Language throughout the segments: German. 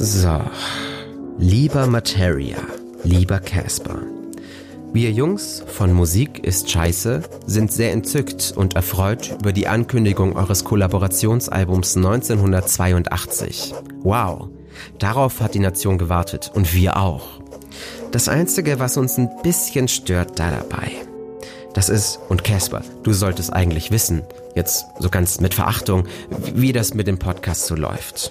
So, lieber Materia, lieber Casper. Wir Jungs von Musik ist Scheiße sind sehr entzückt und erfreut über die Ankündigung eures Kollaborationsalbums 1982. Wow, darauf hat die Nation gewartet und wir auch. Das Einzige, was uns ein bisschen stört da dabei, das ist, und Casper, du solltest eigentlich wissen, jetzt so ganz mit Verachtung, wie das mit dem Podcast so läuft.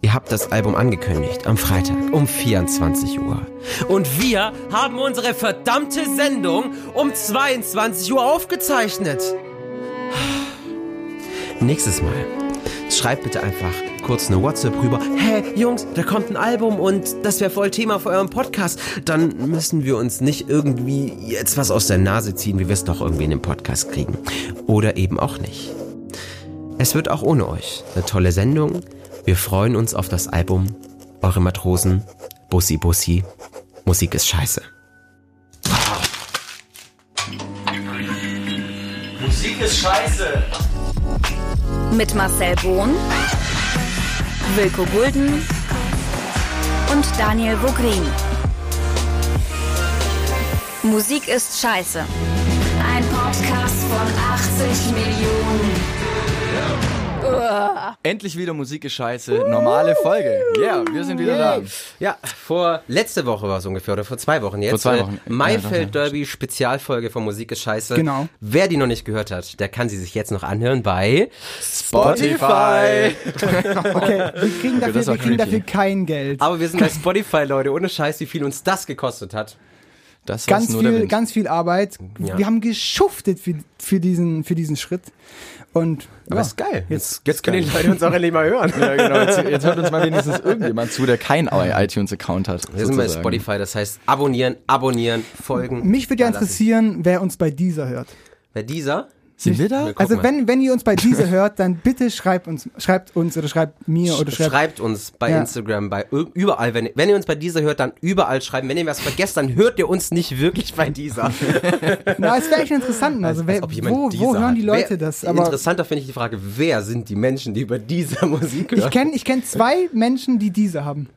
Ihr habt das Album angekündigt am Freitag um 24 Uhr. Und wir haben unsere verdammte Sendung um 22 Uhr aufgezeichnet. Nächstes Mal schreibt bitte einfach kurz eine WhatsApp rüber. Hey Jungs, da kommt ein Album und das wäre voll Thema für euren Podcast. Dann müssen wir uns nicht irgendwie jetzt was aus der Nase ziehen, wie wir es doch irgendwie in den Podcast kriegen. Oder eben auch nicht. Es wird auch ohne euch eine tolle Sendung. Wir freuen uns auf das Album. Eure Matrosen. Bussi Bussi. Musik ist scheiße. Musik ist scheiße. Mit Marcel Bohn, Wilko Gulden und Daniel Vogrin. Musik ist scheiße. Ein Podcast von 80 Millionen. Endlich wieder Musik ist scheiße. Normale Folge. Ja, yeah, wir sind wieder da. Ja, vor letzte Woche war es ungefähr oder vor zwei Wochen jetzt. Vor zwei Wochen. Äh, Maifeld Derby Spezialfolge von Musik ist scheiße. Genau. Wer die noch nicht gehört hat, der kann sie sich jetzt noch anhören bei Spotify. Okay, wir kriegen dafür, war wir kriegen dafür kein Geld. Aber wir sind bei Spotify, Leute. Ohne Scheiß, wie viel uns das gekostet hat. Das Ganz nur der viel, Wind. ganz viel Arbeit. Ja. Wir haben geschuftet für, für, diesen, für diesen Schritt. Und Aber ja, ist geil. Jetzt, jetzt können die Leute uns auch endlich mal hören. Ja, genau. Jetzt, jetzt hört uns mal wenigstens irgendjemand zu, der kein iTunes-Account hat. Wir sind bei. Spotify, das heißt abonnieren, abonnieren, folgen. mich würde ja interessieren, wer uns bei dieser hört. Bei dieser? Sind wir da? Also wenn, wenn ihr uns bei dieser hört, dann bitte schreibt uns, schreibt uns oder schreibt mir oder schreibt. schreibt uns bei Ja. Instagram, bei überall. Wenn, wenn ihr uns bei dieser hört, dann überall schreiben. Wenn ihr was vergesst, dann hört ihr uns nicht wirklich bei dieser. Na, es wäre echt interessant. Also, wer, wo, wo hören die. Leute wer, das? Aber interessanter finde ich die Frage, wer sind die Menschen, die über dieser Musik hören? ich kenne ich kenn zwei Menschen, die diese haben.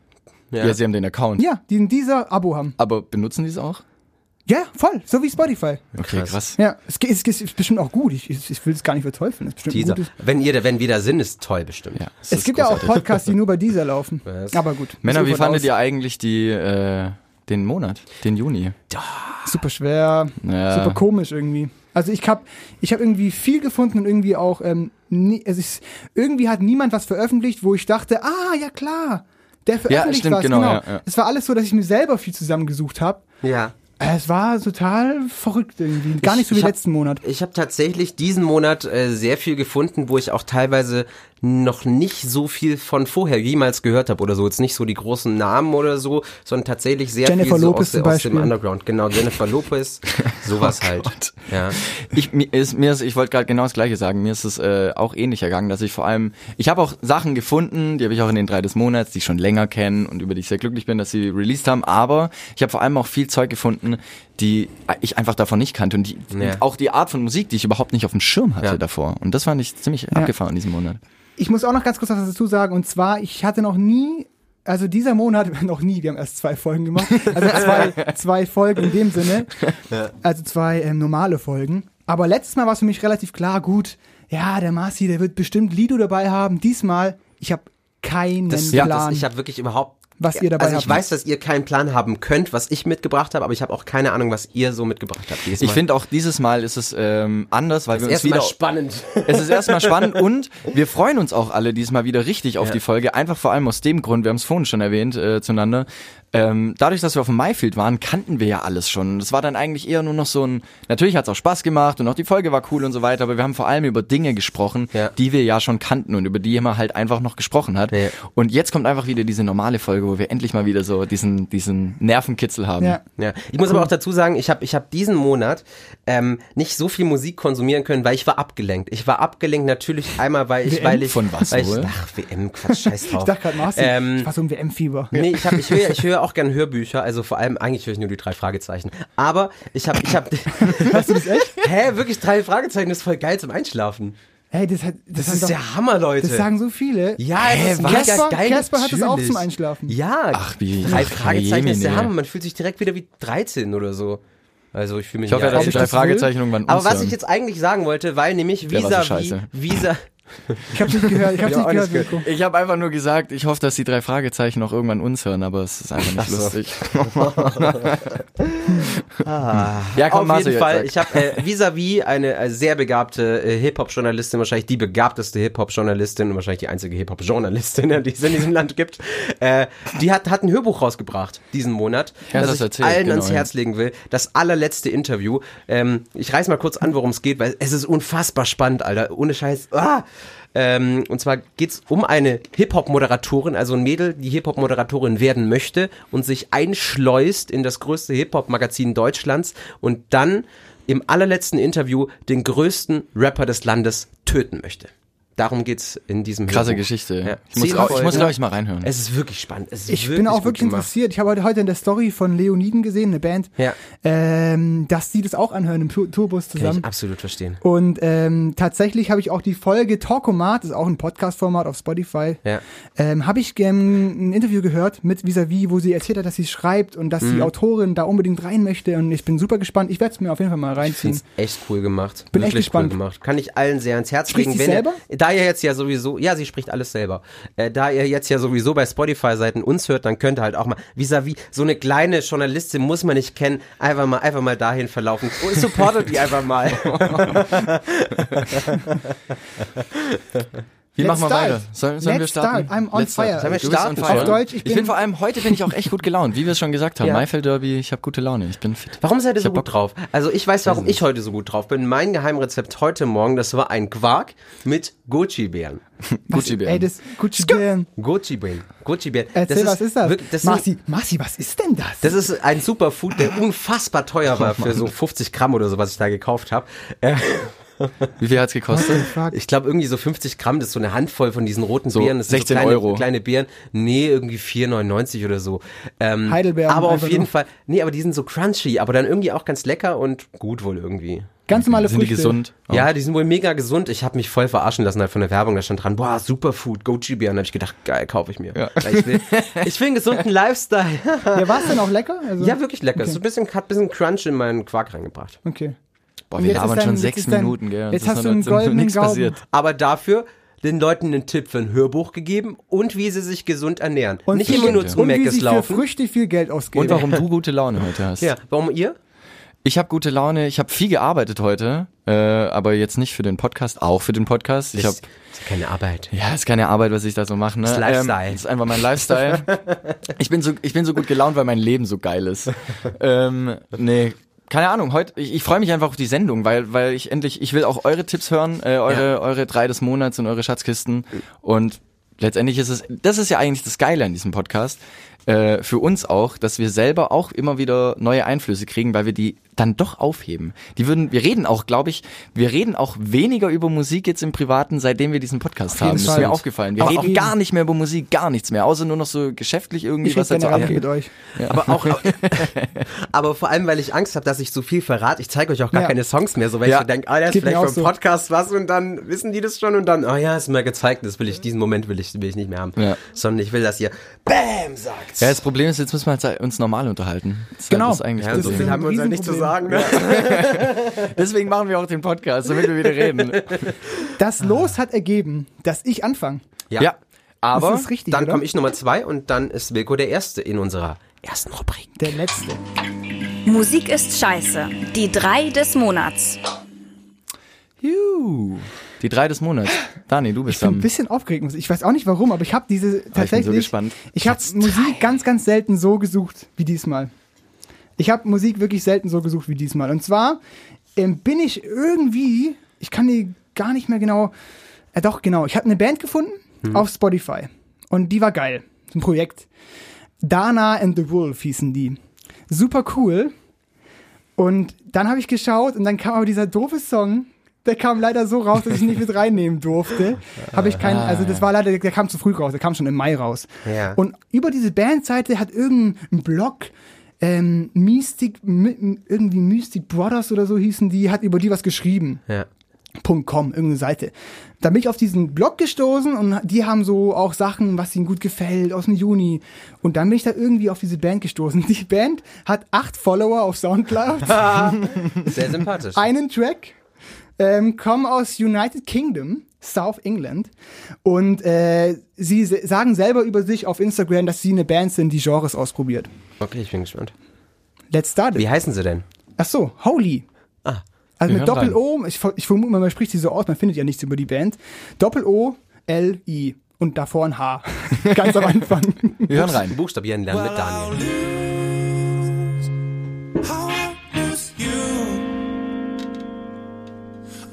ja. Ja, sie haben den Account. Ja, die ein dieser Abo haben. Aber benutzen die es auch? Ja, voll. So wie Spotify. Okay, Krass. krass. Ja, es, es, es ist bestimmt auch gut. Ich, ich, ich will es gar nicht verteufeln. Es ist bestimmt dieser. gutes. Wenn ihr, wenn wir da sind, ist toll bestimmt. Ja, es Es gibt ja auch. Podcasts, die nur bei dieser laufen. Was? Aber gut. Männer, wie fandet aus. ihr eigentlich die, äh, den Monat, den Juni? Super schwer, Ja. super komisch irgendwie. Also ich habe ich hab irgendwie viel gefunden und irgendwie auch, ähm, nie, es ist, irgendwie hat niemand was veröffentlicht, wo ich dachte, ah, ja klar, der veröffentlicht stimmt, was. genau, ja, ja. Es war alles so, dass ich mir selber viel zusammengesucht habe. Ja. Es war total verrückt irgendwie. Gar nicht so wie ich hab- letzten Monat. Ich habe tatsächlich diesen Monat äh, sehr viel gefunden, wo ich auch teilweise noch nicht so viel von vorher jemals gehört habe oder so. Jetzt nicht so die großen Namen oder so, sondern tatsächlich sehr Jennifer viel so Lopez aus, der, zum aus dem. Underground. Genau, Jennifer Lopez, sowas halt. Gott. Ja. Ich, mir ist, mir ist, ich wollte gerade genau das Gleiche sagen. Mir ist es äh, auch ähnlich ergangen, dass ich vor allem, ich habe auch Sachen gefunden, die habe ich auch in den drei des Monats, die ich schon länger kenne und über die ich sehr glücklich bin, dass sie released haben. Aber ich habe vor allem auch viel Zeug gefunden, die ich einfach davon nicht kannte und die, Ja. auch die Art von Musik, die ich überhaupt nicht auf dem Schirm hatte Ja. davor. Und das fand ich ziemlich abgefahren in diesem Monat. Ich muss auch noch ganz kurz was dazu sagen. Und zwar, ich hatte noch nie, also dieser Monat, noch nie, wir haben erst zwei Folgen gemacht. Also zwei, zwei Folgen in dem Sinne. Also zwei ähm, normale Folgen. Aber letztes Mal war es für mich relativ klar, gut, ja, der Marci, der wird bestimmt Lido dabei haben. Diesmal, ich habe keinen Das, ja, Plan. das, ich habe wirklich überhaupt Was ihr dabei Also ich habt. weiß, dass ihr keinen Plan haben könnt, was ich mitgebracht habe, aber ich habe auch keine Ahnung, was ihr so mitgebracht habt. dieses Ich finde auch dieses Mal ist es ähm, anders, weil wir uns erstmal wieder spannend. Es ist erstmal spannend und wir freuen uns auch alle diesmal wieder richtig auf Ja. die Folge. Einfach vor allem aus dem Grund, wir haben es vorhin schon erwähnt äh, zueinander. Ähm, dadurch, dass wir auf dem Mayfield waren, kannten wir ja alles schon. Das war dann eigentlich eher nur noch so ein. Natürlich hat es auch Spaß gemacht und auch die Folge war cool und so weiter, aber wir haben vor allem über Dinge gesprochen, Ja. die wir ja schon kannten und über die man halt einfach noch gesprochen hat. Ja. Und jetzt kommt einfach wieder diese normale Folge, wo wir endlich mal wieder so diesen, diesen Nervenkitzel haben. ja. Ja, ich muss aber auch dazu sagen, ich habe ich hab diesen Monat ähm, nicht so viel Musik konsumieren können, weil ich war abgelenkt. Ich war abgelenkt natürlich einmal, weil ich, WM? weil ich, Von was weil ich, ach WM, Quatsch, scheiß drauf. Ich dachte gerade, Ähm, ich war so im WM-Fieber. Nee, ich, hab, ich höre ich höre auch gern Hörbücher, also vor allem, eigentlich höre ich nur die drei Fragezeichen. Aber ich habe, ich habe, Hast du das echt? hä, wirklich drei Fragezeichen ist voll geil zum Einschlafen. Hey, das, hat, das, Das ist doch, der Hammer, Leute. Das sagen so viele. ja, das mega Casper, geil. Casper hat es auch zum Einschlafen. Ja, Ach, wie- drei ach, Fragezeichen ist der. Hammer. Man fühlt sich direkt wieder wie 13 oder so. Also ich fühle mich Ich hoffe, ja dass ich die drei. Fragezeichen irgendwann Aber was ich jetzt eigentlich sagen wollte, weil nämlich vis-à-vis, vis Ich hab's nicht gehört, ich auch nicht gehört, gehört. Ich habe einfach nur gesagt, ich hoffe, dass die drei Fragezeichen auch irgendwann uns hören, aber es ist einfach nicht so. lustig. Ah, Ja, komm, auf Marcel, jeden Fall. sag. Ich habe äh, vis-à-vis eine äh, sehr begabte äh, Hip-Hop-Journalistin, wahrscheinlich die begabteste Hip-Hop-Journalistin und wahrscheinlich die einzige Hip-Hop-Journalistin, die es in diesem Land gibt. Äh, die hat, hat ein Hörbuch rausgebracht diesen Monat, Ja, das das ich erzählt, allen genau, ans. Herz legen will. Das allerletzte Interview. Ähm, ich reiß mal kurz an, worum es geht, weil es ist unfassbar spannend, Alter. Ohne Scheiß. Ah! Ähm, und zwar geht's um eine Hip-Hop-Moderatorin, also ein Mädel, die Hip-Hop-Moderatorin werden möchte und sich einschleust in das größte Hip-Hop-Magazin Deutschlands und dann im allerletzten Interview den größten Rapper des Landes töten möchte. Darum geht's in diesem Krasse Hörbuch. Geschichte. Ja. Ich, muss, auch, ich muss, glaube ich, mal reinhören. Es ist wirklich spannend. Es ist Ich wirklich bin auch wirklich gemacht. interessiert. Ich habe heute- heute in der Story von Leoniden gesehen, eine Band, Ja. ähm, dass die das auch anhören im Tour- Tourbus Kann zusammen. ich absolut verstehen. Und ähm, tatsächlich habe ich auch die Folge Talkomat, das ist auch ein Podcast-Format auf Spotify, Ja. ähm, habe ich ähm, ein Interview gehört mit Visavi, wo sie erzählt hat, dass sie schreibt und dass Mhm. die Autorin da unbedingt rein möchte. Und ich bin super gespannt. Ich werde es mir auf jeden Fall mal Ich reinziehen. find's echt cool gemacht. Bin echt Wirklich gespannt. cool gemacht. Kann ich allen sehr ans Herz legen. sie Wenn selber? Ihr, da ihr jetzt ja sowieso, ja, sie spricht alles selber. Äh, da ihr jetzt ja sowieso bei Spotify-Seiten uns hört, dann könnt ihr halt auch mal, vis-à-vis, so eine kleine Journalistin muss man nicht kennen, einfach mal, einfach mal dahin verlaufen. Und supportet die einfach mal. Wie Let's machen wir weiter? Sollen, sollen wir starten? start. I'm on Let's start. fire. Sollen wir starten? fire. Auf Deutsch, ich ich bin- bin vor allem, heute bin ich auch echt gut gelaunt, wie wir es schon gesagt haben. Ja. Maifeld Derby, ich habe gute Laune, ich bin fit. Warum seid ihr Ich so gut drauf? Also ich weiß, warum ich heute so gut drauf bin. Mein Geheimrezept heute Morgen, das war ein Quark mit Goji-Beeren. Gucci-Bären. Ey, das Gucci Bären. Goji-Beeren. Goji-Beeren. Erzähl, was ist das? wirklich- das Marci, Marci, was ist denn das? Das ist ein Superfood, der unfassbar teuer war für so 50 Gramm oder so, was ich da gekauft habe. Wie viel hat's gekostet? Ich glaube irgendwie so 50 Gramm, das ist so eine Handvoll von diesen roten So Beeren. Das sind 16 so kleine, Euro. kleine Beeren. Nee, irgendwie 4,99 oder so. Ähm, Heidelbeeren Aber auf jeden nur. Fall, nee, aber die sind so crunchy, aber dann irgendwie auch ganz lecker und gut wohl irgendwie. Ganz normale Sind die Früchte. gesund? Oh. Ja, die sind wohl mega gesund. Ich habe mich voll verarschen lassen halt von der Werbung. Da stand dran, boah, Superfood, Goji-Beeren. Da habe ich gedacht, geil, kaufe ich mir. Ja. Weil Ich, will, ich will einen gesunden Lifestyle. Ja, war es denn auch lecker? Also, ja, wirklich lecker. Okay. So ein bisschen, hat ein bisschen Crunch in meinen Quark reingebracht. Okay. Boah, Und wir ist labern schon sechs ist Minuten, gell? jetzt hast ist du noch- einen ist goldenen nichts Gaumen. passiert. aber dafür den Leuten einen Tipp für ein Hörbuch gegeben und wie sie sich gesund ernähren. Und Nicht wie- immer nur zu und wie Meckes sie für laufen. Früchte viel Geld ausgeben. Und warum du gute Laune heute hast. Ja, warum ihr? Ich habe gute Laune, ich habe viel gearbeitet heute, äh, aber jetzt nicht für den Podcast, auch für den Podcast. Ich habe ist keine Arbeit. ja, ist keine Arbeit, was ich da so mache. Ne? Das ist Lifestyle. Ähm, ist einfach mein Lifestyle. ich bin so, ich bin so gut gelaunt, weil mein Leben so geil ist. ähm, nee, keine Ahnung. Heute, ich, ich freue mich einfach auf die Sendung, weil, weil ich endlich, ich will auch eure Tipps hören, äh, eure, eure drei des Monats und eure Schatzkisten. Und letztendlich ist es, das ist ja eigentlich das Geile an diesem Podcast. Äh, für uns auch, dass wir selber auch immer wieder neue Einflüsse kriegen, weil wir die dann doch aufheben. Die würden, wir reden auch, glaube ich, wir reden auch weniger über Musik jetzt im Privaten, seitdem wir diesen Podcast haben. Das ist mir aufgefallen. Wir Auf reden gar nicht mehr über Musik, gar nichts mehr, außer nur noch so geschäftlich irgendwie, ich was halt generell abgeht. mit euch. Aber auch, aber vor allem, weil ich Angst habe, dass ich so viel verrate. Ich zeige euch auch gar Ja. keine Songs mehr, so weil Ja. ich so denke, ah, das ist vielleicht auch vom so. Podcast was und dann wissen die das schon und dann, ah ja, ist mir gezeigt, das will ich, diesen Moment will ich, will ich nicht mehr haben. Ja. Sondern ich will, dass ihr BAM sagt. Ja, das Problem ist, jetzt müssen wir halt uns normal unterhalten. Das ist Genau. Halt das eigentlich Ja, das so ist haben wir uns ja nicht zu sagen. Ne? Deswegen machen wir auch den Podcast, damit wir wieder reden. Das Los hat ergeben, dass ich anfange. ja. aber das ist richtig, Dann komme ich Nummer zwei und dann ist Wilko der Erste in unserer ersten Rubrik. Der letzte. Musik ist scheiße. Die drei des Monats. Juhu. die drei des Monats. Dani, du Ich bist bin ein bisschen aufgeregt. Ich weiß auch nicht warum, aber ich habe diese tatsächlich. gespannt. Ich habe Musik ganz, ganz selten so gesucht wie diesmal. Ich habe Musik wirklich selten so gesucht wie diesmal. Und zwar ähm, bin ich irgendwie, ich kann die gar nicht mehr genau. Äh, doch, genau. Ich habe eine Band gefunden auf Spotify. Und die war geil. Ein Projekt. Dana and the Wolf hießen die. Super cool. Und dann habe ich geschaut und dann kam aber dieser doofe Song. Der kam leider so raus, dass ich ihn nicht mit reinnehmen durfte. Habe ich keinen, also das war leider, der kam zu früh raus, der kam schon im Mai raus. Ja. Und über diese Bandseite hat irgendein Blog, ähm, Mystic, My- irgendwie Mystic Brothers oder so hießen die, hat über die was geschrieben. Ja. .com, irgendeine Seite. Da bin ich auf diesen Blog gestoßen und die haben so auch Sachen, was ihnen gut gefällt, aus dem Juni. Und dann bin ich da irgendwie auf diese Band gestoßen. Die Band hat acht Follower auf Soundcloud, Sehr sympathisch. einen Track, ähm, kommen aus United Kingdom, South England. Und äh, sie se- sagen selber über sich auf Instagram, dass sie eine Band sind, die Genres ausprobiert. Okay, ich bin gespannt. Let's start it. Wie heißen sie denn? Ach so, Holy. Ah. Also mit Doppel-O, ich, ich vermute mal, man spricht sie so aus, man findet ja nichts über die Band. Doppel-O, L-I. Und davor ein H. Ganz am Anfang. Wir hören rein. Buchstabieren lernen mit Daniel.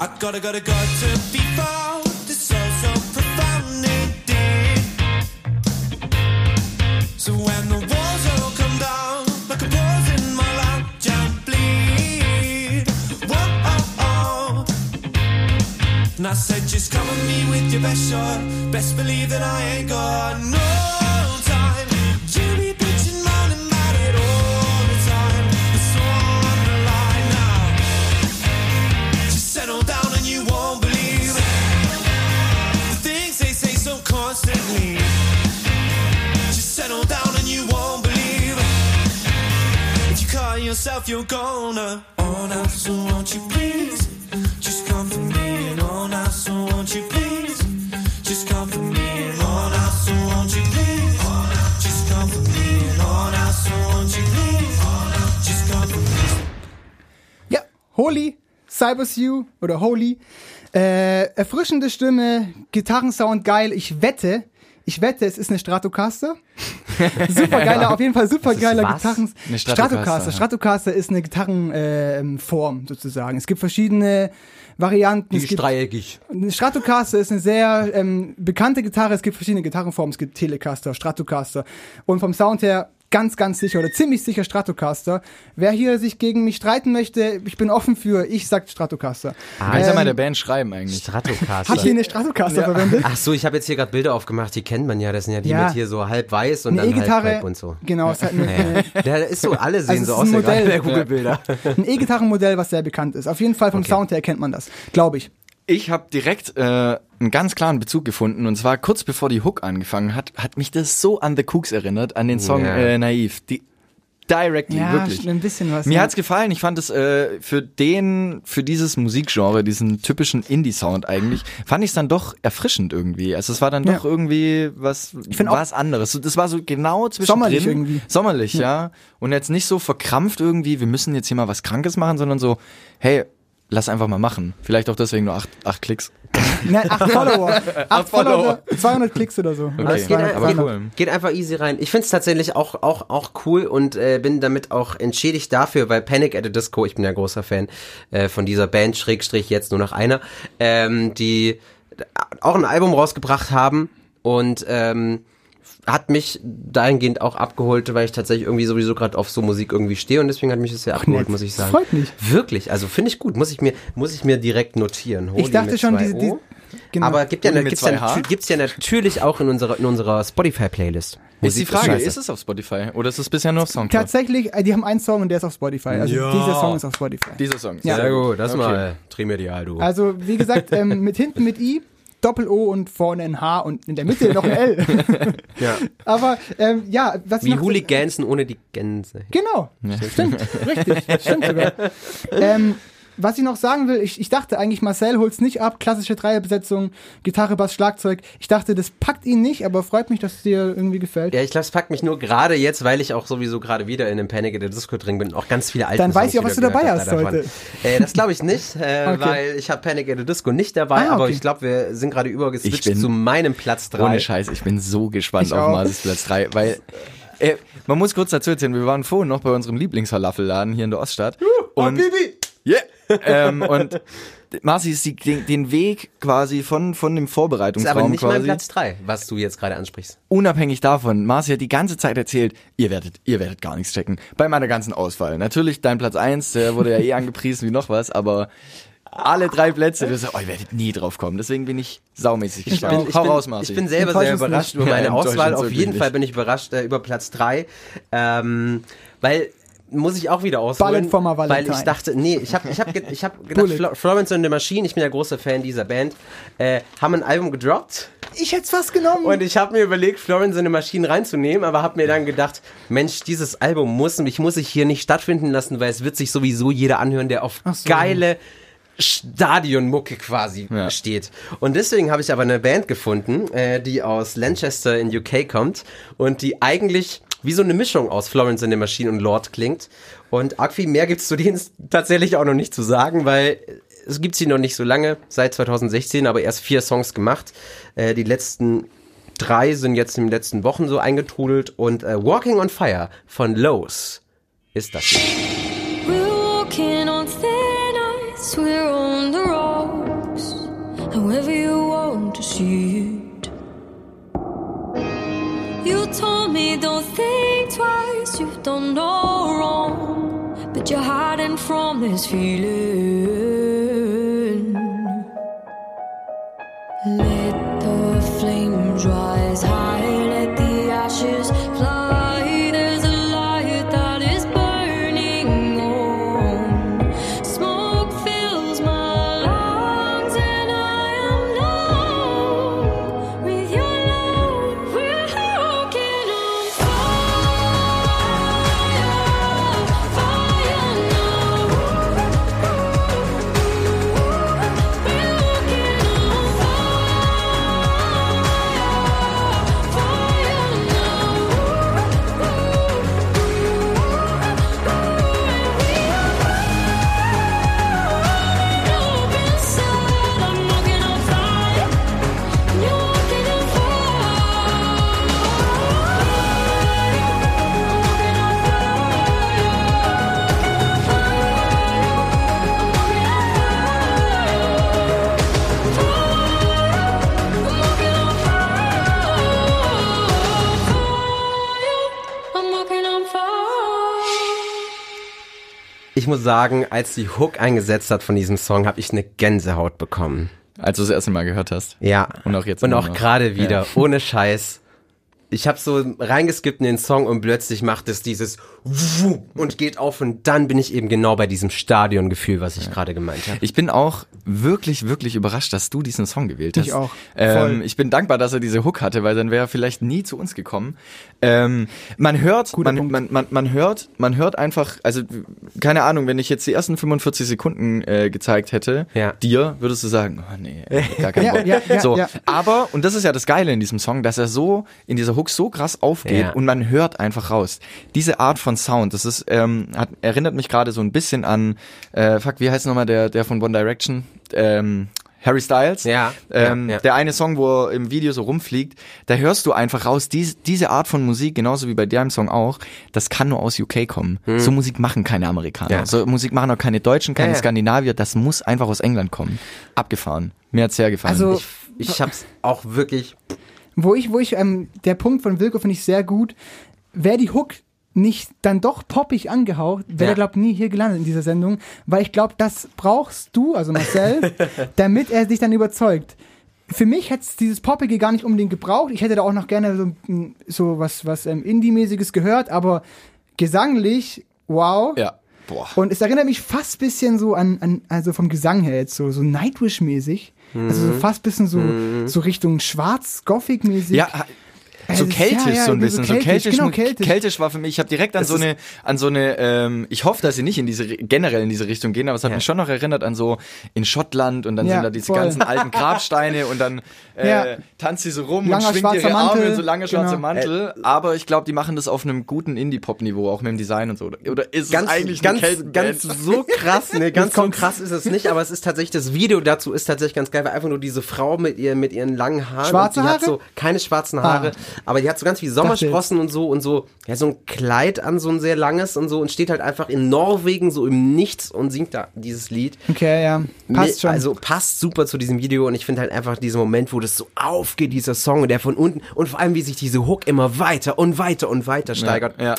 I gotta, gotta, got to be found. It's so, so profoundly deep. So when the walls all come down, like a pause in my lounge and bleed. Whoa, oh, oh. And I said, just come with me with your best shot. Best believe that I ain't got no yourself, you're gonna own us. So won't you please just come for me and own us? So won't you please just come for me and own us? So won't you please just come for me and own us? So won't you please just come for me? Ja, Holy, Cybersue oder Holy. Äh, erfrischende Stimme, Gitarrensound geil. Ich wette, ich wette, es ist eine Stratocaster. super geiler, auf jeden Fall super geiler was? Gitarren. Eine Stratocaster, Stratocaster. ja. Stratocaster ist eine Gitarrenform sozusagen. Es gibt verschiedene Varianten. es gibt, dreieckig. eine Stratocaster ist eine sehr ähm, bekannte Gitarre. Es gibt verschiedene Gitarrenformen. Es gibt Telecaster, Stratocaster. Und vom Sound her ganz, ganz sicher oder ziemlich sicher Stratocaster. Wer hier sich gegen mich streiten möchte, ich bin offen für, ich sag Stratocaster. Kannst ja mal Ähm, der Band schreiben eigentlich. Stratocaster. Hat hier eine Stratocaster verwendet? Ach so, ich habe jetzt hier gerade Bilder aufgemacht, die kennt man ja. Das sind ja die Ja. mit hier so halb weiß und Eine dann halb E-Gitarre. gelb und so. Genau, es hat eine, eine, Der ist so, alle sehen Also so aus, ist ein ja, gerade Modell. bei Google-Bilder. ein E-Gitarrenmodell, was sehr bekannt ist. Auf jeden Fall vom Okay. Sound her kennt man das, glaube ich. Ich habe direkt äh, einen ganz klaren Bezug gefunden und zwar kurz bevor die Hook angefangen hat, hat mich das so an The Cooks erinnert, an den Song Ja. äh, Naiv. Die directly, Ja, wirklich. ein bisschen was. Mir ja. hat's gefallen. Ich fand es äh, für den, für dieses Musikgenre, diesen typischen Indie-Sound eigentlich, fand ich es dann doch erfrischend irgendwie. Also es war dann Ja. doch irgendwie was, was anderes. Das war so genau zwischen Sommerlich irgendwie. Sommerlich, ja. Und jetzt nicht so verkrampft irgendwie, wir müssen jetzt hier mal was Krankes machen, sondern so, hey, lass einfach mal machen. Vielleicht auch deswegen nur acht, acht Klicks. Nein, acht Follower. acht Follower. 200 Klicks oder so. Okay, Oder 200, aber 300. cool. Geht einfach easy rein. Ich find's tatsächlich auch, auch, auch cool und äh, bin damit auch entschädigt dafür, weil Panic at the Disco, ich bin ja großer Fan äh, von dieser Band, Schrägstrich jetzt nur noch einer, ähm, die auch ein Album rausgebracht haben und ähm, hat mich dahingehend auch abgeholt, weil ich tatsächlich irgendwie sowieso gerade auf so Musik irgendwie stehe und deswegen hat mich das sehr abgeholt, nett. muss ich Das sagen. freut mich. Wirklich, also finde ich gut, muss ich mir, muss ich mir direkt notieren. Holy Ich dachte schon, diese, diese genau. Aber gibt ja, gibt's ja, gibt's ja natürlich auch in unserer, in unserer Spotify-Playlist. Ist die Musik Frage, scheiße. ist es auf Spotify oder ist es bisher nur auf Soundcloud? Tatsächlich, äh, die haben einen Song und der ist auf Spotify. Also dieser Song ist auf Spotify. Dieser Song. Ja. Sehr gut, das Okay. mal trimedial, du. Also, wie gesagt, ähm, mit hinten mit I, Doppel-O und vorne ein H und in der Mitte noch ein L. ja. Aber ähm, ja, was Wie Hooligansen ohne die Gänse. Genau, stimmt, richtig, stimmt sogar. Ähm, was ich noch sagen will, ich, ich dachte eigentlich, Marcel holt's nicht ab, klassische Dreierbesetzung, Gitarre, Bass, Schlagzeug. Ich dachte, das packt ihn nicht, aber freut mich, dass es dir irgendwie gefällt. Ja, ich glaube, es packt mich nur gerade jetzt, weil ich auch sowieso gerade wieder in dem Panic at the Disco drin bin und auch ganz viele alte Dann weiß Songs ich auch, was du dabei hast heute. Äh, das glaube ich nicht, äh, Okay. weil ich habe Panic at the Disco nicht dabei, Ah, aber okay. ich glaube, wir sind gerade übergeswitcht zu meinem Platz 3. Ohne Scheiß, ich bin so gespannt Ich auf. Marsis Platz 3, weil äh, man muss kurz dazu erzählen, wir waren vorhin noch bei unserem Lieblingsfalafelladen hier in der Oststadt. Und, yeah, ähm, und Marci ist die, den, den Weg quasi von, von dem Das ist aber Vorbereitungsraum nicht mein quasi, Platz 3, was du jetzt gerade ansprichst. unabhängig davon, Marci hat die ganze Zeit erzählt, ihr werdet, ihr werdet gar nichts checken. Bei meiner ganzen Auswahl. Natürlich dein Platz 1, der wurde ja eh angepriesen wie noch was, aber alle drei Plätze, du sagst, oh, ihr werdet nie drauf kommen. Deswegen bin ich saumäßig gespannt. ich Hau bin, raus, Marci. Ich bin selber sehr überrascht nicht. über meine Ja, Auswahl. Auf jeden. Fall bin ich überrascht äh, über Platz 3. Ähm, weil muss ich auch wieder ausholen, Ballad for my weil ich dachte, nee, ich habe ich hab, ge- ich hab gedacht, Bullet. Flo Florence and the Machine, ich bin ja großer Fan dieser Band, äh, haben ein Album gedroppt Ich hätte es fast genommen. und ich habe mir überlegt, Florence and the Machine reinzunehmen, aber habe mir dann gedacht, Mensch, dieses Album muss, ich muss ich hier nicht stattfinden lassen, weil es wird sich sowieso jeder anhören, der auf so. geile Stadionmucke quasi Ja. steht. Und deswegen habe ich aber eine Band gefunden, äh, die aus Lancaster in UK kommt und die eigentlich wie so eine Mischung aus Florence and the Machine und Lord klingt. Und viel mehr gibt's zu denen tatsächlich auch noch nicht zu sagen, weil es gibt sie noch nicht so lange, seit 2016, aber erst vier Songs gemacht. Äh, die letzten drei sind jetzt in den letzten Wochen so eingetrudelt und äh, Walking on Fire von Lowe's ist das. We're from this feeling. Let the flames rise muss sagen, als die Hook eingesetzt hat von diesem Song, habe ich eine Gänsehaut bekommen. Als du das erste Mal gehört hast. Ja. Und auch jetzt Und auch gerade wieder, Ja. ohne Scheiß. Ich habe so reingeskippt in den Song und plötzlich macht es dieses und geht auf und dann bin ich eben genau bei diesem Stadiongefühl, was ich gerade gemeint habe. Ich bin auch wirklich, wirklich überrascht, dass du diesen Song gewählt hast. Ich auch. Ähm, Voll. ich bin dankbar, dass er diese Hook hatte, weil dann wäre er vielleicht nie zu uns gekommen. Ähm, man hört, Guter man, man, man, man hört, man hört einfach, also keine Ahnung, wenn ich jetzt die ersten 45 Sekunden äh, gezeigt hätte, Ja. dir würdest du sagen, oh nee, gar keinen Ja, Bock. ja, ja, so, ja. aber und das ist ja das Geile in diesem Song, dass er so in dieser Hook so krass aufgeht Ja. und man hört einfach raus. Diese Art von Sound, das ist ähm, hat, erinnert mich gerade so ein bisschen an, äh, fuck, wie heißt nochmal der der von One Direction? Ähm, Harry Styles, Ja, ähm, ja, ja. der eine Song, wo er im Video so rumfliegt, da hörst du einfach raus, dies, diese Art von Musik, genauso wie bei deinem Song auch, das kann nur aus UK kommen. So Musik machen keine Amerikaner. Hm. Ja. So Musik machen auch keine Deutschen, keine Ja, ja. Skandinavier, das muss einfach aus England kommen. Abgefahren. Mir hat's sehr gefallen. Also, Ich, ich hab's auch wirklich. Wo ich, wo ich, ähm, der Punkt von Wilco finde ich sehr gut. Wäre die Hook nicht dann doch poppig angehaucht, wäre Ja. er, glaube nie hier gelandet in dieser Sendung, weil ich glaube, das brauchst du, also Marcel, damit er dich dann überzeugt. Für mich hätte es dieses Poppige gar nicht unbedingt gebraucht. Ich hätte da auch noch gerne so, mm, so was, was ähm, Indie-mäßiges gehört, aber gesanglich, wow. ja. Boah. Und es erinnert mich fast bisschen so an, an also vom Gesang her jetzt so, so Nightwish-mäßig. Also so fast bisschen so, so Richtung schwarz-gothic-mäßig. Ja, so Also, keltisch ja, ja, so ein so bisschen. So keltisch, keltisch, genau, keltisch. keltisch war für mich, ich habe direkt an Es so eine, an so eine, ähm, ich hoffe, dass sie nicht in diese, generell in diese Richtung gehen, aber es hat Ja. mich schon noch erinnert an so in Schottland und dann Ja, sind da diese voll. ganzen alten Grabsteine und dann äh, Ja. tanzt sie so rum Langer und schwingt ihre Arme Mantel, in so lange schwarze genau. Mantel. aber ich glaube, die machen das auf einem guten Indie-Pop-Niveau, auch mit dem Design und so. Oder ist Ganz, es eigentlich ganz, ganz so krass, ne, ganz so krass ist es nicht, aber es ist tatsächlich, das Video dazu ist tatsächlich ganz geil, weil einfach nur diese Frau mit ihr, mit ihren langen Haaren. Schwarze und die hat Haare? so, keine schwarzen Haare, Ah. Aber die hat so ganz wie Sommersprossen und so und so, ja, so ein Kleid an, so ein sehr langes und so und steht halt einfach in Norwegen so im Nichts und singt da dieses Lied. Okay, ja. Passt schon. Also passt super zu diesem Video und ich finde halt einfach diesen Moment, wo das so aufgeht, dieser Song und der von unten und vor allem, wie sich diese Hook immer weiter und weiter und weiter steigert. Ja.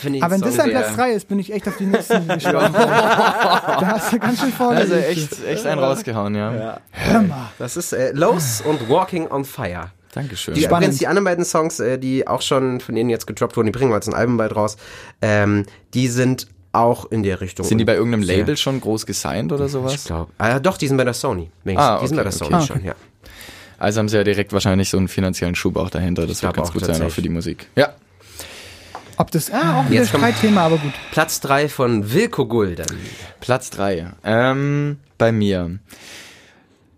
Finde ich aber wenn den das Song an Platz 3 ist, bin ich echt auf die nächsten gespannt. da hast du ganz schön vorne. Also echt, echt einen rausgehauen, ja. Hör mal. Das ist äh, Los und Walking on Fire Dankeschön. Die, Spannend. übrigens, die anderen beiden Songs, äh, die auch schon von denen jetzt gedroppt wurden, die bringen wir als ein Album bald raus, ähm, die sind auch in der Richtung. Sind die bei irgendeinem Label schon groß gesigned oder Ich sowas? glaube. Ah, doch, die sind bei der Sony. Ah, die sind bei okay, der Sony okay. schon, ja. Also haben sie ja direkt wahrscheinlich so einen finanziellen Schub auch dahinter. Das wird ganz auch gut sein, auch für die Musik. Ja. Ob das, ah, auch wieder Jetzt Streitthema, aber gut. Platz 3 von Wilko Gulden. Platz 3. Ähm, bei mir.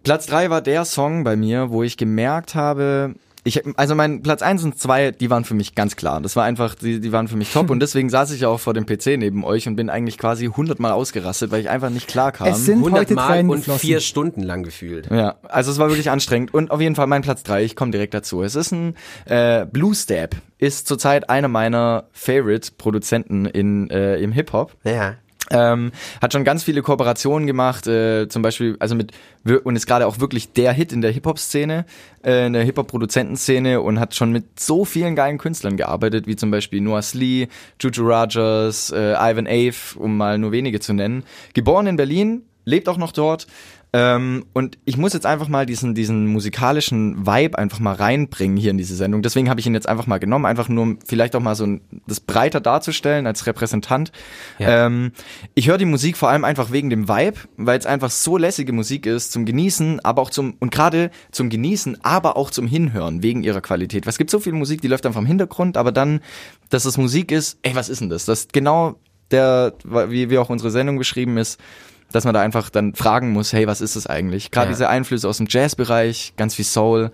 Platz 3 war der Song bei mir, wo ich gemerkt habe, ich, also mein Platz 1 und 2, die waren für mich ganz klar. Das war einfach, die, die waren für mich top und deswegen saß ich ja auch vor dem PC neben euch und bin eigentlich quasi hundertmal ausgerastet, weil ich einfach nicht klar kam. Es sind 100 heute Mal und geflossen. vier Stunden lang gefühlt. Ja, also es war wirklich anstrengend. Und auf jeden Fall mein Platz drei. ich komme direkt dazu. Es ist ein äh, Blue Step, ist zurzeit einer meiner Favorite-Produzenten in, äh, im Hip-Hop. Ja. Ähm, hat schon ganz viele Kooperationen gemacht, äh, zum Beispiel, also mit, und ist gerade auch wirklich der Hit in der Hip-Hop-Szene, äh, in der Hip-Hop-Produzentenszene und hat schon mit so vielen geilen Künstlern gearbeitet, wie zum Beispiel Noah Slee, Juju Rogers, äh, Ivan Ave, um mal nur wenige zu nennen. Geboren in Berlin, lebt auch noch dort. Ähm, und ich muss jetzt einfach mal diesen, diesen musikalischen Vibe einfach mal reinbringen hier in diese Sendung. Deswegen habe ich ihn jetzt einfach mal genommen, einfach nur um vielleicht auch mal so ein, das breiter darzustellen als Repräsentant. Ja. Ähm, ich höre die Musik vor allem einfach wegen dem Vibe, weil es einfach so lässige Musik ist zum Genießen, aber auch zum, und gerade zum Genießen, aber auch zum Hinhören, wegen ihrer Qualität. Weil es gibt so viel Musik, die läuft einfach im Hintergrund, aber dann, dass es Musik ist, ey, was ist denn das? Das ist genau der, wie, wie auch unsere Sendung beschrieben ist, dass man da einfach dann fragen muss, hey, was ist das eigentlich? Gerade Ja. diese Einflüsse aus dem Jazzbereich, ganz viel Soul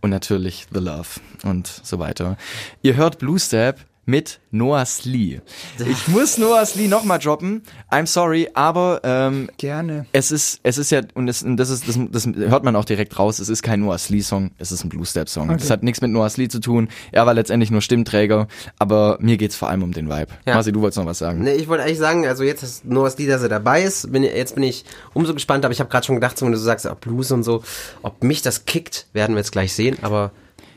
und natürlich The Love und so weiter. Ihr hört Blue Step mit Noah Slee. Ich muss Noah Slee nochmal droppen. I'm sorry, aber ähm, Gerne. es ist, es ist ja, und das, und das ist, das, das hört man auch direkt raus, es ist kein Noah Slee Song, es ist ein Blue Step Song. Okay. Das hat nichts mit Noah Slee zu tun. Er war letztendlich nur Stimmträger, aber mir geht's vor allem um den Vibe. Ja. Marci, du wolltest noch was sagen. Nee, ich wollte eigentlich sagen, also jetzt ist das Lied, dass er dabei ist. Bin, jetzt bin ich umso gespannt, aber ich habe gerade schon gedacht, so, wenn du so sagst, auch Blues und so, ob mich das kickt, werden wir jetzt gleich sehen, aber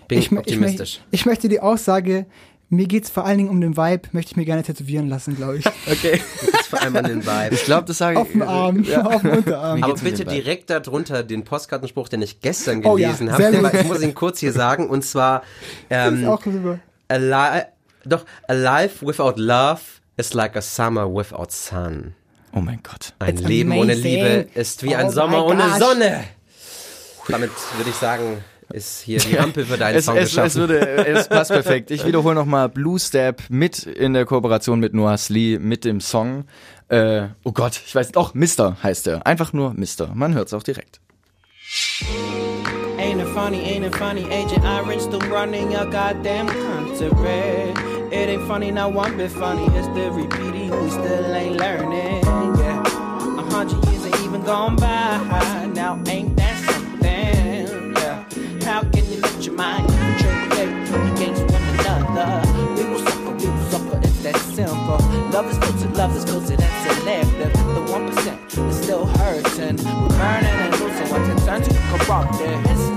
bin Ich, ich, optimistisch. mö- ich möchte die Aussage, mir geht's vor allen Dingen um den Vibe, möchte ich mir gerne tätowieren lassen, glaube ich. okay. Jetzt vor allem an den Vibe. Ich glaube, das sage ich. auf dem Arm, auf dem Unterarm. Aber bitte direkt darunter den Postkartenspruch, den ich gestern Oh ja, gelesen habe. Ich muss ihn kurz hier sagen. Und zwar ähm, auch alive, doch, alive without love is like a summer without sun. Oh mein Gott. Ein It's Leben ohne amazing. Liebe ist wie Oh ein Sommer ohne. Sonne. Damit würde ich sagen, ist hier die Ampel für deinen Es, Song es, es, geschaffen. würde, es passt perfekt. Ich wiederhole nochmal Blue Step mit in der Kooperation mit Noah Slee mit dem Song. Äh, oh Gott, ich weiß doch, Mister heißt er. Einfach nur Mister. Man hört es auch direkt. Ain't it funny, ain't it funny, Agent Orange still running your goddamn country. It ain't funny, not one bit funny. It's the repeating, we still ain't learning. Yeah, a hundred years ain't even gone by. Now ain't simple. Love is filtered, love is filtered and selective. The one percent is still hurting. We're burning and losing. One can turn to corrupted.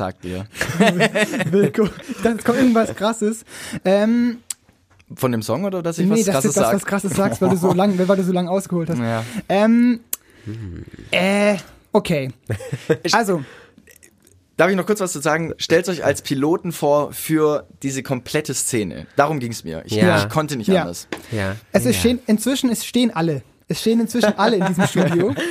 Sagt ihr? Dachte, es kommt irgendwas krasses. Ähm, Von dem Song oder dass ich nee, was dass krasses du das sag? was krasses sagst, weil du so lang, weil du so lang ausgeholt hast. Ja. Ähm, äh, okay. Also, Darf ich noch kurz was zu sagen? Stellt euch als Piloten vor für diese komplette Szene. Darum ging es mir. Ich, Ja. ich konnte nicht Ja. anders. ja. es ist stehen, inzwischen es stehen alle. Es stehen inzwischen alle in diesem Studio.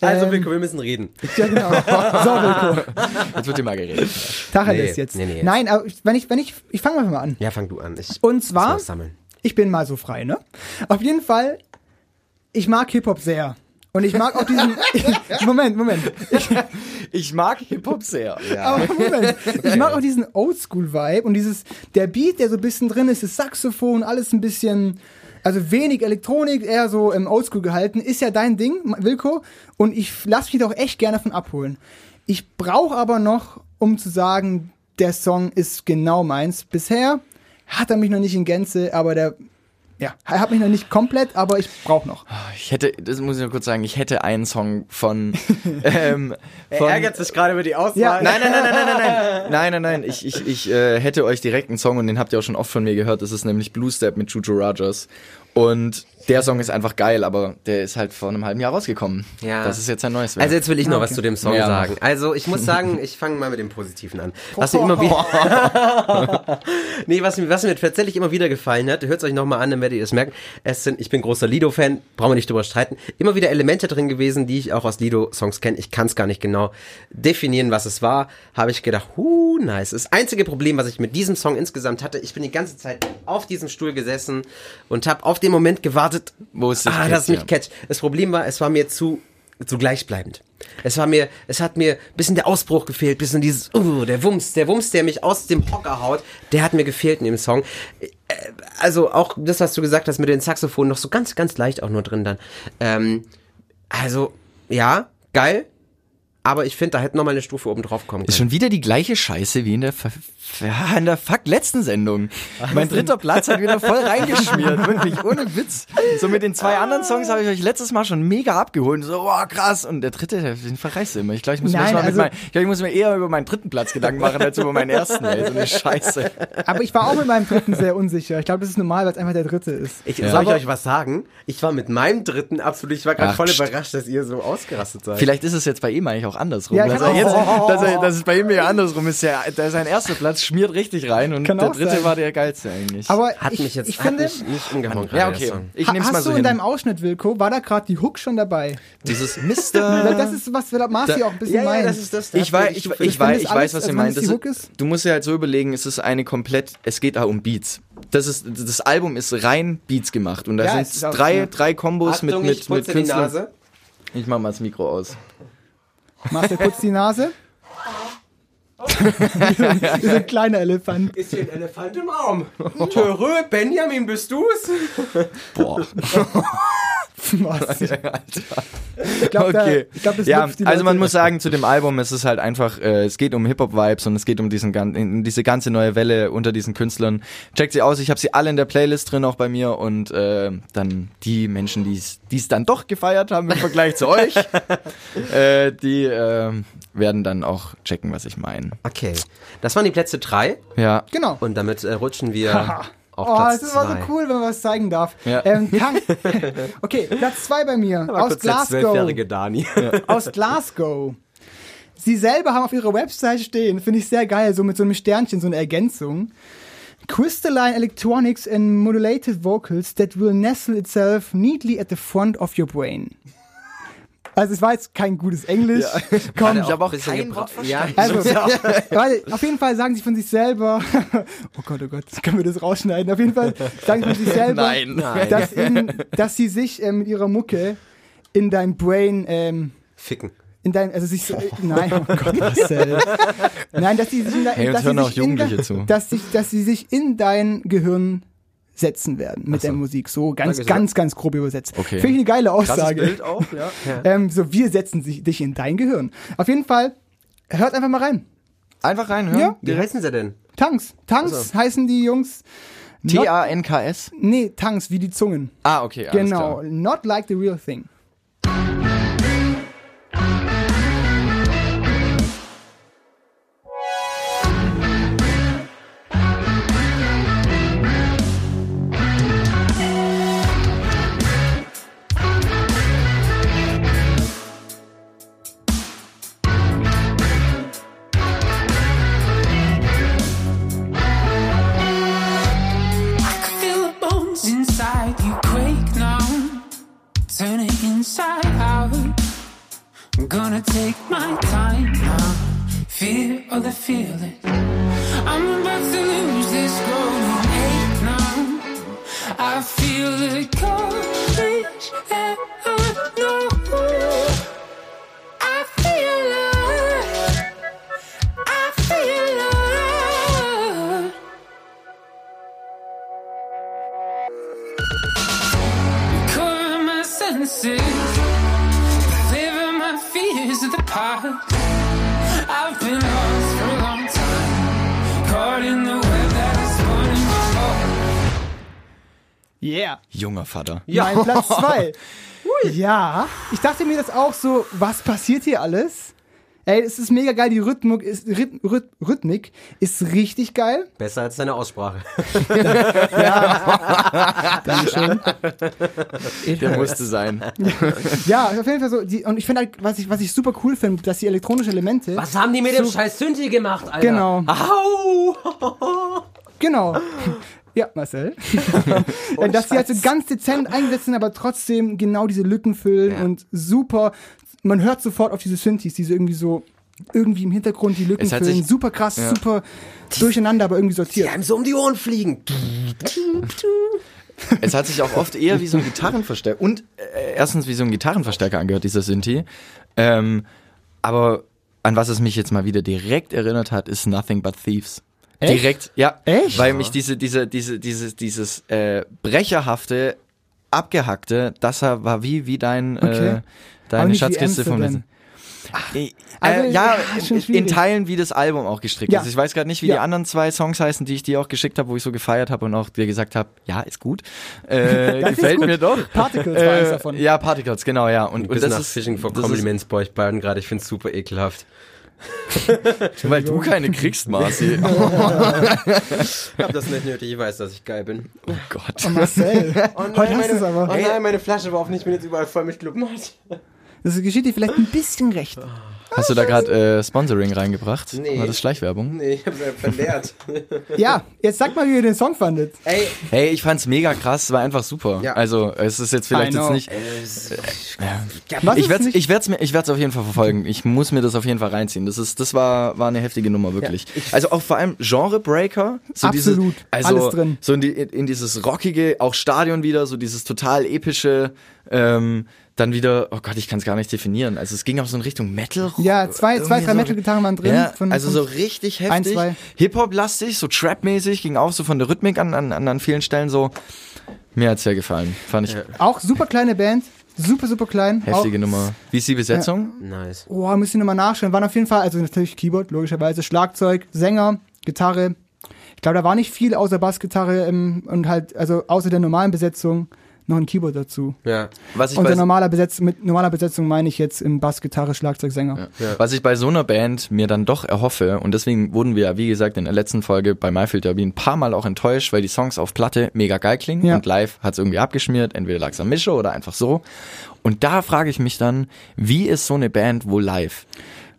Also, Ähm, Wilko, wir müssen reden. Ja, genau. So, Wilko. Jetzt wird hier mal geredet. Tacheles Nee, jetzt. nee, nee, jetzt. Nein, aber wenn ich, wenn ich, ich fange mal an. Ja, fang du an. Ich Und muss zwar, ich bin mal so frei, ne? Auf jeden Fall, ich mag Hip-Hop sehr. Und ich mag auch diesen, Moment, Moment. Ich, Ich mag Hip-Hop sehr. aber Moment. Ich mag auch diesen Oldschool-Vibe und dieses, der Beat, der so ein bisschen drin ist, das Saxophon, alles ein bisschen, Also wenig Elektronik, eher so im Oldschool gehalten. Ist ja dein Ding, Wilko. Und ich lasse mich doch echt gerne davon abholen. Ich brauche aber noch, um zu sagen, der Song ist genau meins. Bisher hat er mich noch nicht in Gänze, aber der, ja, er hat mich noch nicht komplett, aber ich brauche noch. Ich hätte, das muss ich nur kurz sagen, ich hätte einen Song von, ähm, von sich gerade über die Auswahl. Ja. Nein, nein, nein, nein, nein, nein, nein, nein, nein, nein. Ich, ich, ich äh, hätte euch direkt einen Song und den habt ihr auch schon oft von mir gehört. Das ist nämlich Blue Step mit Juju Rogers. Und der Song ist einfach geil, aber der ist halt vor einem halben Jahr rausgekommen. Ja. Das ist jetzt ein neues Werk. Also jetzt will ich noch Okay. was zu dem Song Ja. sagen. Also ich muss sagen, ich fange mal mit dem Positiven an. Was mir immer wieder, nee, was mir, was mir tatsächlich immer wieder gefallen hat, hört es euch nochmal an, dann werdet ihr es merken. Es sind, ich bin großer Lido-Fan, brauchen wir nicht drüber streiten. Immer wieder Elemente drin gewesen, die ich auch aus Lido-Songs kenne. Ich kann es gar nicht genau definieren, was es war. Habe ich gedacht, huh, nice. Das einzige Problem, was ich mit diesem Song insgesamt hatte, ich bin die ganze Zeit auf diesem Stuhl gesessen und habe auf den Moment gewartet, Wo es dich ah, catcht, das mich ja. catcht. Das Problem war, es war mir zu zu gleichbleibend. Es war mir, es hat mir bisschen der Ausbruch gefehlt, bisschen dieses, uh, der Wumms, der Wumms, der mich aus dem Hocker haut, der hat mir gefehlt in dem Song. Äh, Also auch das, was du gesagt hast mit den Saxophonen, noch so ganz, ganz leicht auch nur drin dann. Ähm, also, ja, geil. Aber ich finde, da hätte noch mal eine Stufe oben drauf kommen Ist können. schon wieder die gleiche Scheiße wie in der, Ver ja, in der fuck letzten Sendung. Mein dritter Platz hat wieder voll reingeschmiert, wirklich, ohne Witz. So mit den zwei anderen Songs habe ich euch letztes Mal schon mega abgeholt. So, wow, krass. Und der dritte, den verreißt du immer. Ich glaube, ich muss, mir Nein, also- mein, ich, glaub, ich muss mir eher über meinen dritten Platz Gedanken machen, als über meinen ersten. Ey, so eine Scheiße. Aber ich war auch mit meinem dritten sehr unsicher. Ich glaube, das ist normal, weil es einfach der dritte ist. Ich, Ja. Soll ich euch was sagen? Ich war mit meinem dritten absolut, ich war gerade voll überrascht, dass ihr so ausgerastet seid. Vielleicht ist es jetzt bei ihm eigentlich auch andersrum. Ja, dass, er jetzt, dass, er, dass es bei ihm ja andersrum ist. Ja, der, sein erster Platz schmiert richtig rein und Kann der dritte sein. war der geilste eigentlich. Aber hat ich, mich jetzt ich finde, mich nicht umgehauen. ja, gerade, okay. der. Ich ha- nehm's mal hast so du in hin. deinem Ausschnitt, Wilko, war da gerade die Hook schon dabei? Dieses Mr. das ist, was Marci auch ein bisschen Ja, ja, meint. das ist das. da Ich weiß, ich, ich, weiß, ich weiß, was also ihr wenn meint. du musst dir halt so überlegen, es ist eine komplett, es geht da um Beats. Das ist, das Album ist rein Beats gemacht und da Ja, sind drei, ja. drei Kombos Achtung, mit, ich mit, mit Künstlern. Nase. Ich mach mal das Mikro aus. Macht der putzt die Nase? das ist ein kleiner Elefant. Ist hier ein Elefant im Raum? Törö, Benjamin, bist du's? Boah. Marci. Ich glaube, Okay. ich glaub, das ja, also man muss sagen, zu dem Album, es ist halt einfach, äh, es geht um Hip-Hop-Vibes und es geht um diesen, in diese ganze neue Welle unter diesen Künstlern. Checkt sie aus, ich habe sie alle in der Playlist drin, auch bei mir und äh, dann die Menschen, die es dann doch gefeiert haben im Vergleich zu euch, äh, die äh, werden dann auch checken, was ich meine. Okay, das waren die Plätze drei Ja. Genau. und damit äh, rutschen wir auf Oh, Platz das ist immer so cool, wenn man was zeigen darf. Ja. Ähm, okay, Platz zwei bei mir. Mal Aus Glasgow. Dani. Aus Glasgow. Sie selber haben auf ihrer Website stehen, finde ich sehr geil, so mit so einem Sternchen, so eine Ergänzung. Crystalline electronics and modulated vocals that will nestle itself neatly at the front of your brain. Also es war jetzt kein gutes Englisch. Komm, Ich habe auch bisschen kein Wort Ja, verstanden. also, weil auf jeden Fall sagen sie von sich selber, oh Gott, oh Gott, können wir das rausschneiden? Auf jeden Fall sagen sie von sich selber, Nein. Dass, ihnen, dass sie sich äh, mit ihrer Mucke in dein Brain, ähm, ficken. in dein, also sich so, nein, oh Gott, Marcel. Nein, dass sie sich in dein, Hey, dass sie sich in Jugendliche dein, zu. Dass, sich, dass sie sich in dein Gehirn setzen werden mit der Musik. So ganz, ganz, ganz grob übersetzt. Okay. Finde ich eine geile Aussage. auch, ja. Ähm, so, wir setzen dich in dein Gehirn. Auf jeden Fall, hört einfach mal rein. Einfach reinhören. Ja. Wie heißen sie denn? Tanks. Tanks heißen die Jungs. T-A-N-K-S? nee, Tanks, wie die Zungen. Ah, okay. Alles genau. Klar. Not like the real thing. Yeah. Junger Vater. Mein Platz 2. Ja, ich dachte mir das auch so, was passiert hier alles? Ey, es ist mega geil, die Rhythmik ist, Rhyth, Rhyth, Rhythmik ist richtig geil. Besser als deine Aussprache. Dankeschön. Der musste sein. Ja, auf jeden Fall so. Die, und ich finde halt, was ich, was ich super cool finde, dass die elektronischen Elemente. Was haben die mit dem scheiß Synthi gemacht, Alter? Genau. Au! Genau. Ja, Marcel. Äh, dass die halt so ganz dezent eingesetzt sind, aber trotzdem genau diese Lücken füllen Ja. und super. Man hört sofort auf diese Synthes, diese irgendwie so irgendwie im Hintergrund die Lücken füllen. sich- Super krass, Ja. super durcheinander, aber irgendwie Die sortiert. einem so um die Ohren fliegen. Es hat sich auch oft eher wie so ein Gitarrenverstärker und äh, erstens wie so ein Gitarrenverstärker angehört, dieser Synthi. Ähm, aber an was es mich jetzt mal wieder direkt erinnert hat, ist Nothing But Thieves. Echt? Direkt, ja. Echt? Weil mich diese, diese, diese, dieses, dieses äh, brecherhafte, abgehackte, das war wie, wie dein, Okay. äh, deine Schatzkiste vom Amsterdam. Äh, Also, äh, ja, ja, in, Teilen wie das Album auch gestrickt Ja. ist. Ich weiß gerade nicht, wie die Ja. anderen zwei Songs heißen, die ich dir auch geschickt habe, wo ich so gefeiert habe und auch dir gesagt habe, ja, ist gut. Äh, gefällt gut. mir doch. Particles war eins Äh, davon. Ja, Particles, genau, ja. Und, und Bis das nach ist, Fishing for Compliments bei euch beiden gerade. Ich finde es super ekelhaft. Weil du keine kriegst, Marci. Ich hab das nicht nötig. Ich weiß, dass ich geil bin. Oh Gott. Oh, Marcel. Heute hast du es aber. Oh nein, meine Flasche war auf nicht. Ich bin jetzt überall voll mit Clubmat. Das geschieht dir vielleicht ein bisschen recht. Hast du da gerade äh, Sponsoring reingebracht? Nee. War das Schleichwerbung? Nee, ich hab's ja verleert. Ja, jetzt sag mal, wie ihr den Song fandet. Ey, Hey, ich fand's mega krass, es war einfach super. Ja. Also, es ist jetzt vielleicht jetzt nicht. Was Ich ist werde nicht- ich werd's mir ich werd's auf jeden Fall verfolgen. Ich muss mir das auf jeden Fall reinziehen. Das ist das war war eine heftige Nummer wirklich. also auch vor allem Genre Breaker, so Absolut. Diese, also Alles drin. So in, die, in dieses rockige, auch Stadion wieder, so dieses total epische ähm, dann wieder, oh Gott, ich kann es gar nicht definieren. Also es ging auch so in Richtung Metal. Ja, zwei, zwei drei so- Metal-Gitarren waren drin. Ja, von- also von- so richtig heftig. Hip-Hop-lastig, so Trap-mäßig, ging auch so von der Rhythmik an, an, an, an vielen Stellen so. Mir hat's sehr gefallen. Fand ich Auch super kleine Band. Super, super klein. heftige auch, Nummer. Wie ist die Besetzung? nice. Oh, müssen wir nochmal nachschauen. Waren auf jeden Fall, also natürlich Keyboard, logischerweise, Schlagzeug, Sänger, Gitarre. Ich glaube, da war nicht viel außer Bassgitarre ähm, und halt, also außer der normalen Besetzung noch ein Keyboard dazu. Ja. Was ich der normaler Besetz mit normaler Besetzung meine ich jetzt im Bassgitarre, Schlagzeug, Sänger. was ich bei so einer Band mir dann doch erhoffe, und deswegen wurden wir ja, wie gesagt, in der letzten Folge bei Myfield Derby ein paar Mal auch enttäuscht, weil die Songs auf Platte mega geil klingen Ja. und live hat's irgendwie abgeschmiert, entweder lag's am Mischer oder einfach so. Und da frage ich mich dann, wie ist so eine Band wohl live?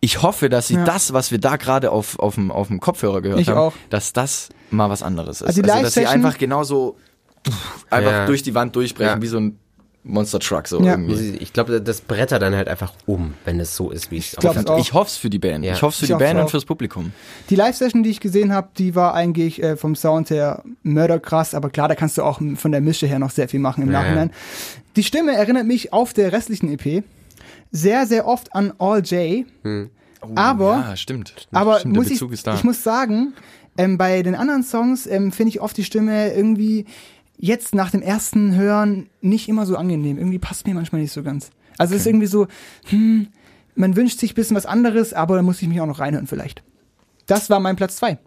Ich hoffe, dass sie Ja. das, was wir da gerade auf, auf, dem, auf dem Kopfhörer gehört Ich haben, auch. dass das mal was anderes ist. Also die dass sie einfach genauso einfach Ja. durch die Wand durchbrechen, Ja. wie so ein Monster Truck so Ja. irgendwie. Ich glaube, das brettert dann halt einfach um, wenn es so ist, wie es auf- es auch. Ich hoff's für die Band. Ja. Ich hoff's für Ich die Band und auch. fürs Publikum. Die Live-Session, die ich gesehen habe, die war eigentlich äh, vom Sound her mörderkrass, aber klar, da kannst du auch von der Mische her noch sehr viel machen im Ja, Nachhinein. Die Stimme erinnert mich auf der restlichen EP sehr, sehr oft an All J, aber Ja, stimmt. Aber stimmt, muss ich, ich muss sagen, ähm, bei den anderen Songs ähm, finde ich oft die Stimme irgendwie jetzt nach dem ersten Hören nicht immer so angenehm. Irgendwie passt mir manchmal nicht so ganz. Also es ist irgendwie so, hm, man wünscht sich ein bisschen was anderes, aber da muss ich mich auch noch reinhören vielleicht. Das war mein Platz zwei.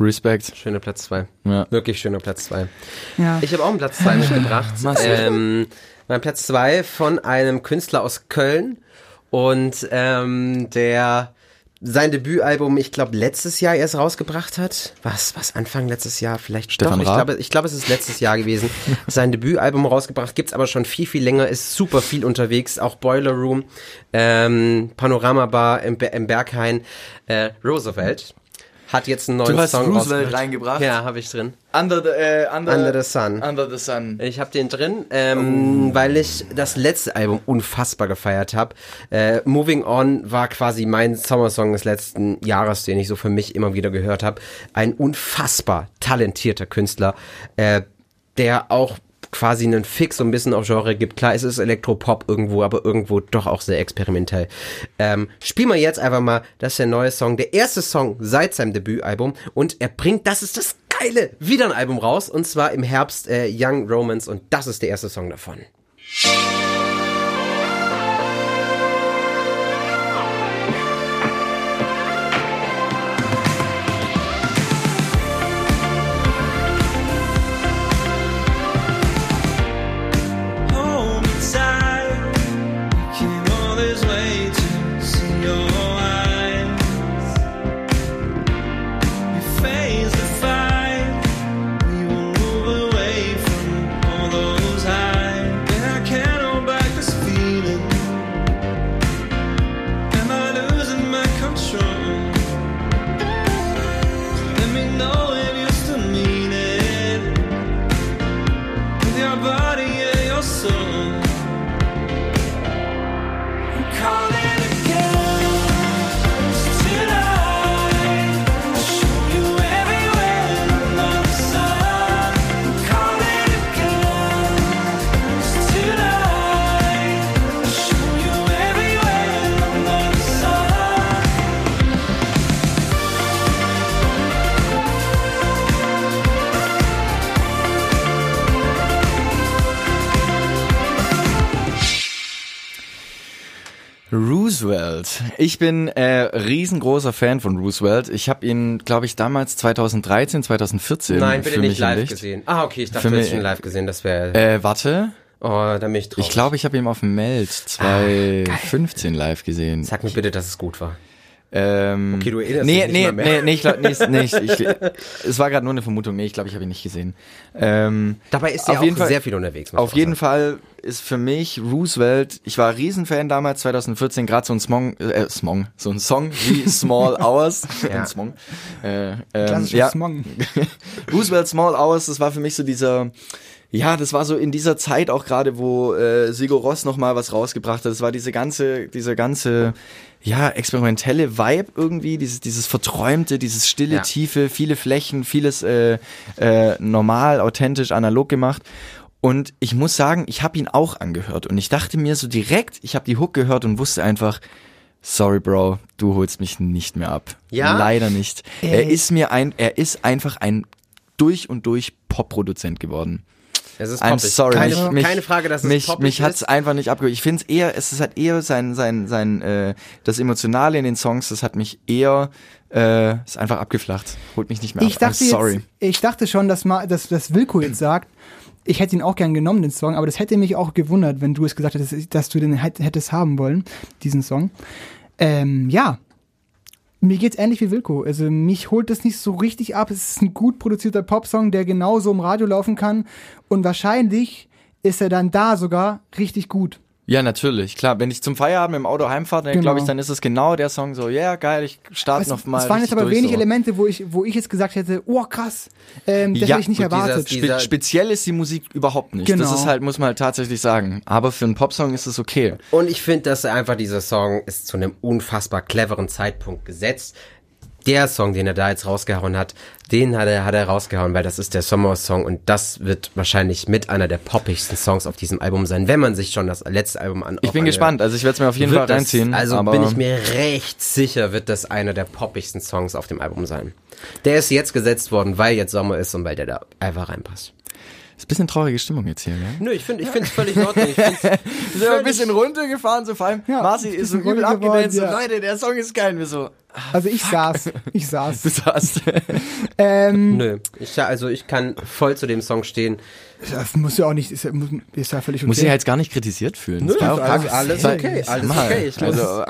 Respekt. Schöner Platz 2. Ja. Wirklich schöner Platz 2. Ja. Ich habe auch einen Platz 2 mitgebracht. ähm, mein Platz 2 von einem Künstler aus Köln und ähm, der sein Debütalbum, ich glaube, letztes Jahr erst rausgebracht hat. Was, was Anfang letztes Jahr? Vielleicht Stefan doch. Ich glaube, ich glaube, es ist letztes Jahr gewesen. Sein Debütalbum rausgebracht, gibt's aber schon viel, viel länger, ist super viel unterwegs, auch Boiler Room, ähm, Panorama Bar im, Be- im Berghain, äh, Roosevelt. Hat jetzt einen neuen Du hast Song Roosevelt reingebracht? Ja, habe ich drin. Under the, äh, under, Under the Sun. Under the Sun. Ich habe den drin, ähm, weil ich das letzte Album unfassbar gefeiert habe. Äh, Moving On war quasi mein Sommersong des letzten Jahres, den ich so für mich immer wieder gehört habe. Ein unfassbar talentierter Künstler, äh, der auch quasi einen Fix so ein bisschen auf Genre gibt. Klar, es ist Elektropop irgendwo, aber irgendwo doch auch sehr experimentell. Ähm, spielen wir jetzt einfach mal, das ist der neue Song, der erste Song seit seinem Debütalbum und er bringt, das ist das Geile, wieder ein Album raus und zwar im Herbst äh, Young Romance und das ist der erste Song davon. Roosevelt. Ich bin äh, riesengroßer Fan von Roosevelt. Ich habe ihn, glaube ich, damals 2013, 2014 Nein, bitte für nicht mich live entdeckt. gesehen. Ah, okay, ich dachte, du hättest ihn live gesehen, das wäre. Äh, warte. oh, da bin ich drauf. Ich glaube, ich habe ihn auf dem Meld 2015 live gesehen. Sag mir bitte, dass es gut war. Ähm, Okay, du erinnerst nee, dich nicht nee, mehr. nee, nee, ich glaub, nee, nee, ich, ich, es war gerade nur eine Vermutung. Nee, ich glaube, ich habe ihn nicht gesehen. Ähm, Dabei ist er Auf auch jeden Fall- sehr viel unterwegs. Auf jeden sagen. Fall ist für mich Roosevelt, ich war Riesenfan damals, 2014, gerade so ein Smong, äh, Smong, so ein Song wie Small Hours. Ja. Ein Smong. Äh, ähm, ja. Smong. Roosevelt Small Hours, das war für mich so dieser, ja, das war so in dieser Zeit auch gerade, wo äh, Sigur Ross noch mal was rausgebracht hat. Das war diese ganze, diese ganze, ja, experimentelle Vibe irgendwie, dieses, dieses verträumte, dieses stille, Ja. tiefe, viele Flächen, vieles äh, äh, normal, authentisch, analog gemacht. Und ich muss sagen, ich habe ihn auch angehört und ich dachte mir so direkt, ich habe die Hook gehört und wusste einfach, sorry Bro, du holst mich nicht mehr ab. Ja? Leider nicht. Ey. Er ist mir ein, er ist einfach ein durch und durch Pop-Produzent geworden. Es ist I'm sorry. Keine, mich, keine Frage, dass es mich, poppig mich hat's ist. einfach nicht abgeholt. Ich finde es eher, es ist halt eher sein, sein, sein, äh, das Emotionale in den Songs, das hat mich eher, äh, ist einfach abgeflacht. Holt mich nicht mehr Ich ab. dachte, I'm sorry. jetzt, ich dachte schon, dass, Ma, dass, dass Wilko jetzt sagt, ich hätte ihn auch gern genommen, den Song, aber das hätte mich auch gewundert, wenn du es gesagt hättest, dass du den hätt- hättest haben wollen, diesen Song. Ähm, ja. Mir geht's ähnlich wie Wilko. Also mich holt das nicht so richtig ab. Es ist ein gut produzierter Popsong, der genauso im Radio laufen kann. Und wahrscheinlich ist er dann da sogar richtig gut. Ja, natürlich, klar. Wenn ich zum Feierabend im Auto heimfahre, dann Genau. glaube ich, dann ist es genau der Song so, ja, geil, ich starte Es, noch mal. es waren jetzt aber wenig so. Elemente, wo ich, wo ich jetzt gesagt hätte, oh krass, ähm, das Ja, hätte ich nicht gut, dieser- erwartet. dieser- Spe speziell ist die Musik überhaupt nicht. Genau. Das ist halt, muss man halt tatsächlich sagen. Aber für einen Popsong ist es okay. Und ich finde, dass einfach dieser Song ist zu einem unfassbar cleveren Zeitpunkt gesetzt. Der Song, den er da jetzt rausgehauen hat, den hat er, hat er rausgehauen, weil das ist der Sommersong und das wird wahrscheinlich mit einer der poppigsten Songs auf diesem Album sein, wenn man sich schon das letzte Album an. Ich bin gespannt. Also ich werde es mir auf jeden Fall das, reinziehen. Also aber bin ich mir recht sicher, wird das einer der poppigsten Songs auf dem Album sein. Der ist jetzt gesetzt worden, weil jetzt Sommer ist und weil der da einfach reinpasst. Ist ein bisschen traurige Stimmung jetzt hier, gell? Nö, ich finde, ich finde es völlig in Ordnung. Ich find's, Wir sind ein bisschen runtergefahren, so vor allem Ja, Marci ist so übel abgedanced, so ja. Leute, der Song ist geil. Wir so, Also ich saß, ich saß. du hast. Ähm, nö, ich, also ich kann voll zu dem Song stehen. das muss ja auch nicht, ist ja, muss, ist ja völlig okay. Muss ich jetzt gar nicht kritisiert fühlen. Das war auch alles, okay, alles Mal, okay. Ich Also,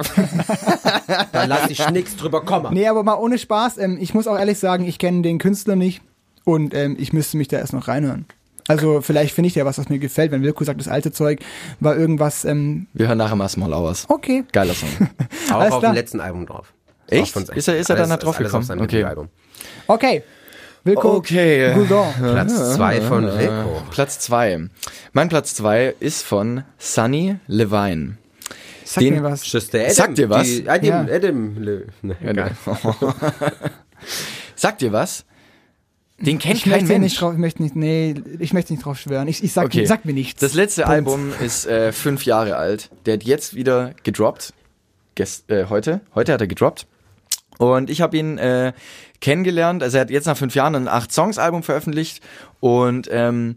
da lass ich nix drüber kommen. Nee, aber mal ohne Spaß, ähm, ich muss auch ehrlich sagen, ich kenne den Künstler nicht und ähm, ich müsste mich da erst noch reinhören. Also vielleicht finde ich ja was, was mir gefällt. Wenn Wilko sagt, das alte Zeug war irgendwas, ähm, wir hören nachher mal Small Hours. okay. Geiler Song. Auch alles auf klar. dem letzten Album drauf. Echt? Ist er- ist er dann da drauf alles gekommen? auf seinem Okay. Album. Okay. Wilko. Okay. Goudon. Platz zwei von Wilco. Platz zwei. Mein Platz zwei ist von Sunny Levine. Sag Den- mir was. Adam. Sagt dir was? Die, Adam, Ja. Adam. Le- Ne. Sagt dir was? Den kennt Ich kein möchte Mensch. nicht drauf, ich möchte nicht, nee, ich möchte nicht drauf schwören. Ich, ich sag, Okay. sag mir nichts. Das letzte Punkt. Album ist äh, fünf Jahre alt. Der hat jetzt wieder gedroppt. Gest äh, heute. Heute hat er gedroppt. Und ich habe ihn äh, kennengelernt. Also er hat jetzt nach fünf Jahren ein acht Songs Album veröffentlicht und ähm,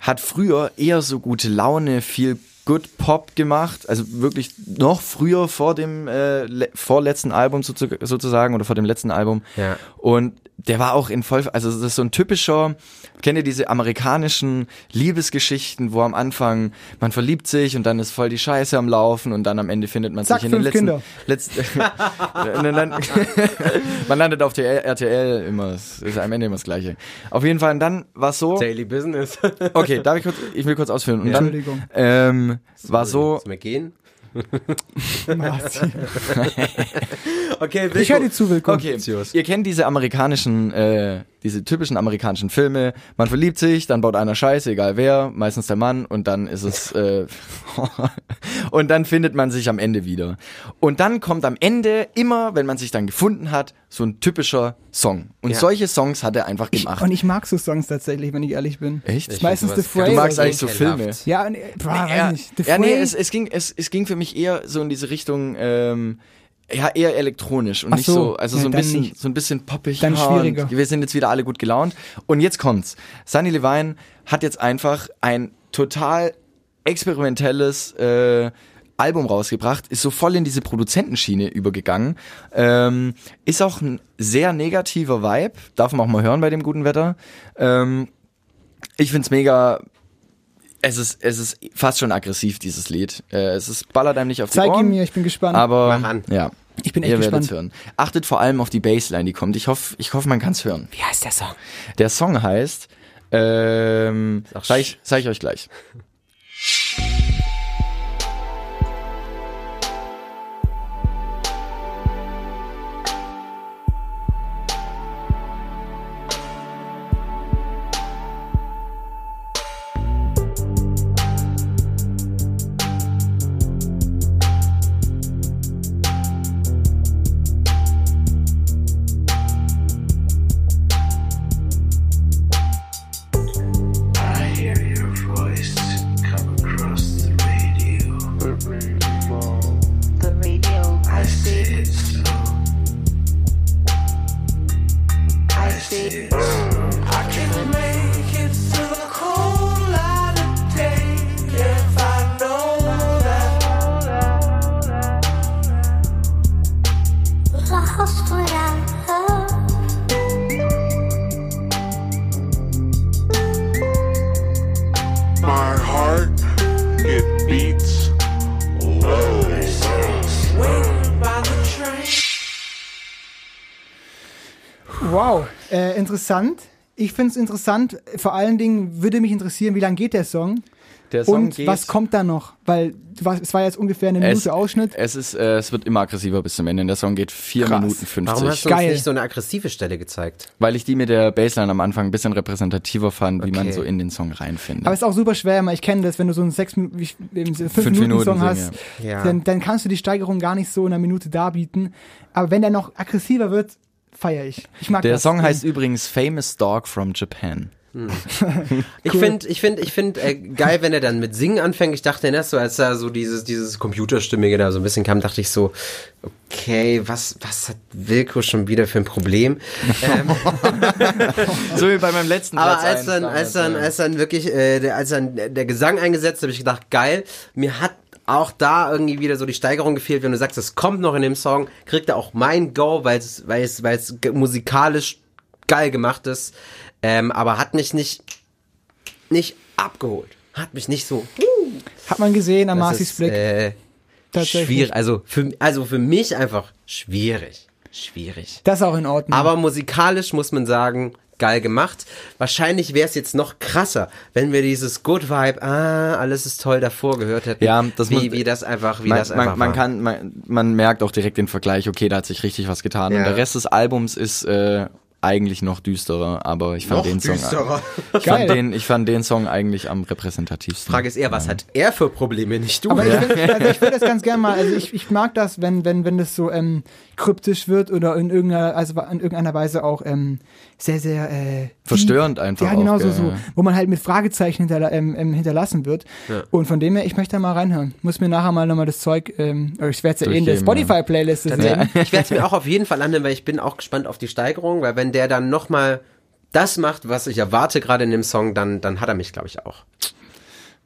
hat früher eher so gute Laune, viel Good Pop gemacht. Also wirklich noch früher vor dem äh, le- vorletzten Album sozu sozusagen oder vor dem letzten Album. Ja. Und der war auch in voll, also das ist so ein typischer, kennt ihr diese amerikanischen Liebesgeschichten, wo am Anfang man verliebt sich und dann ist voll die Scheiße am Laufen und dann am Ende findet man Zack, sich in den letzten, Kinder. letzten dann, man landet auf der RTL immer, es ist am Ende immer das Gleiche. Auf jeden Fall, und dann war es so, Daily Business. okay, darf ich kurz, ich will kurz ausführen. Und dann Entschuldigung. ähm, war so, wir gehen? Martin. Okay, Ich höre dir zu, Wilko. Okay, ihr kennt diese amerikanischen, äh, diese typischen amerikanischen Filme. Man verliebt sich, dann baut einer Scheiße, egal wer, meistens der Mann, und dann ist es, äh, und dann findet man sich am Ende wieder. Und dann kommt am Ende immer, wenn man sich dann gefunden hat, so ein typischer Song. Und Ja. solche Songs hat er einfach Ich, gemacht. und ich mag so Songs tatsächlich, wenn ich ehrlich bin. Echt? Ich meistens The Fray. du magst eigentlich so Filme. Ja, und, äh, boah, ja, weiß nicht. The ja, nee, es, es, ging, es, es ging für mich eher so in diese Richtung, ähm, ja, eher elektronisch und Ach nicht so. so, also Nee, so ein bisschen, nicht. so ein bisschen poppig. Dann ja, schwieriger. Wir sind jetzt wieder alle gut gelaunt. Und jetzt kommt's. Sunny Levine hat jetzt einfach ein total experimentelles äh, Album rausgebracht, ist so voll in diese Produzentenschiene übergegangen. Ähm, ist auch ein sehr negativer Vibe, darf man auch mal hören bei dem guten Wetter. Ähm, ich find's mega. Es ist, es ist fast schon aggressiv, dieses Lied. Äh, es ist, ballert einem nicht auf die Zeig Ohren. ihn mir, ich bin gespannt. Aber Mach an. ja, Ich bin echt ihr werdet's gespannt. hören. Achtet vor allem auf die Bassline, die kommt. Ich hoffe, ich hoffe, man kann's hören. Wie heißt der Song? Der Song heißt, ähm, sag ich, sag ich euch gleich. finde es interessant. Vor allen Dingen würde mich interessieren, wie lange geht der Song? Der Song Und geht, was kommt da noch? Weil warst- es war jetzt ungefähr eine es, Minute Ausschnitt. Es ist, äh, es wird immer aggressiver bis zum Ende. Der Song geht 4 Krass. Minuten 50. Warum hast du Geil. uns nicht so eine aggressive Stelle gezeigt? weil ich die mit der Bassline am Anfang ein bisschen repräsentativer fand, wie man Okay. so in den Song reinfindet. Aber es ist auch super schwer, weil ich kenne das, wenn du so einen sechs Minuten, wie ich- eben so fünf, Fünf Minuten, Minuten Song singen, hast, ja. dann, dann kannst du die Steigerung gar nicht so in einer Minute darbieten. Aber wenn der noch aggressiver wird, feiere ich. Ich mag der das. Song heißt übrigens Famous Dog from Japan. Ich finde, ich finde, ich finde äh, geil, wenn er dann mit Singen anfängt. Ich dachte erst so, als da so dieses, dieses Computerstimmige da so ein bisschen kam, dachte ich so, okay, was, was hat Wilko schon wieder für ein Problem? ähm, So wie bei meinem letzten aber Platz als dann, damals, als dann, als dann wirklich, äh, der, als dann der Gesang eingesetzt, habe ich gedacht, geil. Mir hat auch da irgendwie wieder so die Steigerung gefehlt, wenn du sagst, es kommt noch in dem Song, kriegt er auch mein Go, weil es, weil es, weil es musikalisch geil gemacht ist, ähm, aber hat mich nicht, nicht abgeholt. Hat mich nicht so. Hat man gesehen am Das Marcis Blick. Äh, Tatsächlich. schwierig. Also für, also für mich einfach schwierig. Schwierig. Das ist auch in Ordnung. Aber musikalisch muss man sagen, geil gemacht. Wahrscheinlich wäre es jetzt noch krasser, wenn wir dieses Good Vibe, ah, alles ist toll davor gehört hätten. Ja, das wie, muss- wie das einfach, wie man, das einfach man, man war. kann, man, man merkt auch direkt den Vergleich, okay, da hat sich richtig was getan. Und Ja. der Rest des Albums ist äh, eigentlich noch düsterer, aber ich fand Noch den Song. düsterer. Ich Geil. fand, den, ich fand den Song eigentlich am repräsentativsten. Frage ist eher, was hat er für Probleme, nicht du? Aber ich will, also ich will das ganz gerne mal, also ich, ich mag das, wenn, wenn, wenn das so ähm, kryptisch wird oder in irgendeiner, also in irgendeiner Weise auch ähm, sehr, sehr äh, verstörend die, einfach. Ja, genau so, so, wo man halt mit Fragezeichen hinterla ähm, ähm, hinterlassen wird. Ja. Und von dem her, ich möchte da mal reinhören. Muss mir nachher mal nochmal das Zeug, ähm, ich werde es ja eh in der Spotify-Playlist sehen. Ja. Ich werde es mir auch auf jeden Fall annehmen, weil ich bin auch gespannt auf die Steigerung, weil wenn der dann nochmal das macht, was ich erwarte gerade in dem Song, dann, dann hat er mich, glaube ich, auch.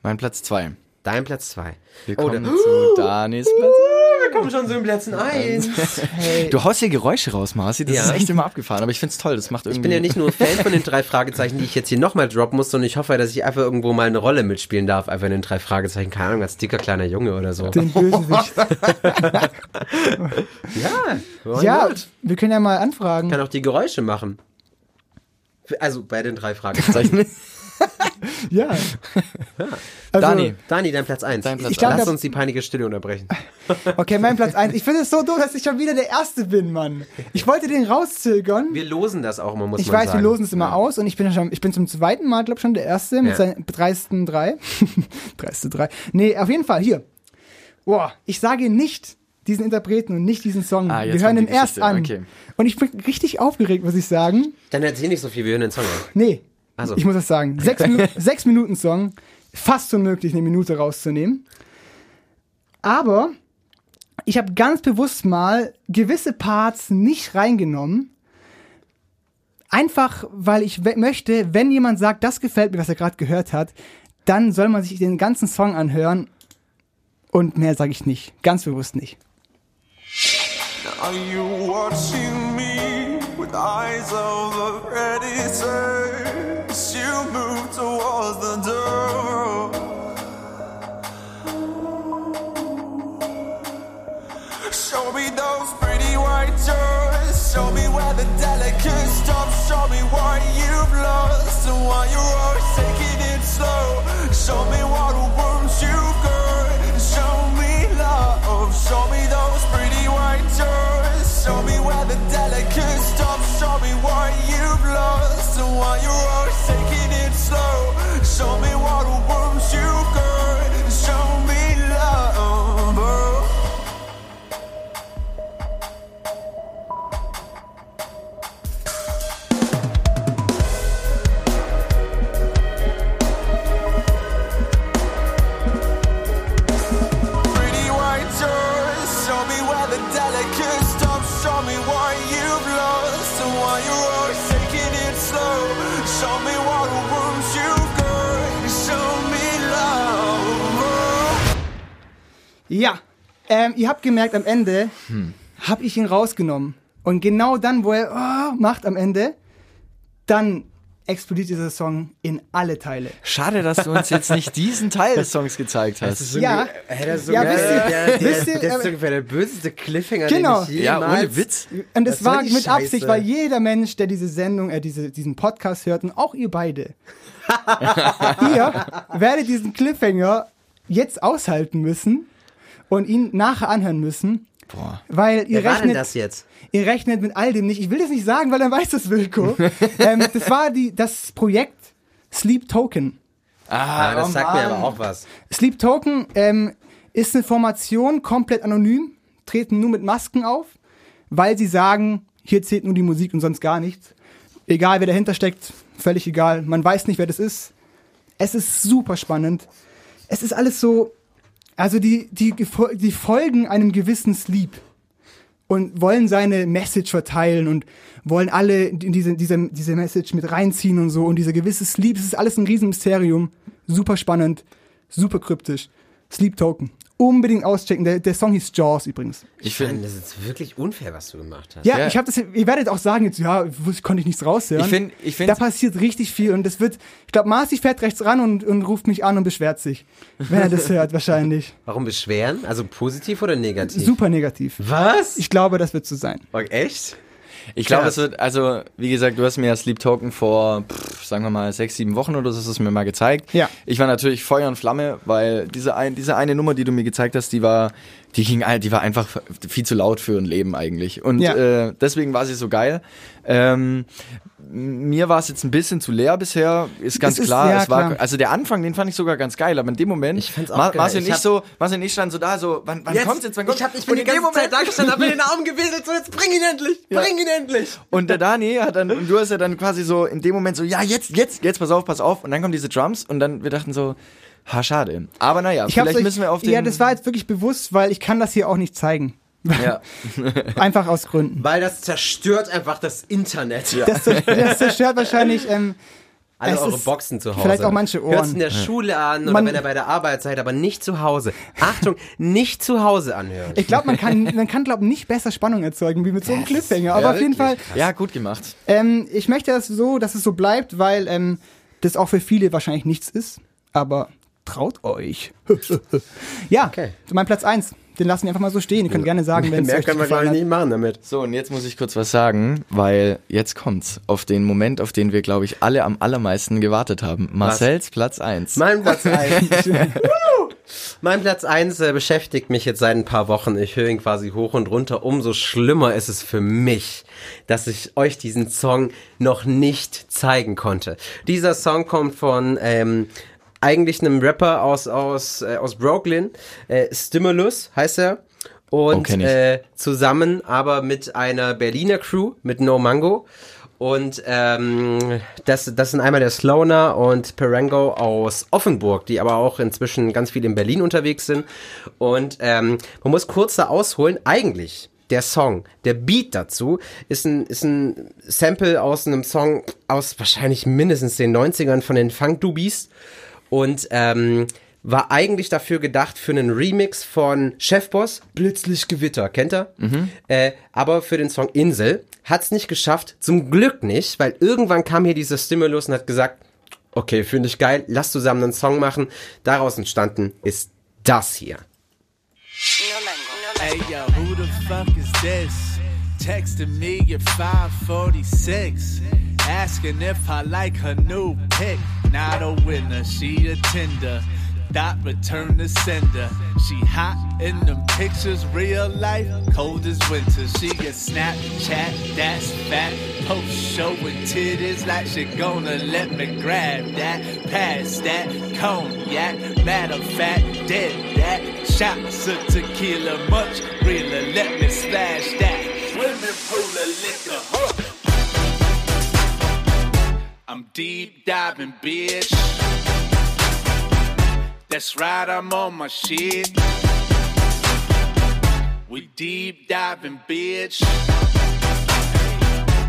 Mein Platz 2. Dein Platz 2. Wir kommen oh, zu Danis Platz 2 komm schon so im letzten Eins. Hey. Du haust hier Geräusche raus, Marci. Das ja. ist echt immer abgefahren, aber ich finde es toll. Das macht irgendwie. Ich bin ja nicht nur Fan von den drei Fragezeichen, die ich jetzt hier nochmal droppen muss, sondern ich hoffe, dass ich einfach irgendwo mal eine Rolle mitspielen darf, einfach in den drei Fragezeichen. Keine Ahnung, als dicker kleiner Junge oder so. Den Bösewicht. ja. Ja, gut. wir können ja mal anfragen. Ich kann auch die Geräusche machen. Also bei den drei Fragezeichen. ja. ja. Also, Dani, Dani, dein Platz 1. Ich glaub, Lass uns die peinliche Stille unterbrechen. Okay, mein Platz eins. Ich finde es so doof, dass ich schon wieder der Erste bin, Mann. Ich wollte den rauszögern. Wir losen das auch immer, muss Ich man weiß, sagen. wir losen es immer aus und ich bin schon, ich bin zum zweiten Mal, glaube ich, schon der Erste mit Ja. seinen dreisten drei. dreiste drei. Nee, auf jeden Fall, hier. Boah, ich sage nicht diesen Interpreten und nicht diesen Song. Ah, wir hören die erst an. okay. Und ich bin richtig aufgeregt, muss ich sagen. Dann erzähl nicht so viel, wir hören den Song an. Nee, Also. ich muss das sagen. Sechs, Minu sechs Minuten Song, fast unmöglich, eine Minute rauszunehmen. Aber ich habe ganz bewusst mal gewisse Parts nicht reingenommen. Einfach, weil ich möchte, wenn jemand sagt, das gefällt mir, was er gerade gehört hat, dann soll man sich den ganzen Song anhören Und mehr sage ich nicht. Ganz bewusst nicht. Are you watching me with eyes of a predator? You move towards the door. Show me those pretty white doors. Show me where the delicate stops. Show me what you've lost and why you're always taking it slow. Show me what wounds you've got. Show me love. Show me those pretty white doors. Show me where the delicate stops. Show me what you've lost and why you're always ähm, ihr habt gemerkt, am Ende habe ich ihn rausgenommen. Und genau dann, wo er oh, macht am Ende, dann explodiert dieser Song in alle Teile. Schade, dass du uns jetzt nicht diesen Teil des Songs gezeigt hast. so Ja. Hey, das ist so Ja, geil. wisst ihr- der, der, wisst ihr, das ist aber- ungefähr der böseste Cliffhanger, Genau. den ich Ja, ohne Witz. Und Was es war mit Absicht, Scheiße? weil jeder Mensch, der diese Sendung, äh, diese, diesen Podcast hört, und auch ihr beide, ihr werdet diesen Cliffhanger jetzt aushalten müssen und ihn nachher anhören müssen. Boah. Weil ihr Wer war denn rechnet, das jetzt? ihr rechnet mit all dem nicht. Ich will das nicht sagen, weil dann weiß das Wilko. ähm, das war die, das Projekt Sleep Token. Ah, das oh sagt mir Mann. aber auch was. Sleep Token ähm, ist eine Formation, komplett anonym, treten nur mit Masken auf, weil sie sagen, hier zählt nur die Musik und sonst gar nichts. Egal, wer dahinter steckt, völlig egal. Man weiß nicht, wer das ist. Es ist super spannend. Es ist alles so, also die, die, die folgen einem gewissen Sleep und wollen seine Message verteilen und wollen alle in diese, diese, diese Message mit reinziehen und so. Und dieser gewisse Sleep, es ist alles ein Riesenmysterium. Super spannend, super kryptisch. Sleep Token. Unbedingt auschecken. Der, der Song hieß Jaws übrigens. Ich finde, das ist wirklich unfair, was du gemacht hast. Ja, Ja. ich habe das, ihr werdet auch sagen jetzt, ja, konnte ich nichts raushören. ich finde, ich da finde, passiert richtig viel und das wird, ich glaube, Marci fährt rechts ran und, und ruft mich an und beschwert sich, wenn er das hört, wahrscheinlich. Warum beschweren? Also positiv oder negativ? Super negativ. Was? Ich glaube, das wird so sein. Oh, echt? Ich glaube, es wird, also, wie gesagt, du hast mir ja Sleep Token vor, pff, sagen wir mal, sechs, sieben Wochen oder so, hast du es mir mal gezeigt. Ja. Ich war natürlich Feuer und Flamme, weil diese, ein, diese eine Nummer, die du mir gezeigt hast, die war, die ging, die war einfach viel zu laut für ein Leben eigentlich. Und Ja. äh, deswegen war sie so geil. Ähm, mir war es jetzt ein bisschen zu leer bisher, ist ganz Es ist- klar. ja, es war, klar. also der Anfang, den fand ich sogar ganz geil, aber in dem Moment, Ich fand's auch Ma- geil. Marcel Ich und ich hab- so, Marcel und ich standen so da, so, wann, wann kommt's jetzt, wann kommt's? Ich, hab, ich bin Und in dem Moment- da gestanden, hab mir den Arm gewedelt, so jetzt bring ihn endlich, bring ihn endlich. Und der Dani hat dann, und du hast ja dann quasi so in dem Moment so, ja, jetzt, jetzt, jetzt, pass auf, pass auf. Und dann kommen diese Drums und dann, wir dachten so, ha, schade. Aber naja, Ich vielleicht euch- müssen wir auf den. Ja, das war jetzt wirklich bewusst, weil ich kann das hier auch nicht zeigen. Ja. Einfach aus Gründen. Weil das zerstört einfach das Internet. Das, das zerstört wahrscheinlich ähm, Alle Es eure Boxen zu Hause. vielleicht auch manche Ohren. Hört's in der Schule an oder Man- wenn ihr bei der Arbeit seid, aber nicht zu Hause. Achtung, nicht zu Hause anhören. Ich glaube, man kann, man kann glaube nicht besser Spannung erzeugen wie mit so einem Cliffhanger. Aber auf jeden Fall, wirklich ja, gut gemacht. ähm, ich möchte das so, dass es so bleibt, weil ähm, das auch für viele wahrscheinlich nichts ist. Aber traut euch. ja, Okay. mein Platz 1. Den lassen wir einfach mal so stehen. Ihr könnt gerne sagen, wenn es Mehr können wir ich nicht machen damit. So, und jetzt muss ich kurz was sagen, weil jetzt kommt's auf den Moment, auf den wir, glaube ich, alle am allermeisten gewartet haben. Marcells Platz 1. Mein Platz 1. mein Platz 1 äh, beschäftigt mich jetzt seit ein paar Wochen. Ich höre ihn quasi hoch und runter. Umso schlimmer ist es für mich, dass ich euch diesen Song noch nicht zeigen konnte. Dieser Song kommt von ähm, eigentlich einem Rapper aus, aus, äh, aus Brooklyn. Äh, Stimulus heißt er. Oh, Und ich. äh, zusammen aber mit einer Berliner Crew, mit No Mango. Und ähm, das, das sind einmal der Sloaner und Perengo aus Offenburg, die aber auch inzwischen ganz viel in Berlin unterwegs sind. Und ähm, man muss kurz da ausholen, eigentlich der Song, der Beat dazu, ist ein, ist ein Sample aus einem Song aus wahrscheinlich mindestens den 90ern von den Funk Doobies. Und ähm, war eigentlich dafür gedacht für einen Remix von Chefboss, Plötzlich Gewitter, kennt er? Äh, aber für den Song Insel hat's nicht geschafft, zum Glück nicht, weil irgendwann kam hier dieser Stimulus und hat gesagt, okay, finde ich geil, lass zusammen einen Song machen. Daraus entstanden ist das hier. Hey yo, who the fuck is this? Texting me at 546. Asking if I like her new pick. Not a winner, she a tender. Dot return to sender. She hot in them pictures, real life, cold as winter. She get Snapchat, that's fat. Post showing titties like she gonna let me grab that. Pass that cognac, matter of fact, dead that. Shots of tequila, much realer. Let me splash that. Swimming pool of liquor, huh? I'm deep diving, bitch. That's right, I'm on my shit. We deep diving, bitch.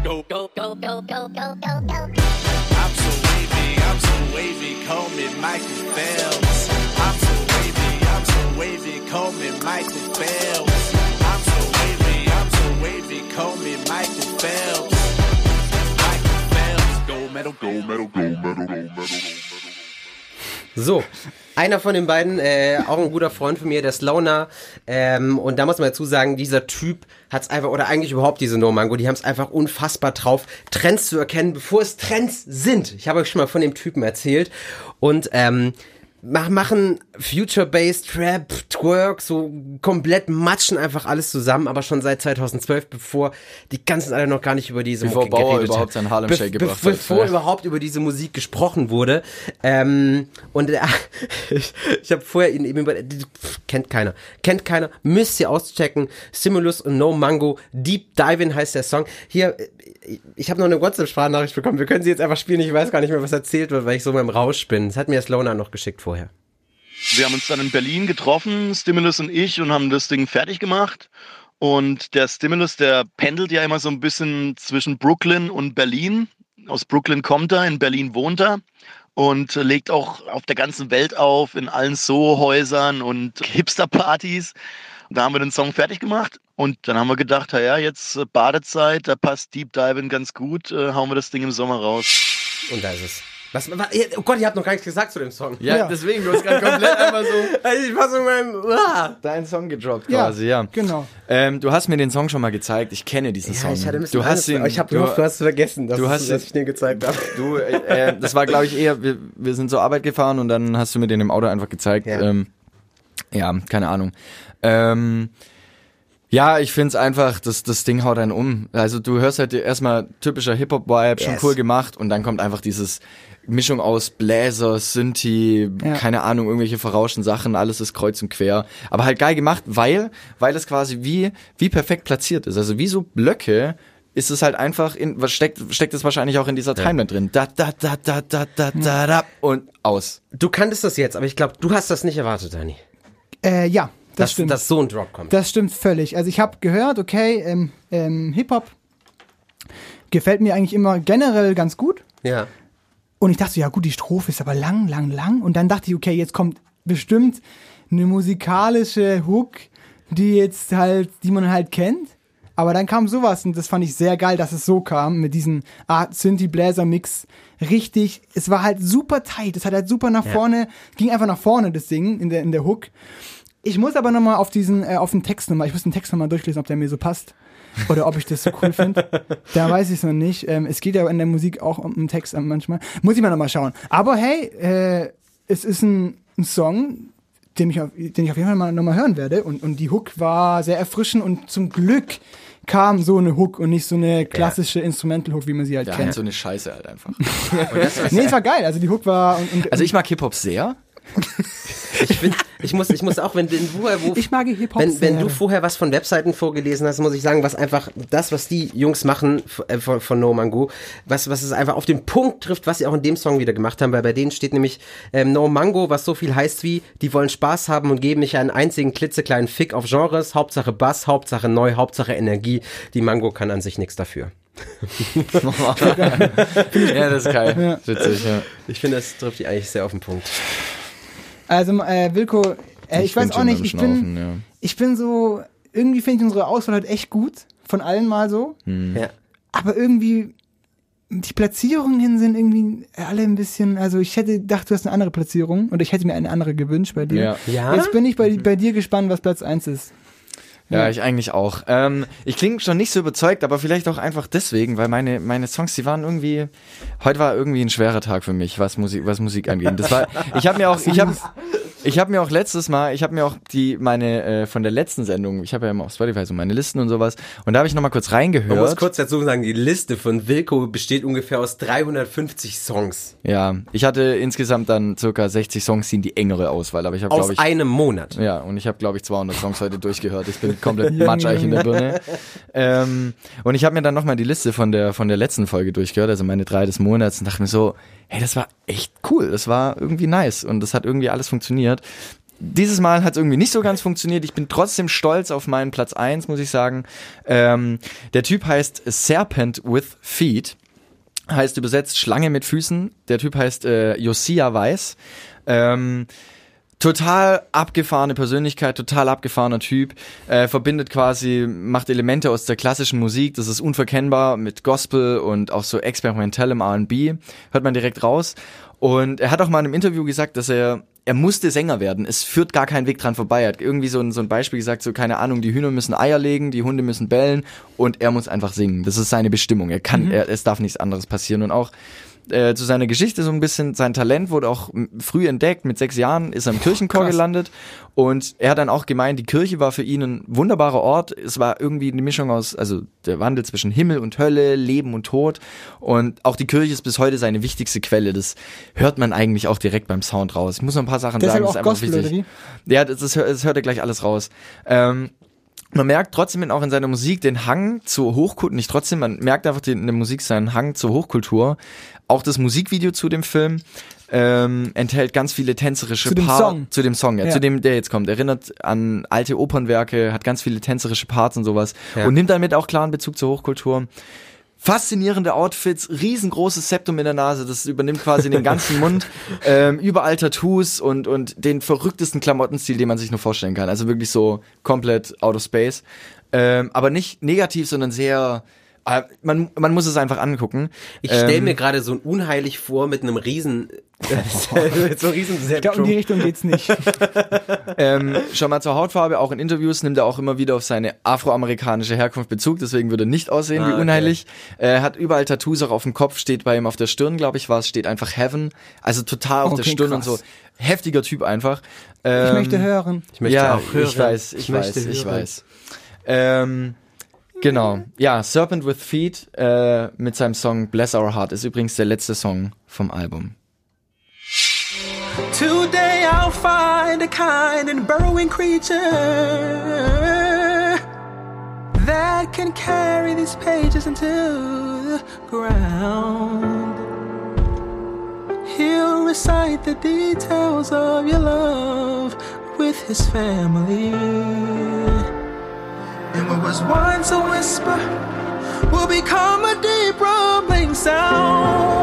Go, go, go, go, go, go, go, go. I'm so wavy, I'm so wavy, call me Michael Phelps. I'm so wavy, I'm so wavy, call me Michael Phelps. I'm so wavy, I'm so wavy, call me Michael Phelps. Medal, gold medal, gold medal, gold medal. So, einer von den beiden, äh, auch ein guter Freund von mir, der Sloner. Ähm, und da muss man dazu sagen, dieser Typ hat's einfach, oder eigentlich überhaupt diese No Mango, die haben es einfach unfassbar drauf, Trends zu erkennen, bevor es Trends sind. Ich habe euch schon mal von dem Typen erzählt. Und ähm, machen Future-Based Trap, Twerk, so komplett matschen einfach alles zusammen, aber schon seit 2012, bevor die ganzen alle noch gar nicht über diese Bevor Mucke Bauer geredet überhaupt hat. seinen Harlem Shake Be- gebracht be- hat. Bevor Ja. überhaupt über diese Musik gesprochen wurde. Ähm, und äh, ich, ich habe vorher ihn eben über, kennt keiner, kennt keiner, müsst ihr auschecken. Stimulus und No Mango, Deep Diving heißt der Song. Hier, äh, ich habe noch eine WhatsApp-Sprachnachricht bekommen. Wir können sie jetzt einfach spielen. Ich weiß gar nicht mehr, was erzählt wird, weil ich so mal im Rausch bin. Das hat mir Slona noch geschickt vorher. Wir haben uns dann in Berlin getroffen, Stimulus und ich, und haben das Ding fertig gemacht. Und der Stimulus, der pendelt ja immer so ein bisschen zwischen Brooklyn und Berlin. Aus Brooklyn kommt er, in Berlin wohnt er und legt auch auf der ganzen Welt auf, in allen Soho-Häusern und Hipster-Partys. Da haben wir den Song fertig gemacht und dann haben wir gedacht, ja, jetzt äh, Badezeit, da passt Deep Diving ganz gut, äh, hauen wir das Ding im Sommer raus. Und da ist es. Was, was, oh Gott, ihr habt noch gar nichts gesagt zu dem Song. Ja, Ja. deswegen, du hast gerade komplett einfach so ich war so in meinem, ah. deinen Song gedroppt Ja, quasi, ja. genau. Ähm, du hast mir den Song schon mal gezeigt. Ich kenne diesen Ja, Song. ich hatte ein bisschen du hast ihn, ich habe du, gehofft, du hast es vergessen, dass, du hast dass ich den gezeigt habe. du, äh, äh, das war glaube ich eher, wir, wir sind zur Arbeit gefahren und dann hast du mir den im Auto einfach gezeigt. Ja. Ja, ähm, ja keine Ahnung. Ähm, ja, ich find's einfach, das, das Ding haut einen um. Also du hörst halt erstmal typischer Hip-Hop-Vibe, schon Yes. cool gemacht und dann kommt einfach dieses Mischung aus Bläser, Synthi, Ja. keine Ahnung, irgendwelche verrauschten Sachen, alles ist kreuz und quer. Aber halt geil gemacht, weil, weil es quasi wie, wie perfekt platziert ist. Also wie so Blöcke ist es halt einfach in, was steckt, steckt es wahrscheinlich auch in dieser Timeline drin. Da, da, da, da, da, da, da, da, und aus. Du kanntest das jetzt, aber ich glaube, du hast das nicht erwartet, Dani. Äh, ja, das Dass, stimmt. dass so ein Drop kommt. Das stimmt völlig. Also ich habe gehört, okay, ähm, ähm, Hip-Hop gefällt mir eigentlich immer generell ganz gut. ja. Und ich dachte, ja gut, die Strophe ist aber lang, lang, lang. Und dann dachte ich, okay, jetzt kommt bestimmt eine musikalische Hook, die jetzt halt, die man halt kennt. Aber dann kam sowas und das fand ich sehr geil, dass es so kam mit diesem Art Synthi-Bläser-Mix. Richtig, es war halt super tight, es hat halt super nach vorne, ging einfach nach vorne, das Ding in der, in der Hook. Ich muss aber nochmal auf diesen, äh, auf den Text nochmal, ich muss den Text nochmal durchlesen, ob der mir so passt. Oder ob ich das so cool finde. Da weiß ich es noch nicht. Ähm, es geht ja in der Musik auch um den Text manchmal. Muss ich mal nochmal schauen. Aber hey, äh, es ist ein, ein Song, den ich, auf, den ich auf jeden Fall mal nochmal hören werde. Und, und die Hook war sehr erfrischend und zum Glück kam so eine Hook und nicht so eine klassische Instrumental-Hook, wie man sie halt Ja, kennt. so eine Scheiße halt einfach. Nee, es war geil. Also die Hook war. Und, und, Also ich mag Hip-Hop sehr. Ich, find, ich, muss, ich muss auch, wenn, wenn, vorher, wo, Ich mag wenn, wenn du vorher was von Webseiten vorgelesen hast, muss ich sagen, was einfach das, was die Jungs machen äh, von, von No Mango, was, was es einfach auf den Punkt trifft, was sie auch in dem Song wieder gemacht haben, weil bei denen steht nämlich ähm, No Mango, was so viel heißt wie, die wollen Spaß haben und geben nicht einen einzigen klitzekleinen Fick auf Genres, Hauptsache Bass, Hauptsache neu, Hauptsache Energie. Die Mango kann an sich nichts dafür. ja, das ist geil. Witzig, ja. Ich finde, das trifft die eigentlich sehr auf den Punkt. Also, äh, Wilko, äh, ich, weiß bin auch nicht, ich bin, ja. ich bin so, irgendwie finde ich unsere Auswahl halt echt gut, von allen mal so. Ja. Aber irgendwie, die Platzierungen hin sind irgendwie alle ein bisschen, also ich hätte gedacht, du hast eine andere Platzierung und ich hätte mir eine andere gewünscht bei dir. Ja. Ja? Jetzt bin ich bei, bei dir gespannt, was Platz 1 ist. Ja, ich eigentlich auch. Ähm, ich klinge schon nicht so überzeugt, aber vielleicht auch einfach deswegen, weil meine, meine Songs, die waren irgendwie, heute war irgendwie ein schwerer Tag für mich, was Musik, was Musik angeht. Das war, ich habe mir auch, ich habe, ich habe mir auch letztes Mal, ich habe mir auch die, meine, äh, von der letzten Sendung, ich habe ja immer auf Spotify so meine Listen und sowas, und da habe ich nochmal kurz Man muss reingehört. kurz dazu sagen, die Liste von Wilco besteht ungefähr aus 350 Songs. Ja, ich hatte insgesamt dann circa 60 Songs, die in die engere Auswahl, aber ich habe, Aus glaube ich, einem Monat. Ja, und ich habe, glaube ich, 200 Songs heute durchgehört. Ich bin komplett matscheich in der Birne. Ähm, und ich habe mir dann nochmal die Liste von der, von der letzten Folge durchgehört, also meine drei des Monats, und dachte mir so, hey, das war echt cool. Das war irgendwie nice und das hat irgendwie alles funktioniert. Dieses Mal hat es irgendwie nicht so ganz funktioniert. Ich bin trotzdem stolz auf meinen Platz eins, muss ich sagen. Ähm, der Typ heißt Serpent with Feet heißt übersetzt Schlange mit Füßen. Der Typ heißt äh, Josia Weiß. Ähm, total abgefahrene Persönlichkeit, total abgefahrener Typ, äh, verbindet quasi, macht Elemente aus der klassischen Musik, das ist unverkennbar mit Gospel und auch so experimentellem R&B, hört man direkt raus. Und er hat auch mal in einem Interview gesagt, dass er er musste Sänger werden. Es führt gar kein Weg dran vorbei. Er hat irgendwie so ein, so ein Beispiel gesagt, so keine Ahnung, die Hühner müssen Eier legen, die Hunde müssen bellen und er muss einfach singen. Das ist seine Bestimmung. Er kann, er, es darf nichts anderes passieren. Und auch äh, zu seiner Geschichte so ein bisschen, sein Talent wurde auch früh entdeckt. Mit sechs Jahren ist er im Kirchenchor Krass. gelandet und er hat dann auch gemeint, die Kirche war für ihn ein wunderbarer Ort. Es war irgendwie eine Mischung aus, also der Wandel zwischen Himmel und Hölle, Leben und Tod und auch die Kirche ist bis heute seine wichtigste Quelle. Das hört man eigentlich auch direkt beim Sound raus. Ich muss noch ein paar Sachen Deshalb sagen, das auch ist einfach Gospel, wichtig. Ja, das, ist, das hört er gleich alles raus. Ähm, man merkt trotzdem auch in seiner Musik den Hang zur Hochkultur, nicht trotzdem, man merkt einfach den, in der Musik seinen Hang zur Hochkultur. Auch das Musikvideo zu dem Film ähm, enthält ganz viele tänzerische Zu dem Song. Zu dem Song, ja, Ja. zu dem, der jetzt kommt. Erinnert an alte Opernwerke, hat ganz viele tänzerische Parts und sowas. Ja. Und nimmt damit auch klaren Bezug zur Hochkultur. Faszinierende Outfits, riesengroßes Septum in der Nase, das übernimmt quasi den ganzen Mund, ähm, überall Tattoos und, und den verrücktesten Klamottenstil, den man sich nur vorstellen kann. Also wirklich so komplett out of space. Ähm, aber nicht negativ, sondern sehr, man, man muss es einfach angucken. Ich stelle Ähm, mir gerade so ein unheilig vor mit einem riesen, mit so einem riesen Ich glaube, in die Richtung geht's nicht. Ähm, schon mal zur Hautfarbe, auch in Interviews nimmt er auch immer wieder auf seine afroamerikanische Herkunft Bezug, deswegen würde er nicht aussehen Ah, wie okay. unheilig. Er hat überall Tattoos, auch auf dem Kopf, steht bei ihm auf der Stirn, glaube ich, war es, steht einfach Heaven. Also total auf der Okay, Stirn krass. und so. Heftiger Typ einfach. Ich Ähm, möchte hören. Ich möchte ja, auch hören. ich weiß, ich, Ich möchte weiß, ich hören. weiß. Ähm, genau. Ja, Serpent with Feet äh, mit seinem Song Bless Our Heart ist übrigens der letzte Song vom Album. Today I'll find a kind and burrowing creature that can carry these pages into the ground. He'll recite the details of your love with his family. And what was once a whisper will become a deep rumbling sound.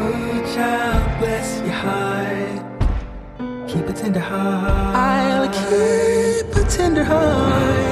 Oh, child, bless your heart. Keep a tender heart. I'll keep a tender heart.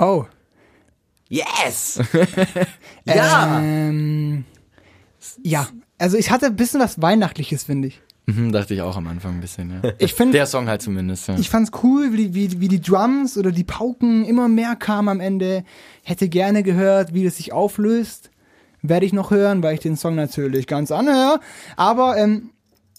Oh. Yes! Ja. Ähm, ja. Also ich hatte ein bisschen was Weihnachtliches, finde ich. Mhm, dachte ich auch am Anfang ein bisschen, ja. Ich finde, Der Song halt zumindest, ja. ich fand's cool, wie, wie, wie die Drums oder die Pauken immer mehr kamen am Ende. Hätte gerne gehört, wie das sich auflöst. Werde ich noch hören, weil ich den Song natürlich ganz anhöre. Aber ähm,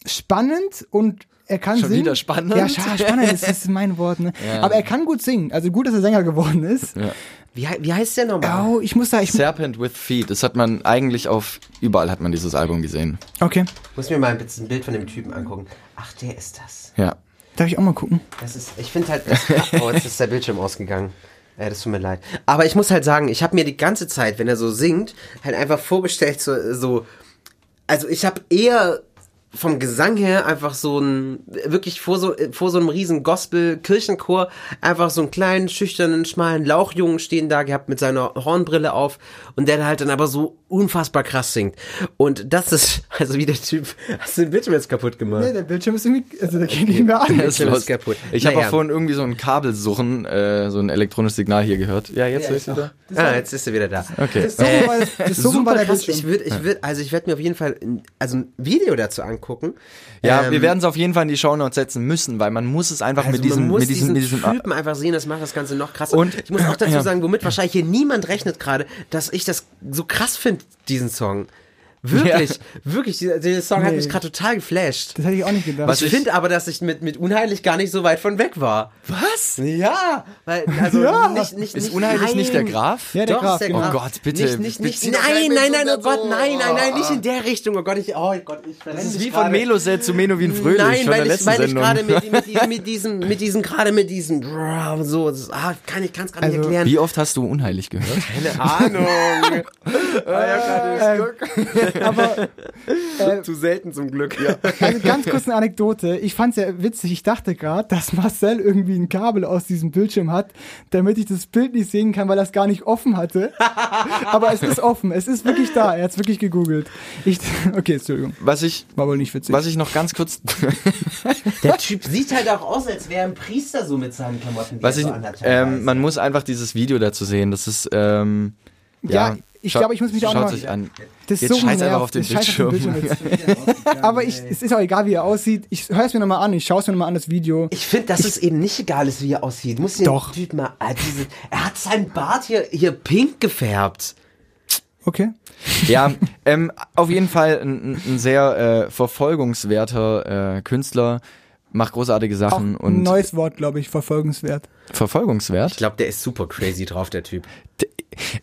spannend und er kann Schon singen. wieder spannend. Ja, spannend, das ist mein Wort. Ne? Ja. Aber er kann gut singen. Also gut, dass er Sänger geworden ist. Ja. Wie, wie heißt der nochmal? Oh, ich muss da, ich, Serpent with Feet, das hat man eigentlich auf, überall hat man dieses Album gesehen. okay, Muss mir mal ein bisschen ein Bild von dem Typen angucken. Ach, der ist das. Ja. darf ich auch mal gucken? Das ist, ich finde halt, das, oh, jetzt ist der Bildschirm ausgegangen. Ja, das tut mir leid. Aber ich muss halt sagen, ich habe mir die ganze Zeit, wenn er so singt, halt einfach vorgestellt, so, so also ich habe eher vom Gesang her einfach so ein, wirklich vor so, vor so einem riesen Gospel-Kirchenchor, einfach so einen kleinen, schüchternen, schmalen Lauchjungen stehen da gehabt mit seiner Hornbrille auf und der halt dann aber so unfassbar krass singt. Und das ist, also wie der Typ, hast du den Bildschirm jetzt kaputt gemacht? Nee, der Bildschirm ist irgendwie, also der geht nicht mehr an. Bildschirm ist los. kaputt. Ich habe Naja. auch vorhin irgendwie so ein Kabelsuchen, äh, so ein elektronisches Signal hier gehört. Ja, jetzt höre ich wieder. Ah, jetzt ist er wieder da. Okay. Das Suchen war, das Suchen war Super der krass. Bildschirm. Ich würde, ich würde, also ich werde mir auf jeden Fall, ein- also ein Video dazu angucken. Ja, Ähm, wir werden es auf jeden Fall in die Shownotes setzen müssen, weil man muss es einfach Also mit diesem, mit diesem, diesen mit diesem, Typen einfach sehen, das macht das Ganze noch krasser. Und- ich muss auch dazu ja. sagen, womit wahrscheinlich hier niemand rechnet gerade, dass ich das so krass finde, diesen Song. Wirklich, Ja. wirklich, dieser, dieser Song hat Nee. mich gerade total geflasht. Das hätte ich auch nicht gedacht. Was ich ich- finde aber, dass ich mit, mit Unheilig gar nicht so weit von weg war. was? Ja, weil, also Ja. nicht, nicht, Ist nicht, unheilig nein. nicht der Graf? Ja, der Doch, Graf, ist der genau. Graf. Oh Gott, bitte, Nicht, nicht, nicht, bitte nein, nein, nein, oh Gott, nein, nein, nein, nicht in der Richtung. Oh Gott, ich, oh Gott, ich Das ist wie von Meloset zu Menowin Fröhlich Nein, weil ich, weil ich gerade mit, mit, diesem- mit diesem, mit diesem, gerade mit diesem, so, das, ah, kann ich, kann es nicht Also, erklären. Wie oft hast du unheilig gehört? Keine Ahnung. Aber äh, Zu selten zum Glück. also ganz kurz eine Anekdote. Ich fand's ja witzig. Ich dachte gerade, dass Marcel irgendwie ein Kabel aus diesem Bildschirm hat, damit ich das Bild nicht sehen kann, weil er es gar nicht offen hatte. Aber es ist offen. Es ist wirklich da. Er hat's wirklich gegoogelt. Ich, okay, Entschuldigung. Was ich, War wohl nicht witzig. was ich noch ganz kurz, Der Typ sieht halt auch aus, als wäre ein Priester so mit seinen Klamotten, was ich, so ähm, man muss einfach dieses Video dazu sehen. Das ist, ähm, Ja, ich glaube, ich muss mich da auch Schaut noch- sich an. das Jetzt so scheiß einfach auf den scheiß auf den Bildschirm. Aber ich, es ist auch egal, wie er aussieht. Ich höre es mir nochmal an. Ich schaue es mir nochmal an, das Video. Ich finde, dass es eben nicht egal ist, wie er aussieht. Muss den Doch. Typ mal, ah, diese, er hat seinen Bart hier, hier pink gefärbt. Okay. Ja, ähm, auf jeden Fall ein, ein- sehr äh, verfolgungswerter äh, Künstler, macht großartige Auch Sachen ein und neues Wort, glaube ich, verfolgenswert. verfolgungswert. Ich glaube, der ist super crazy drauf, der Typ.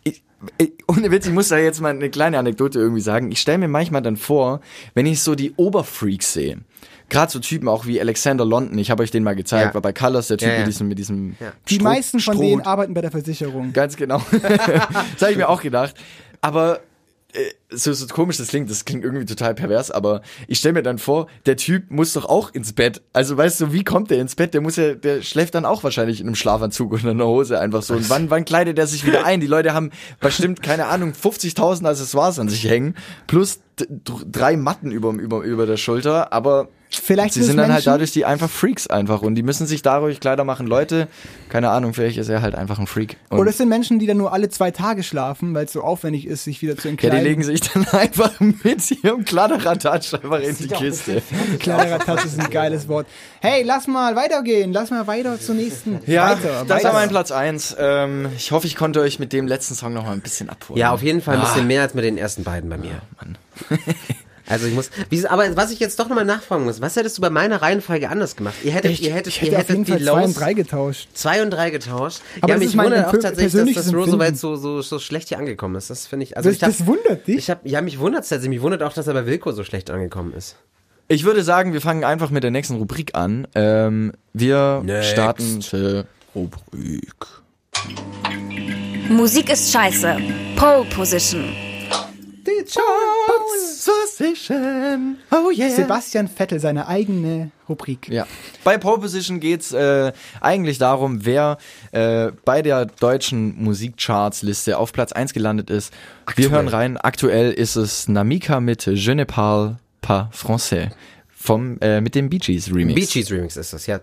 Ich, ich, ohne Witz, ich muss da jetzt mal eine kleine Anekdote irgendwie sagen. Ich stelle mir manchmal dann vor, wenn ich so die Oberfreaks sehe, gerade so Typen auch wie Alexander London, ich habe euch den mal gezeigt, Ja. war bei Colors der Typ Ja, ja. mit diesem, mit diesem Die Stroh- meisten von Stroh- denen arbeiten bei der Versicherung. Ganz genau. das habe ich mir auch gedacht. Aber äh, so, so komisch das klingt, das klingt irgendwie total pervers, aber ich stelle mir dann vor, der Typ muss doch auch ins Bett. Also weißt du, wie kommt der ins Bett? Der muss ja, der schläft dann auch wahrscheinlich in einem Schlafanzug oder einer Hose einfach so. Und wann, wann kleidet er sich wieder ein? Die Leute haben bestimmt, keine Ahnung, 50.000 Accessoires an sich hängen, plus drei Matten über, über, über der Schulter, aber Vielleicht sie sind dann halt Menschen- dadurch die einfach Freaks einfach und die müssen sich dadurch Kleider machen. Leute, keine Ahnung, vielleicht ist er halt einfach ein Freak. Und Oder es sind Menschen, die dann nur alle zwei Tage schlafen, weil es so aufwendig ist, sich wieder zu Ja, entkleiden. die legen sich dann einfach mit ihrem Kladderadatsch einfach in die Kiste. Touch ist ein geiles Wort. Hey, lass mal weitergehen. Lass mal weiter zur nächsten. Ja, weiter, das weiter. war mein Platz eins. Ähm, ich hoffe, ich konnte euch mit dem letzten Song noch mal ein bisschen abholen. Ja, auf jeden Fall ein bisschen Ah. mehr als mit den ersten beiden bei mir. Also ich muss, wie, aber was ich jetzt doch nochmal nachfragen muss, was hättest du bei meiner Reihenfolge anders gemacht? Ihr hättet, Ich, ihr hättet, ich ihr hätte auf jeden hättet Fall zwei und drei getauscht. zwei und drei getauscht. Aber ja, mich wundert auch tatsächlich, dass das Rose so so, so, so schlecht hier angekommen ist. Das finde ich, also Das, ich hab, das wundert dich. ich hab, ja, mich wundert es tatsächlich. Mich wundert auch, dass er bei Wilco so schlecht angekommen ist. Ich würde sagen, wir fangen einfach mit der nächsten Rubrik an. Ähm, wir Next. starten Rubrik. Musik ist scheiße. Pole Position. Die Position. Oh yeah. Sebastian Vettel, seine eigene Rubrik. Ja. Bei Pole Position geht's äh, eigentlich darum, wer äh, bei der deutschen Musikcharts-Liste auf Platz 1 gelandet ist. Wir hören rein. Aktuell ist es Namika mit Je ne parle pas français. Vom, äh, mit dem Bee Gees Remix. Bee Gees Remix ist das, ja.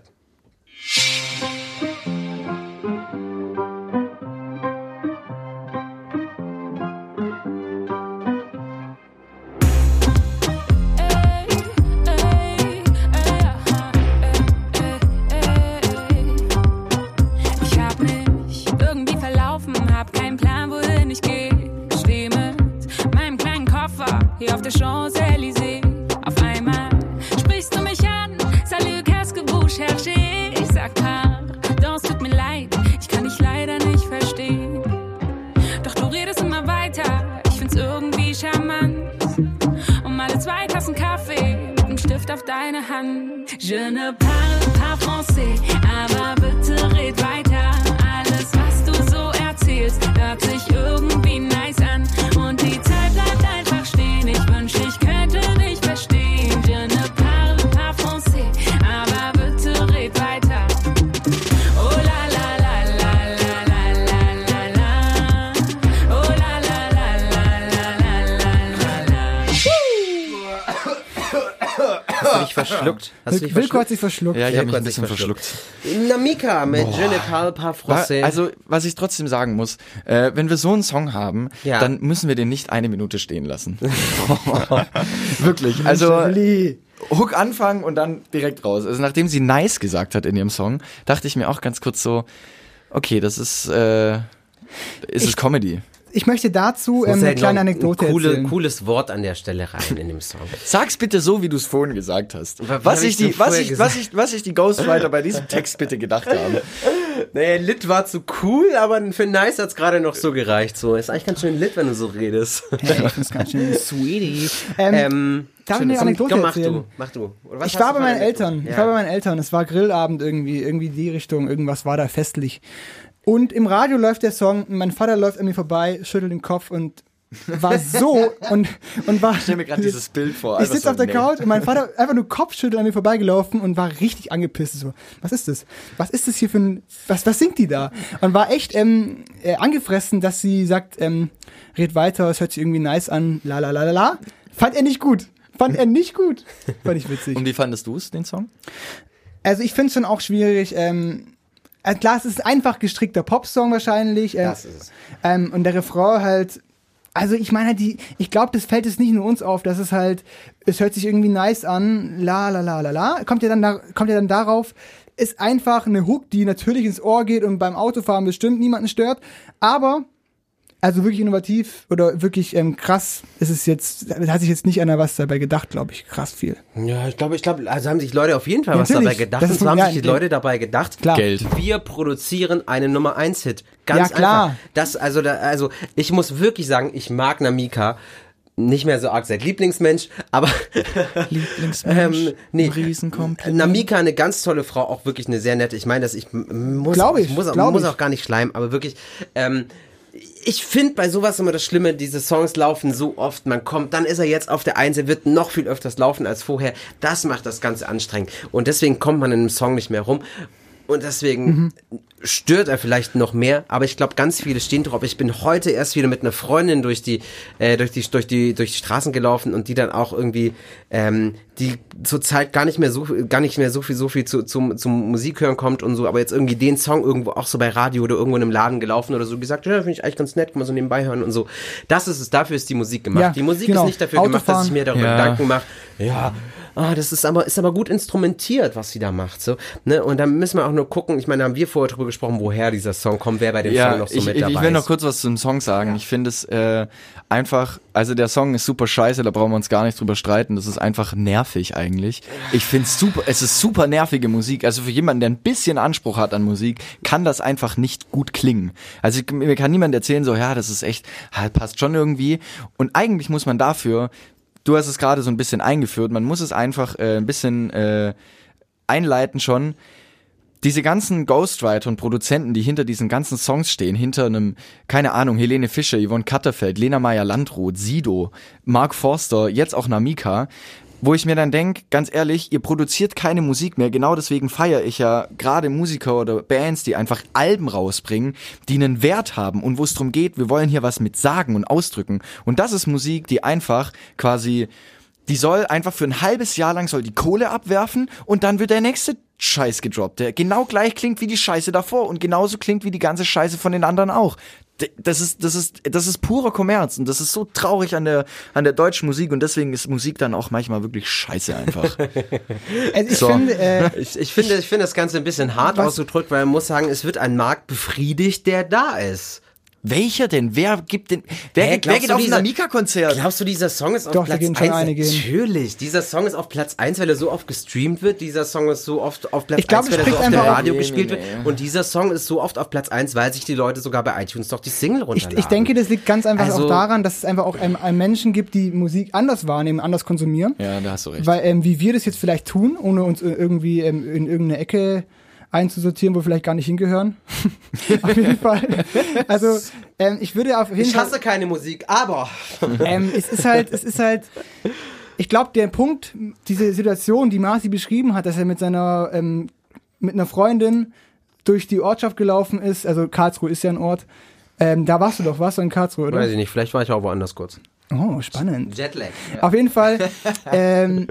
de Champs-Élysées. Auf einmal sprichst du mich an, salut, qu'est-ce que vous cherchez? Ich sag car, dans tut mir leid, ich kann dich leider nicht verstehen. Doch du redest immer weiter, ich find's irgendwie charmant. Um alle zwei Tassen Kaffee mit einem Stift auf deine Hand. Je ne parle pas français, aber bitte red weiter. Alles, was du so erzählst, hört verschluckt? Hast du dich Wilko hat sich verschluckt. Ja, ich habe mich ein bisschen sich verschluckt. Namika mit Je ne parle pas français. Also, was ich trotzdem sagen muss, äh, wenn wir so einen Song haben, Ja. dann müssen wir den nicht eine Minute stehen lassen. Wirklich. Also. Hook anfangen und dann direkt raus. Also, nachdem sie nice gesagt hat in ihrem Song, dachte ich mir auch ganz kurz so, okay, das ist, äh, ist es Comedy. Ich möchte dazu ähm, ja eine kleine noch ein Anekdote coole, erzählen. cooles Wort an der Stelle rein in dem Song. Sag's bitte so, wie du es vorhin gesagt hast. Was Was ich, ich die, was, ich, gesagt? was, ich, was ich die Ghostwriter bei diesem Text bitte gedacht haben. Naja, Lit war zu cool, aber für nice hat's gerade noch so gereicht. So, ist eigentlich ganz schön lit, wenn du so redest. Hey, ich ganz schön sweetie. Ähm, ähm, darf ich schön, eine komm, Anekdote komm, mach erzählen? du, mach du. Oder was ich war du bei meinen eine Eltern. Anekdote? Ich war bei meinen Eltern. Es war Grillabend irgendwie, irgendwie die Richtung. Irgendwas war da festlich. Und im Radio läuft der Song. Mein Vater läuft an mir vorbei, schüttelt den Kopf und war so und und war. Ich stell mir gerade dieses Bild vor. Ich sitze so, auf der nee. Couch und mein Vater einfach nur Kopfschütteln an mir vorbeigelaufen und war richtig angepisst. So, was ist das? Was ist das hier für ein, was, was singt die da? Und war echt ähm, äh, angefressen, dass sie sagt, ähm, red weiter, es hört sich irgendwie nice an, la la la la la. Fand er nicht gut. Fand er nicht gut. Fand ich witzig. Und wie fandest du es, den Song? Also ich finde es schon auch schwierig. Ähm, äh, klar, es ist ein einfach gestrickter Popsong wahrscheinlich. Ähm, Das ist es. Ähm, und der Refrain halt. Also ich meine halt die, ich glaube, das fällt es nicht nur uns auf, dass es halt, es hört sich irgendwie nice an, la la la la la, kommt ja dann, da, kommt ja dann darauf, ist einfach eine Hook, die natürlich ins Ohr geht und beim Autofahren bestimmt niemanden stört, aber also wirklich innovativ oder wirklich ähm, krass ist es jetzt, da hat sich jetzt nicht einer was dabei gedacht, glaube ich, krass viel. Ja, ich glaube, ich glaube, also haben sich Leute auf jeden Fall was Natürlich. dabei gedacht. Das Und ist- zwar haben ja, sich die ja. Leute dabei gedacht, Klar. Geld. wir produzieren einen Nummer 1 Hit. Ganz Ja, klar. einfach. Das, also, da, also, ich muss wirklich sagen, ich mag Namika. Nicht mehr so arg seit Lieblingsmensch, aber Lieblingsmensch, ähm, nee, ein Riesenkompliment. Namika eine ganz tolle Frau, auch wirklich eine sehr nette. Ich meine, dass ich muss, Glaub ich, muss, muss ich. auch gar nicht schleimen, aber wirklich. Ähm, ich finde bei sowas immer das Schlimme, diese Songs laufen so oft, man kommt, dann ist er jetzt auf der Eins, er wird noch viel öfters laufen als vorher. Das macht das Ganze anstrengend. Und deswegen kommt man in einem Song nicht mehr rum. Und deswegen Mhm. stört er vielleicht noch mehr, aber ich glaube, ganz viele stehen drauf. Ich bin heute erst wieder mit einer Freundin durch die, äh, durch die, durch die, durch die Straßen gelaufen und die dann auch irgendwie, ähm, die zurzeit gar nicht mehr so, gar nicht mehr so viel, so viel zu, zum, zum Musik hören kommt und so, aber jetzt irgendwie den Song irgendwo auch so bei Radio oder irgendwo in einem Laden gelaufen oder so gesagt, ja, finde ich eigentlich ganz nett, kann man so nebenbei hören und so. Das ist es, dafür ist die Musik gemacht. Ja, die Musik genau. ist nicht dafür gemacht, dass Autofahren. ich mir darüber Ja. Gedanken mache, ja, ah, das ist aber, ist aber gut instrumentiert, was sie da macht, so, ne, und dann müssen wir auch nur gucken, ich meine, da haben wir vorher drüber gesprochen, woher dieser Song kommt, wer bei dem Song Ja, noch so ich, mit dabei ich will noch ist. kurz was zum Song sagen. Ich finde es äh, einfach, also der Song ist super scheiße, da brauchen wir uns gar nicht drüber streiten. Das ist einfach nervig eigentlich. Ich finde es super, es ist super nervige Musik. Also für jemanden, der ein bisschen Anspruch hat an Musik, kann das einfach nicht gut klingen. Also ich, mir kann niemand erzählen, so, ja, das ist echt, halt, passt schon irgendwie. Und eigentlich muss man dafür, du hast es gerade so ein bisschen eingeführt, man muss es einfach äh, ein bisschen äh, einleiten schon. Diese ganzen Ghostwriter und Produzenten, die hinter diesen ganzen Songs stehen, hinter einem, keine Ahnung, Helene Fischer, Yvonne Katterfeld, Lena Meyer-Landrut, Sido, Mark Forster, jetzt auch Namika, wo ich mir dann denk, ganz ehrlich, ihr produziert keine Musik mehr. Genau deswegen feiere ich ja gerade Musiker oder Bands, die einfach Alben rausbringen, die einen Wert haben und wo es darum geht, wir wollen hier was mit sagen und ausdrücken. Und das ist Musik, die einfach quasi die soll einfach für ein halbes Jahr lang soll die Kohle abwerfen und dann wird der nächste Scheiß gedroppt, der genau gleich klingt wie die Scheiße davor und genauso klingt wie die ganze Scheiße von den anderen auch. Das ist, das ist, das ist purer Kommerz und das ist so traurig an der, an der deutschen Musik und deswegen ist Musik dann auch manchmal wirklich scheiße einfach. Also ich So. finde, äh, Ich, ich finde, ich finde das Ganze ein bisschen hart Was- ausgedrückt, weil man muss sagen, es wird ein Markt befriedigt, der da ist. Welcher denn? Wer gibt denn? Wer, Hä, wer glaubst geht auf ein dieser- Namika-Konzert? Glaubst du, dieser Song ist auf Doch, da Platz gehen schon 1? einige hin. Natürlich. Dieser Song ist auf Platz 1, weil er so oft gestreamt wird. Dieser Song ist so oft auf Platz Ich glaub, 1, das weil er so spricht oft im Radio Nee, gespielt nee, wird. nee. Und dieser Song ist so oft auf Platz 1, weil sich die Leute sogar bei iTunes doch die Single Ich, runterladen. ich denke, das liegt ganz einfach Also- auch daran, dass es einfach auch einem, einem Menschen gibt, die Musik anders wahrnehmen, anders konsumieren. Ja, da hast du recht. Weil, ähm, wie wir das jetzt vielleicht tun, ohne uns irgendwie ähm, in irgendeine Ecke einzusortieren, wo wir vielleicht gar nicht hingehören. auf jeden Fall. Also, ähm, ich würde auf jeden Ich Fall. hasse keine Musik, aber ähm, es ist halt, es ist halt, ich glaube, der Punkt, diese Situation, die Marci beschrieben hat, dass er mit seiner, ähm, mit einer Freundin durch die Ortschaft gelaufen ist, also Karlsruhe ist ja ein Ort, ähm, da warst du doch, warst du in Karlsruhe, oder? weiß ich nicht, vielleicht war ich auch woanders kurz. Oh, spannend. Jetlag. Auf jeden Fall, ähm,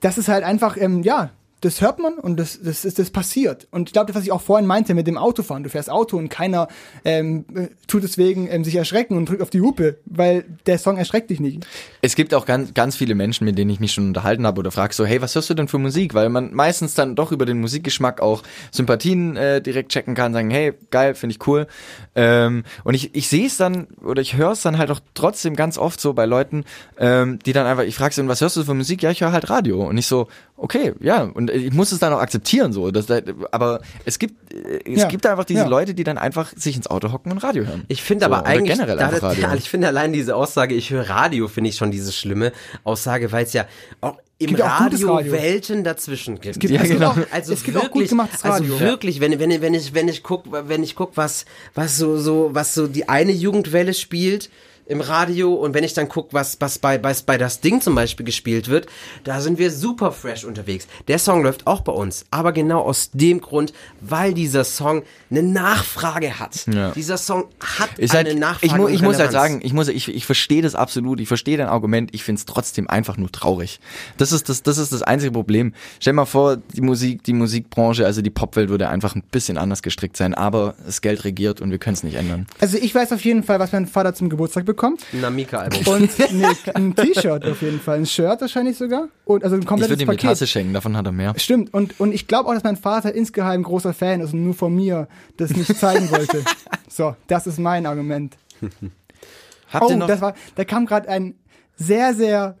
das ist halt einfach, ähm, ja, das hört man und das, das, ist, das passiert. Und ich glaube, das, was ich auch vorhin meinte mit dem Autofahren, du fährst Auto und keiner ähm, äh, tut deswegen ähm, sich erschrecken und drückt auf die Hupe, weil der Song erschreckt dich nicht. Es gibt auch ganz, ganz viele Menschen, mit denen ich mich schon unterhalten habe oder frag so, hey, was hörst du denn für Musik? Weil man meistens dann doch über den Musikgeschmack auch Sympathien äh, direkt checken kann, sagen, hey, geil, finde ich cool. Ähm, und ich, ich sehe es dann oder ich höre es dann halt auch trotzdem ganz oft so bei Leuten, ähm, die dann einfach, ich frage sie, was hörst du für Musik? Ja, ich höre halt Radio. Und ich so, okay, ja, und ich muss es dann auch akzeptieren so. Das, aber es gibt, es Ja, gibt einfach diese ja. Leute, die dann einfach sich ins Auto hocken und Radio hören. Ich finde So, aber eigentlich, generell da- Radio. Ja, ich finde allein diese Aussage, ich höre Radio, finde ich schon diese schlimme Aussage, weil es ja auch im Radio, Radio. Welten dazwischen gibt. gibt- ja, es gibt genau. auch- also es gibt auch wirklich, gut gemachtes Radio. Also wirklich, wenn, wenn, wenn ich, wenn ich guck, wenn ich guck, was, was so, so, was so die eine Jugendwelle spielt, im Radio und wenn ich dann guck, was, was bei, bei, bei das Ding zum Beispiel gespielt wird, da sind wir super fresh unterwegs. Der Song läuft auch bei uns, aber genau aus dem Grund, weil dieser Song eine Nachfrage hat. Ja. Dieser Song hat Ist eine halt, Nachfrage. ich, mu ich muss halt sagen, ich muss, ich, ich verstehe das absolut, ich verstehe dein Argument, ich finde es trotzdem einfach nur traurig. Das ist das, das ist das einzige Problem. Stell dir mal vor, die Musik, die Musikbranche, also die Popwelt würde einfach ein bisschen anders gestrickt sein, aber das Geld regiert und wir können es nicht ändern. Also ich weiß auf jeden Fall, was mein Vater zum Geburtstag bekommt. Ein Namika-Album. Und nee, ein T-Shirt auf jeden Fall. Ein Shirt wahrscheinlich sogar. Und also ein Ich komplettes würde ihm die Paket. Tasse schenken, davon hat er mehr. Stimmt. Und, und ich glaube auch, dass mein Vater insgeheim großer Fan ist und nur von mir das nicht zeigen wollte. So, das ist mein Argument. Habt oh, ihr noch? das war, da kam gerade ein sehr, sehr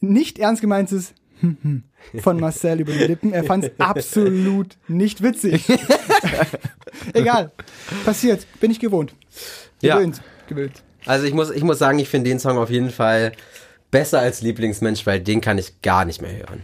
nicht ernst gemeintes von Marcel über die Lippen. Er fand es absolut nicht witzig. Egal. Passiert. Bin ich gewohnt. Ja. Gewöhnt. Also ich muss, ich muss sagen, ich finde den Song auf jeden Fall besser als Lieblingsmensch, weil den kann ich gar nicht mehr hören.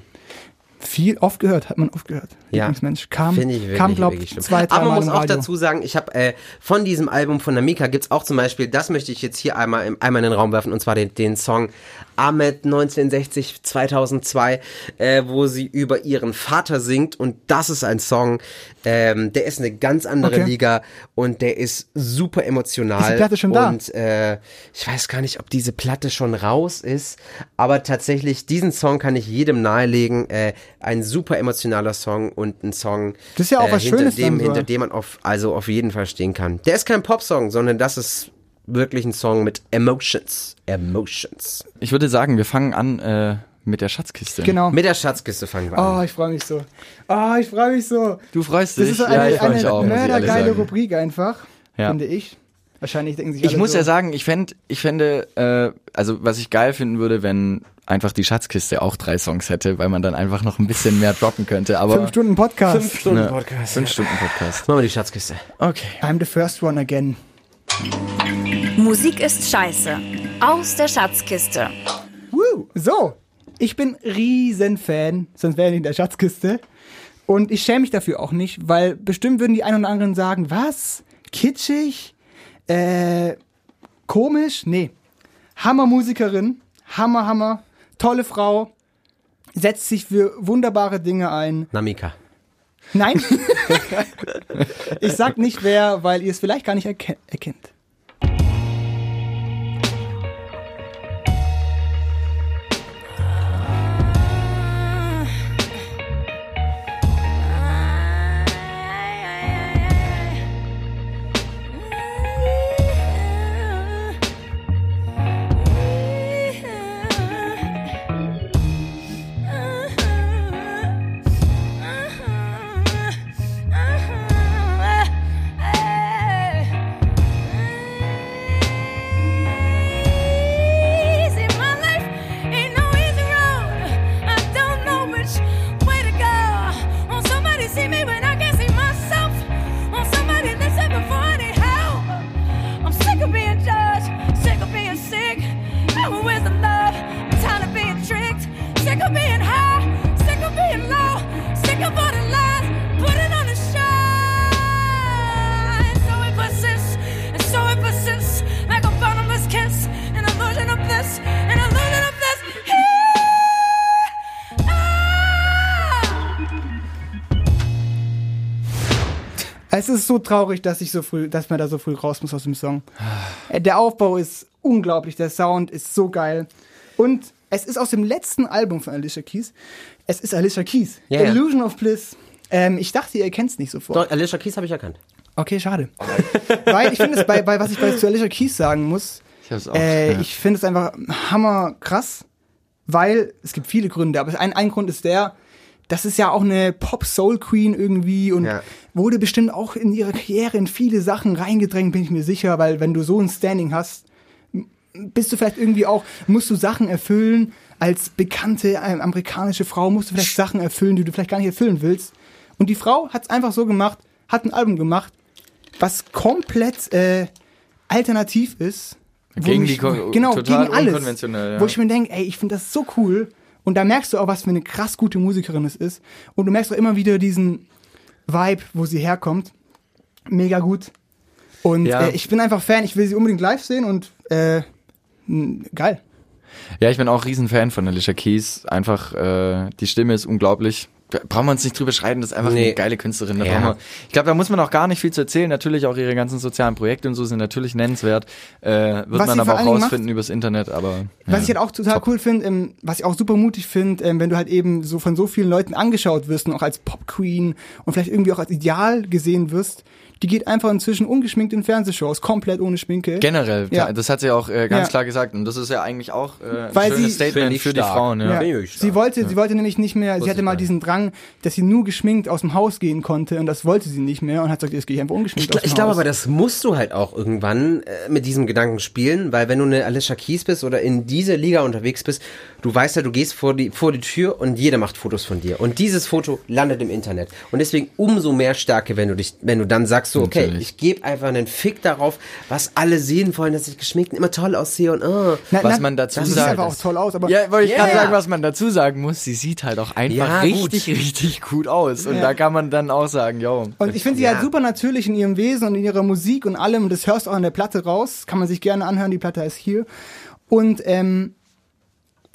Viel oft gehört, hat man oft gehört. Ja. Lieblingsmensch kam, ich wirklich, kam glaub wirklich schlimm. zwei, drei Aber man muss auch Radio. dazu sagen, ich habe äh, von diesem Album von Namika gibt's auch zum Beispiel, das möchte ich jetzt hier einmal, im- einmal in den Raum werfen, und zwar den, den Song Ahmed 1960 2002, äh, wo sie über ihren Vater singt und das ist ein Song, ähm, der ist eine ganz andere Okay. Liga und der ist super emotional. Ist die Platte schon da? Und äh, ich weiß gar nicht, ob diese Platte schon raus ist, aber tatsächlich, diesen Song kann ich jedem nahelegen. Äh, ein super emotionaler Song und ein Song, Das ist ja auch äh, was hinter, Schönes dem, hinter dem man auf, also auf jeden Fall stehen kann. Der ist kein Popsong, sondern das ist wirklich ein Song mit Emotions. Emotions. Ich würde sagen, wir fangen an äh, mit der Schatzkiste. Genau. Mit der Schatzkiste fangen wir an. Oh, ich freue mich so. Oh, ich freue mich so. Du freust Das dich? ist so ja, eine, ich eine ehrlich mördergeile sagen. Rubrik einfach, Ja. finde ich. Wahrscheinlich denken sich Ich alle muss so. ja sagen, ich fände, ich fände, äh, also was ich geil finden würde, wenn einfach die Schatzkiste auch drei Songs hätte, weil man dann einfach noch ein bisschen mehr droppen könnte. Aber Fünf Stunden Podcast. Fünf Stunden ne, Podcast. Fünf Stunden Podcast. Machen wir die Schatzkiste. Okay. I'm the first one again. Musik ist scheiße. Aus der Schatzkiste. Woo. So, ich bin riesen Fan, sonst wäre ich in der Schatzkiste. Und ich schäme mich dafür auch nicht, weil bestimmt würden die einen oder anderen sagen, was? Kitschig? Äh, komisch? Nee. Hammermusikerin, Hammer, Hammer, tolle Frau, setzt sich für wunderbare Dinge ein. Namika. Nein. ich sag nicht wer, weil ihr es vielleicht gar nicht erken erkennt. Es ist so traurig, dass ich so früh, dass man da so früh raus muss aus dem Song. Äh, Der Aufbau ist unglaublich, der Sound ist so geil. Und es ist aus dem letzten Album von Alicia Keys. Es ist Alicia Keys. Ja. Illusion of Bliss. Ähm, ich dachte, ihr kennt es nicht sofort. Doch, Alicia Keys habe ich erkannt. Okay, schade. Weil ich finde es bei, bei, was ich bei zu Alicia Keys sagen muss, Ich äh, ja. ich finde es einfach hammer krass, weil es gibt viele Gründe, aber ein, ein Grund ist der, das ist ja auch eine Pop-Soul-Queen irgendwie und Ja. wurde bestimmt auch in ihre Karriere in viele Sachen reingedrängt, bin ich mir sicher, weil wenn du so ein Standing hast, bist du vielleicht irgendwie auch, musst du Sachen erfüllen, als bekannte ähm, amerikanische Frau musst du vielleicht Sachen erfüllen, die du vielleicht gar nicht erfüllen willst. Und die Frau hat es einfach so gemacht, hat ein Album gemacht, was komplett äh, alternativ ist. Gegen die Ko- genau, total gegen alles. unkonventionell, ja. Wo ich mir denke, ey, ich finde das so cool. Und da merkst du auch, was für eine krass gute Musikerin es ist. Und du merkst auch immer wieder diesen Vibe, wo sie herkommt. Mega gut. Und Ja. äh, ich bin einfach Fan, ich will sie unbedingt live sehen und äh, geil. Ja, ich bin auch Riesenfan von Alicia Keys. Einfach, äh, die Stimme ist unglaublich. Brauchen wir uns nicht drüber schreiten, das ist einfach Nee. eine geile Künstlerin. Da Ja. brauchen wir, ich glaube, da muss man auch gar nicht viel zu erzählen. Natürlich auch ihre ganzen sozialen Projekte und so sind natürlich nennenswert. Äh, wird Was man aber auch rausfinden übers Internet, aber. Was ja. ich halt auch total Top. cool finde, ähm, was ich auch super mutig finde, ähm, wenn du halt eben so von so vielen Leuten angeschaut wirst und auch als Pop-Queen und vielleicht irgendwie auch als Ideal gesehen wirst, die geht einfach inzwischen ungeschminkt in Fernsehshows, komplett ohne Schminke. Generell, Ja. das hat sie auch äh, ganz Ja. klar gesagt. Und das ist ja eigentlich auch äh, ein Weil schönes sie- Statement ich für die. Frauen. Ja. Ja. Ich Sie wollte, sie wollte nämlich nicht mehr, sie hatte ich mal diesen Drang, dass sie nur geschminkt aus dem Haus gehen konnte und das wollte sie nicht mehr und hat gesagt, jetzt gehe ich einfach Ich, ungeschminkt gl- aus dem ich glaube aber, das musst du halt auch irgendwann äh, mit diesem Gedanken spielen, weil wenn du eine Alicia Keys bist oder in dieser Liga unterwegs bist, du weißt ja, du gehst vor die, vor die Tür und jeder macht Fotos von dir. Und dieses Foto landet im Internet. Und deswegen umso mehr Stärke, wenn du dich, wenn du dann sagst so, okay, Natürlich. ich gebe einfach einen Fick darauf, was alle sehen wollen, dass ich geschminkt und immer toll aussehe und oh. Na, was na, man dazu sie sieht sagt, einfach auch toll aus, aber Ja, wollte ich Ja, gerade sagen, was man dazu sagen muss. Sie sieht halt auch einfach Ja, gut. richtig, richtig gut aus. Und Ja. da kann man dann auch sagen, yo. Und ich finde sie Ja. halt super natürlich in ihrem Wesen und in ihrer Musik und allem. Und das hörst du auch an der Platte raus. Kann man sich gerne anhören. Die Platte ist hier. Und ähm,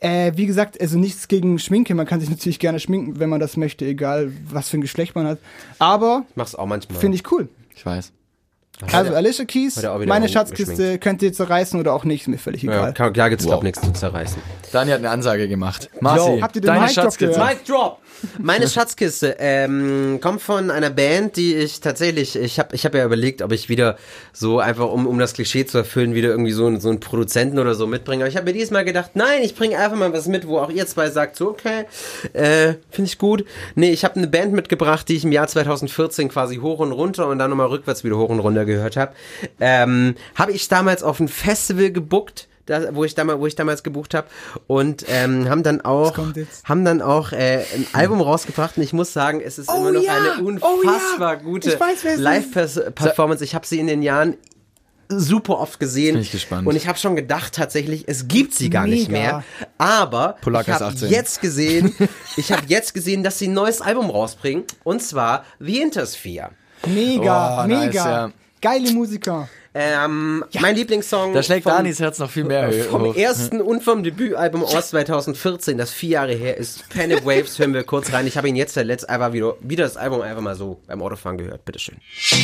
äh, wie gesagt, also nichts gegen Schminke. Man kann sich natürlich gerne schminken, wenn man das möchte, egal was für ein Geschlecht man hat. Aber Ich mach's auch manchmal. finde ich cool. Ich weiß. Also Alicia Keys, meine Schatzkiste geschminkt. könnt ihr zerreißen oder auch nicht, ist mir völlig Ja, egal. klar, klar gibt's Wow. glaub nichts zu zerreißen. Dani hat eine Ansage gemacht. Marci, Yo, habt ihr den deine Mic Drop Schatzkiste. Mic Drop. Meine Schatzkiste ähm, kommt von einer Band, die ich tatsächlich, ich habe ich hab ja überlegt, ob ich wieder so einfach, um, um das Klischee zu erfüllen, wieder irgendwie so, einen- so einen Produzenten oder so mitbringe. Aber ich habe mir dieses Mal gedacht, nein, ich bringe einfach mal was mit, wo auch ihr zwei sagt, so okay, äh, finde ich gut. Nee, ich habe eine Band mitgebracht, die ich im Jahr 2014 quasi hoch und runter und dann nochmal rückwärts wieder hoch und runter gehört habe. Ähm, habe ich damals auf ein Festival gebuckt. Da, wo ich damals, wo ich damals gebucht habe und ähm, haben dann auch haben dann auch äh, ein Album rausgebracht und ich muss sagen, es ist immer noch ja! eine Oh ja! unfassbar gute wer es ist. Live-Performance. Ich habe sie in den Jahren super oft gesehen. Bin ich gespannt. Und ich habe schon gedacht, tatsächlich, es gibt sie gar nicht Mega. mehr. Aber Polak ich habe 18. jetzt gesehen, ich habe jetzt gesehen, dass sie ein neues Album rausbringen und zwar The Intersphere. Mega, Oh, nice, mega. ja. Geile Musiker. Ähm, Mein Lieblingssong Da schlägt vom- Danis Herz noch viel mehr vom hoch. ersten und vom Debütalbum aus 2014, das vier Jahre her ist, Panic Waves, hören wir kurz rein. Ich habe ihn jetzt der letzte einfach wieder, wieder das Album einfach mal so beim Autofahren gehört. Bitteschön. Zap,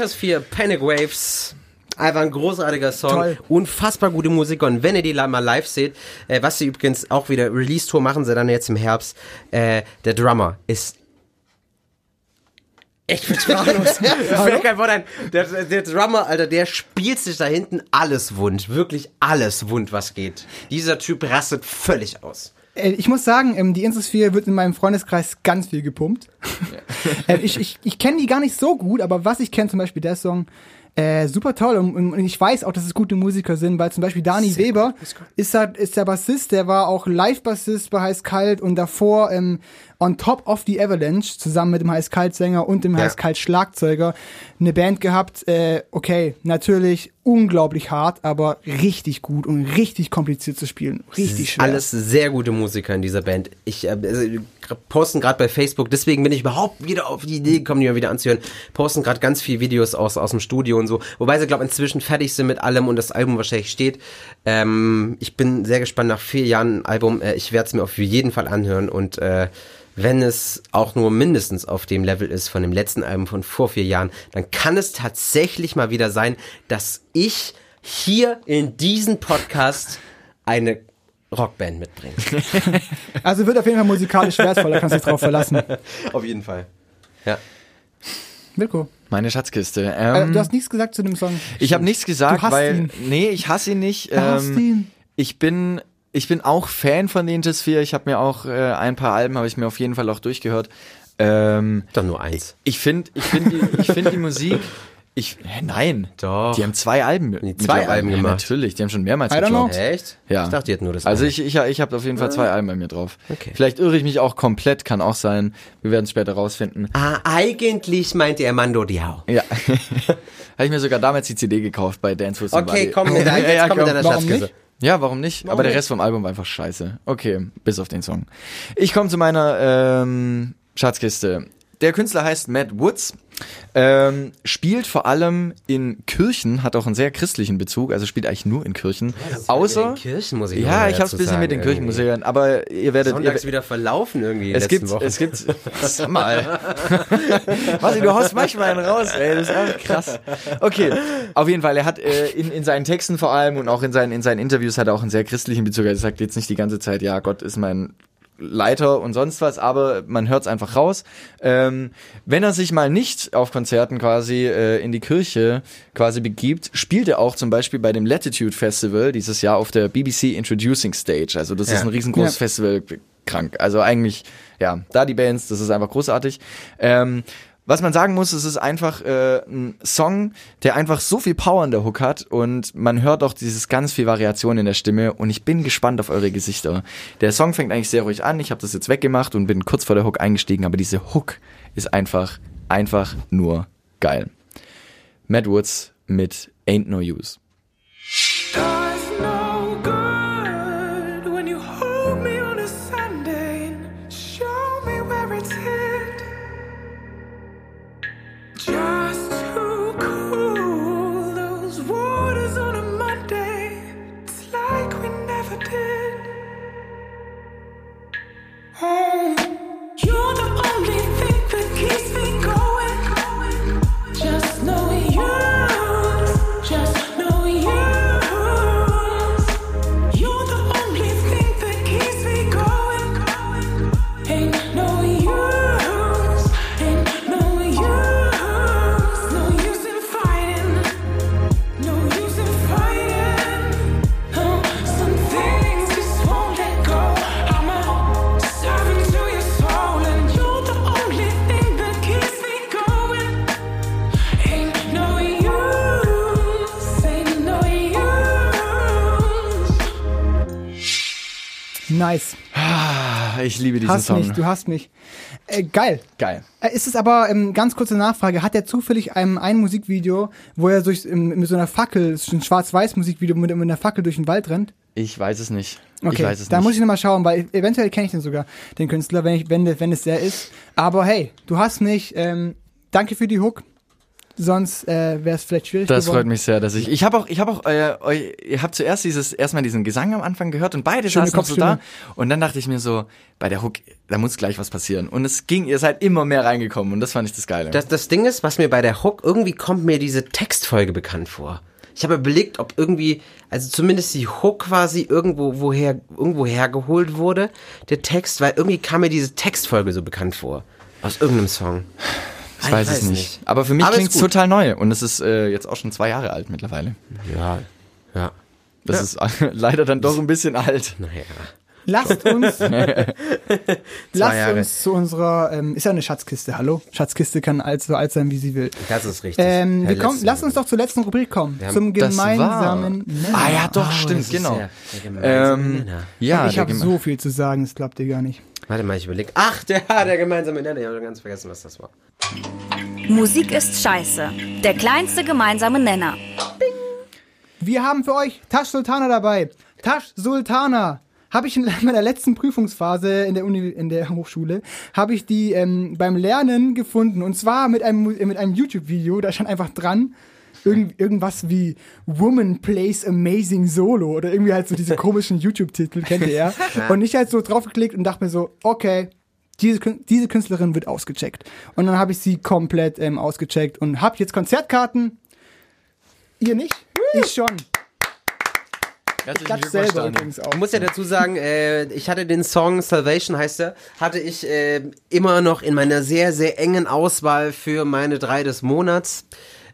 The Intersphere, Panic Waves. Einfach ein großartiger Song. Toll. Unfassbar gute Musiker. Und wenn ihr die mal live seht, äh, was sie übrigens auch wieder Release-Tour machen sie dann jetzt im Herbst, äh, der Drummer ist Ich bin sprachlos. Fällt kein Wort ein. Der, der Drummer, Alter, der spielt sich da hinten alles wund. Wirklich alles wund, was geht. Dieser Typ rastet völlig aus. Äh, Ich muss sagen, ähm, die Insosphere wird in meinem Freundeskreis ganz viel gepumpt. Äh, ich ich, ich kenne die gar nicht so gut, aber was ich kenne, zum Beispiel der Song, äh, super toll. Und, und ich weiß auch, dass es gute Musiker sind, weil zum Beispiel Dani Weber ist, halt, ist der Bassist, der war auch Live-Bassist bei Heiß Kalt und davor ähm, on top of the Avalanche zusammen mit dem Heiß Kalt Sänger und dem Ja. Heiß Kalt Schlagzeuger eine Band gehabt. Äh, okay, natürlich unglaublich hart, aber richtig gut und richtig kompliziert zu spielen. Richtig schwer. Alles sehr gute Musiker in dieser Band. Ich äh, also, posten gerade bei Facebook, deswegen bin ich überhaupt wieder auf die Idee gekommen, die mal wieder anzuhören. Posten gerade ganz viele Videos aus, aus dem Studio und so. Wobei sie, glaube inzwischen fertig sind mit allem und das Album wahrscheinlich steht. Ähm, ich bin sehr gespannt nach vier Jahren Album. Äh, ich werde es mir auf jeden Fall anhören und äh, wenn es auch nur mindestens auf dem Level ist von dem letzten Album von vor vier Jahren, dann kann es tatsächlich mal wieder sein, dass ich hier in diesem Podcast eine Rockband mitbringe. Also wird auf jeden Fall musikalisch wertvoll, da kannst du dich drauf verlassen. Auf jeden Fall. Ja. Wilko, Meine Schatzkiste. äh, Ähm, du hast nichts gesagt zu dem Song. ich habe nichts gesagt, Du hasst weil ihn. nee, ich hasse ihn nicht. Du hasst Ähm, ihn. Ich bin ich bin auch Fan von Ninja Sphere. Ich habe mir auch äh, ein paar Alben habe ich mir auf jeden Fall auch durchgehört. Ähm, Doch nur eins. ich finde ich finde die, ich finde die Musik ich hä, nein, Doch. die haben zwei Alben Die zwei. Alben Ja, gemacht. Natürlich, die haben schon mehrmals I gedroppt. Echt? Ja. Ich dachte, die hätten nur das Also eine. ich, ich, ich habe auf jeden Fall zwei Alben bei mir drauf. Okay. Vielleicht irre ich mich auch komplett, kann auch sein. Wir werden es später rausfinden. Ah, eigentlich meinte er Mando Diao. Ja. Habe ich mir sogar damals die CD gekauft bei Dance with Somebody. Okay, komm mit, Ja, jetzt ja, komm mit komm. deiner Warum Schatzkiste. nicht? Ja, warum nicht? Aber der nicht? Rest vom Album war einfach scheiße. Okay, bis auf den Song. Ich komme zu meiner ähm, Schatzkiste. Der Künstler heißt Matt Woods. Ähm, spielt vor allem in Kirchen, hat auch einen sehr christlichen Bezug, also spielt eigentlich nur in Kirchen. Außer. Mit den Kirchenmusik Ja, ich hab's dazu ein bisschen mit den. Kirchenmusikern, aber ihr werdet. Ihr, Sonntags wieder verlaufen irgendwie. es gibt, Wochen. es gibt, sag mal. Masi, du haust manchmal einen raus, ey, das ist einfach krass. Okay, auf jeden Fall, er hat äh, in, in seinen Texten vor allem und auch in seinen, in seinen Interviews hat er auch einen sehr christlichen Bezug. Er sagt jetzt nicht die ganze Zeit, ja, Gott ist mein Leiter und sonst was, aber man hört es einfach raus. Ähm, wenn er sich mal nicht auf Konzerten quasi äh, in die Kirche quasi begibt, spielt er auch zum Beispiel bei dem Latitude Festival dieses Jahr auf der BBC Introducing Stage. Also das ist Ja. ein riesengroßes Ja. Festival, krank. Also eigentlich, ja, da die Bands, das ist einfach großartig. Ähm, was man sagen muss, es ist einfach äh, ein Song, der einfach so viel Power in der Hook hat und man hört auch dieses ganz viel Variation in der Stimme und ich bin gespannt auf eure Gesichter. Der Song fängt eigentlich sehr ruhig an, ich habe das jetzt weggemacht und bin kurz vor der Hook eingestiegen, aber diese Hook ist einfach, einfach nur geil. Matt Woods mit Ain't No Use. Nice. Ah, Ich liebe diesen Hast Song. mich, du hast mich. Äh, geil. Geil. Äh, Ist es aber, ähm, ganz kurze Nachfrage, hat er zufällig ein, ein Musikvideo, wo er durch, ähm, mit so einer Fackel, ein schwarz-weiß Musikvideo, mit, mit einer Fackel durch den Wald rennt? Ich weiß es nicht. Okay, ich weiß es da nicht. muss ich nochmal schauen, weil eventuell kenne ich den sogar, den Künstler, wenn, ich, wenn, wenn es der ist. Aber hey, du hast mich, ähm, danke für die Hook. Sonst äh, wäre es vielleicht schwierig Das geworden. freut mich sehr, dass ich. Ich habe auch, ich habe auch, äh, euch, ihr habt zuerst dieses, erstmal diesen Gesang am Anfang gehört und beide Schöne saßen noch so da. Und dann dachte ich mir so, bei der Hook, da muss gleich was passieren. Und es ging, ihr seid immer mehr reingekommen und das fand ich das Geile. Das, das Ding ist, was mir bei der Hook, irgendwie kommt mir diese Textfolge bekannt vor. Ich habe überlegt, ob irgendwie, also zumindest die Hook quasi irgendwo woher, irgendwo hergeholt wurde, der Text, weil irgendwie kam mir diese Textfolge so bekannt vor. Aus irgendeinem Song. Ich weiß, es nicht. Aber für mich klingt es total neu und es ist äh, jetzt auch schon zwei Jahre alt mittlerweile. Ja, ja. Das Ja. ist leider dann doch ein bisschen alt. Naja. Lasst uns, lasst Jahre. uns zu unserer, ähm, ist ja eine Schatzkiste, hallo? Schatzkiste kann alt, so alt sein, wie sie will. Das ist richtig. Ähm, wir kommen, Letzte- lass uns doch zur letzten Rubrik kommen, Wir zum gemeinsamen Nenner. Ah ja, doch, Oh, stimmt, genau. der- der gemeinsame Ähm, ja, ich habe so viel zu sagen, das glaubt ihr gar nicht. Warte mal, ich überlege. Ach, der, der gemeinsame Nenner. Ich habe ganz vergessen, was das war. Musik ist scheiße. Der kleinste gemeinsame Nenner. Wir haben für euch Tash Sultana dabei. Tash Sultana. Habe ich in meiner letzten Prüfungsphase in der Uni, in der Hochschule, habe ich die ähm, beim Lernen gefunden. Und zwar mit einem, mit einem YouTube-Video, da stand einfach dran, irgend, irgendwas wie Woman Plays Amazing Solo oder irgendwie halt so diese komischen YouTube-Titel, kennt ihr ja. Und ich halt so draufgeklickt und dachte mir so, okay, diese, diese Künstlerin wird ausgecheckt. Und dann habe ich sie komplett ähm, ausgecheckt und habe jetzt Konzertkarten. Ihr nicht? Ich schon. Herzlichen Glückwunsch, selber Daniel. übrigens auch. Ich muss ja dazu sagen, äh, ich hatte den Song Salvation heißt er, hatte ich äh, immer noch in meiner sehr, sehr engen Auswahl für meine drei des Monats.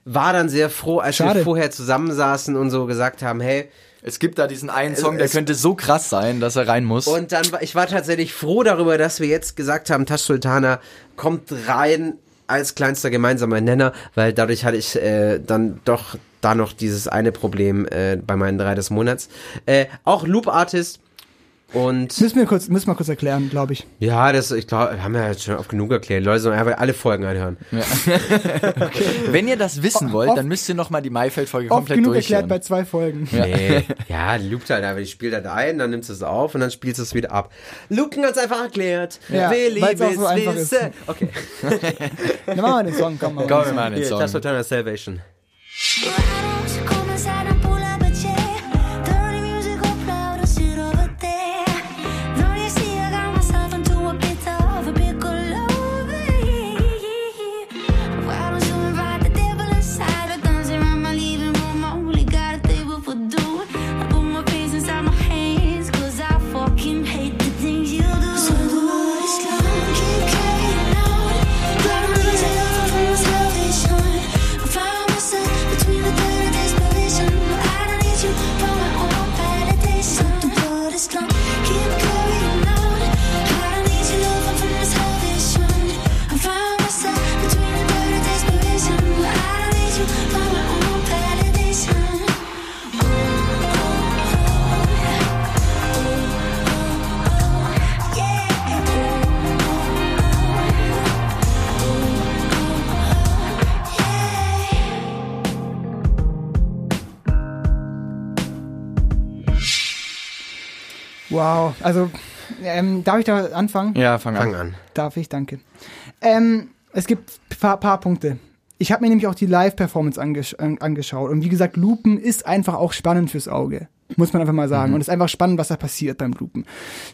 War dann sehr froh, als Schade. wir vorher zusammensaßen und so gesagt haben, hey, Es gibt da diesen einen Song, der könnte so krass sein, dass er rein muss. Und dann war ich war tatsächlich froh darüber, dass wir jetzt gesagt haben, Tash Sultana kommt rein als kleinster gemeinsamer Nenner, weil dadurch hatte ich äh, dann doch da noch dieses eine Problem äh, bei meinen drei des Monats. Äh, auch Loop Artist und Müssen wir kurz, müssen wir kurz erklären, glaube ich. ja, das ich glaube, haben wir jetzt schon oft genug erklärt. Leute sollen einfach alle Folgen anhören. Wenn ihr das wissen wollt, Oft- dann müsst ihr noch mal die Maifeld-Folge komplett genug durchhören. erklärt bei zwei Folgen. Nee, ja, die loopt halt einfach, die spielt halt ein, dann nimmst du es auf und dann spielst du es wieder ab. Luken hat's einfach erklärt. Ja, Willi weil's auch so will's einfach ist. wissen. Okay. Dann machen wir den Song, komm mal. Komm, wir machen den Hier, Song. Sultana Salvation. Wow, also, ähm, darf ich da anfangen? Ja, fang an. Fang an. Darf ich, danke. Ähm, es gibt ein paar, paar Punkte. Ich habe mir nämlich auch die Live-Performance angesch an, angeschaut. Und wie gesagt, Lupen ist einfach auch spannend fürs Auge. Muss man einfach mal sagen. Und es ist einfach spannend, was da passiert beim Lupen.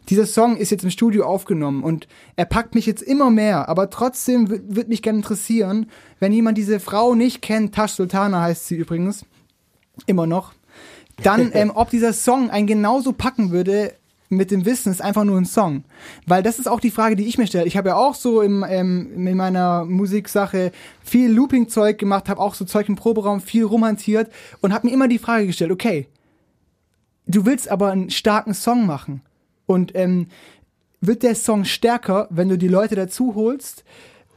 Dieser Song ist jetzt im Studio aufgenommen und er packt mich jetzt immer mehr. Aber trotzdem würde mich gerne interessieren, wenn jemand diese Frau nicht kennt, Tash Sultana heißt sie übrigens, immer noch, dann, ähm, ob dieser Song einen genauso packen würde mit dem Wissen, ist einfach nur ein Song. Weil das ist auch die Frage, die ich mir stelle. Ich habe ja auch so im, ähm, in meiner Musiksache viel Looping-Zeug gemacht, habe auch so Zeug im Proberaum viel rumhantiert und habe mir immer die Frage gestellt, okay, du willst aber einen starken Song machen und ähm, wird der Song stärker, wenn du die Leute dazu holst?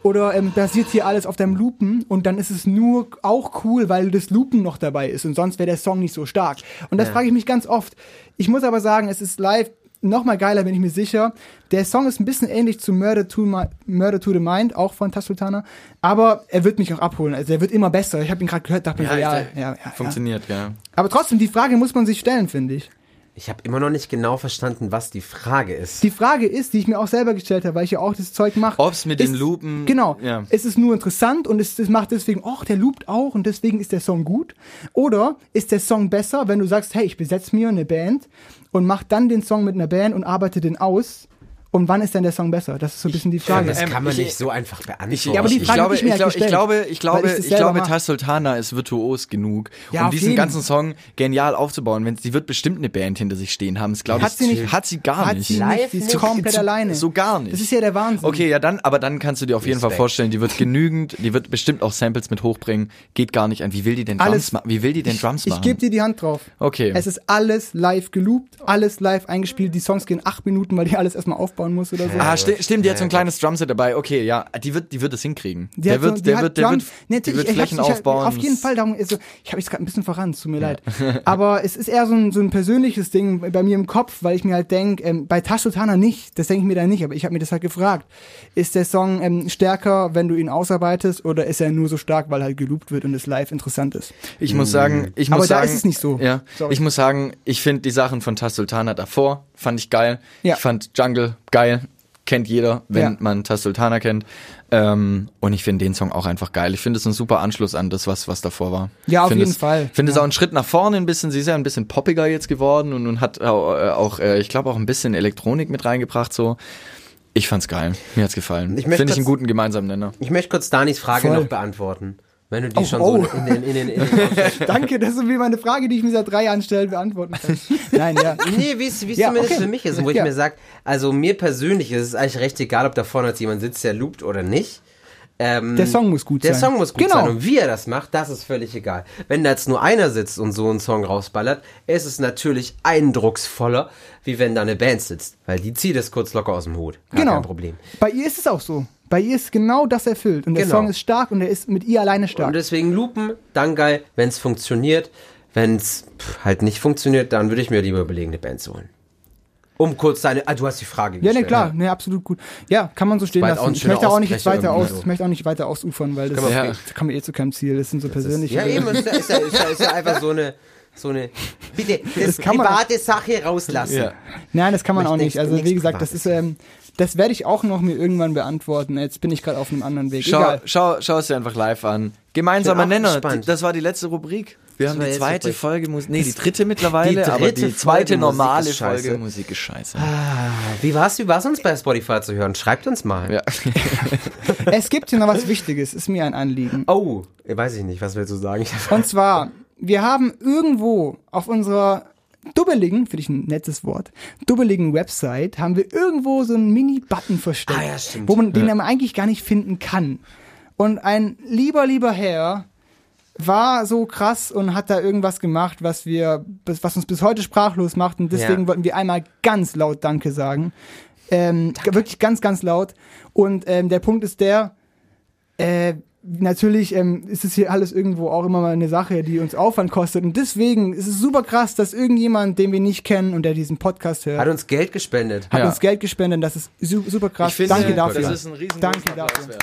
Oder ähm, basiert hier alles auf deinem Loopen und dann ist es nur auch cool, weil das Loopen noch dabei ist und sonst wäre der Song nicht so stark. Und das Ja. frage ich mich ganz oft. Ich muss aber sagen, es ist live noch mal geiler, bin ich mir sicher. Der Song ist ein bisschen ähnlich zu Murder to, My, Murder to the Mind, auch von Tash Sultana, aber er wird mich auch abholen. Also er wird immer besser. Ich habe ihn gerade gehört, dachte mir so, ja, ja, ja, ja. Funktioniert, ja. Aber trotzdem, die Frage muss man sich stellen, finde ich. Ich habe immer noch nicht genau verstanden, was die Frage ist. Die Frage ist, die ich mir auch selber gestellt habe, weil ich ja auch das Zeug mache. Ob's mit ist, den Lupen- Genau. ja. Ist es nur interessant und es, es macht deswegen, ach, der loopt auch und deswegen ist der Song gut? Oder ist der Song besser, wenn du sagst, hey, ich besetze mir eine Band und mach dann den Song mit einer Band und arbeite den aus Und wann ist denn der Song besser? Das ist so ein bisschen die Frage. Das Ähm, kann man ich- nicht so einfach beantworten. Ich, Ja, aber die ich, Frage hab glaube, ich mir ich, halt glaube, ich glaube, ich glaube, ich ich glaube. Tass Sultana ist virtuos genug, Ja, um diesen jeden. ganzen Song genial aufzubauen. Wenn sie wird bestimmt eine Band hinter sich stehen haben. Das glaube Hat ich, sie nicht. hat sie gar Hat nicht. sie Live nicht. Sie ist nicht. komplett So- alleine. So gar nicht. Das ist ja der Wahnsinn. Okay, ja dann, aber dann kannst du dir auf jeden Fall Respekt. vorstellen, die wird genügend, die wird bestimmt auch Samples mit hochbringen. Geht gar nicht an. Wie will die denn Drums Alles- machen? Wie will die denn Drums Ich machen? gebe dir die Hand drauf. Okay. Es ist alles live geloopt, alles live eingespielt. Die Songs gehen acht Minuten, weil die alles erstmal aufbauen muss oder so. Ah, sti stimmt, die hat so ein kleines Drumset dabei. Okay, ja, die wird, die wird es hinkriegen. Die der so- wird, die der wird, der wird, Nee, die wird ich Flächen ich hab- aufbauen. Auf jeden Fall, darum, also, ich habe jetzt gerade ein bisschen verrannt, tut mir leid. Aber es ist eher so ein, so ein persönliches Ding bei mir im Kopf, weil ich mir halt denke, ähm, bei Tash Sultana nicht, das denke ich mir da nicht, aber ich habe mir das halt gefragt. Ist der Song ähm, stärker, wenn du ihn ausarbeitest, oder ist er nur so stark, weil halt geloopt wird und es live interessant ist? Ich muss sagen, ich Aber muss da sagen, ist es nicht so. Ja, Sorry. ich muss sagen, ich finde die Sachen von Tass Sultana davor fand ich geil. Ja. Ich fand Jungle geil, kennt jeder, wenn Ja. man Tass Sultana kennt. Ähm, und ich finde den Song auch einfach geil. Ich finde es ein super Anschluss an das, was was davor war. Ja, auf Find jeden es, Fall. Ich finde es Ja. auch ein Schritt nach vorne ein bisschen. Sie ist ja ein bisschen poppiger jetzt geworden und, und hat auch, äh, auch äh, ich glaube auch ein bisschen Elektronik mit reingebracht so. Ich fand's geil. Mir hat's gefallen. Finde ich einen guten gemeinsamen Nenner. Ich möchte kurz Danis Frage Voll. noch beantworten. Wenn du die Oh, schon oh. so in den, in den, in den Danke, das ist wie meine Frage, die ich mir seit drei Jahren stelle, beantworten kann. Nein, ja. Nee, wie es Ja, zumindest okay. für mich ist, wo ich Ja. mir sage, also mir persönlich ist es eigentlich recht egal, ob da vorne jetzt jemand sitzt, der loopt oder nicht. Ähm, Der Song muss gut der sein. Song muss gut Genau. sein und wie er das macht, das ist völlig egal. Wenn da jetzt nur einer sitzt und so einen Song rausballert, ist es natürlich eindrucksvoller, wie wenn da eine Band sitzt, weil die zieht es kurz locker aus dem Hut. Gar Genau. kein Problem. Bei ihr ist es auch so. Bei ihr ist genau das erfüllt. Und der Genau. Song ist stark und er ist mit ihr alleine stark. Und deswegen loopen, dann geil, wenn es funktioniert. Wenn es halt nicht funktioniert, dann würde ich mir lieber überlegen, eine Band zu holen. Um kurz deine, ah, du hast die Frage Ja, gestellt. ne, klar, ne, absolut gut. Ja, kann man so stehen lassen. Ich möchte auch nicht jetzt weiter aus, so. ich möchte auch nicht weiter ausufern, weil das, Können wir Ja. das kann man eh zu keinem Ziel. Das sind so persönliche. Ja, eben, ist ja, ist ja, ist ja, ist ja einfach so eine, so eine, bitte, das, kann man- private Sache rauslassen. Ja. Nein, das kann man auch nicht. Also wie gesagt, das ist, ähm, das werde ich auch noch mir irgendwann beantworten. Jetzt bin ich gerade auf einem anderen Weg. Schau, Egal. schau, schau es dir einfach live an. Gemeinsamer Nenner. gespannt. Das war die letzte Rubrik. Wir haben die zweite Rubrik. Folge Musik. Nee, die dritte mittlerweile, Die aber dritte die zweite Folge Musik normale ist scheiße. Folge Musik ist scheiße. Wie war's, wie war's uns bei Spotify zu hören? Schreibt uns mal. Ja. Es gibt hier noch was Wichtiges, ist mir ein Anliegen. Oh, weiß ich nicht, was willst du sagen? Und zwar, wir haben irgendwo auf unserer dubbeligen, finde ich ein nettes Wort, dubbeligen Website, haben wir irgendwo so einen Mini-Button versteckt, Ah, ja, wo man den man eigentlich gar nicht finden kann. Und ein lieber, lieber Herr war so krass und hat da irgendwas gemacht, was wir, was uns bis heute sprachlos macht. Und deswegen Ja. wollten wir einmal ganz laut Danke sagen. Ähm, wirklich ganz, ganz laut. Und ähm, der Punkt ist der, äh, natürlich ähm, ist es hier alles irgendwo auch immer mal eine Sache, die uns Aufwand kostet. Und deswegen ist es super krass, dass irgendjemand, den wir nicht kennen und der diesen Podcast hört, Hat uns Geld gespendet. hat Ja. uns Geld gespendet. Das ist su super krass. Ich finde, Danke dafür. Das ist ein riesen Danke dafür.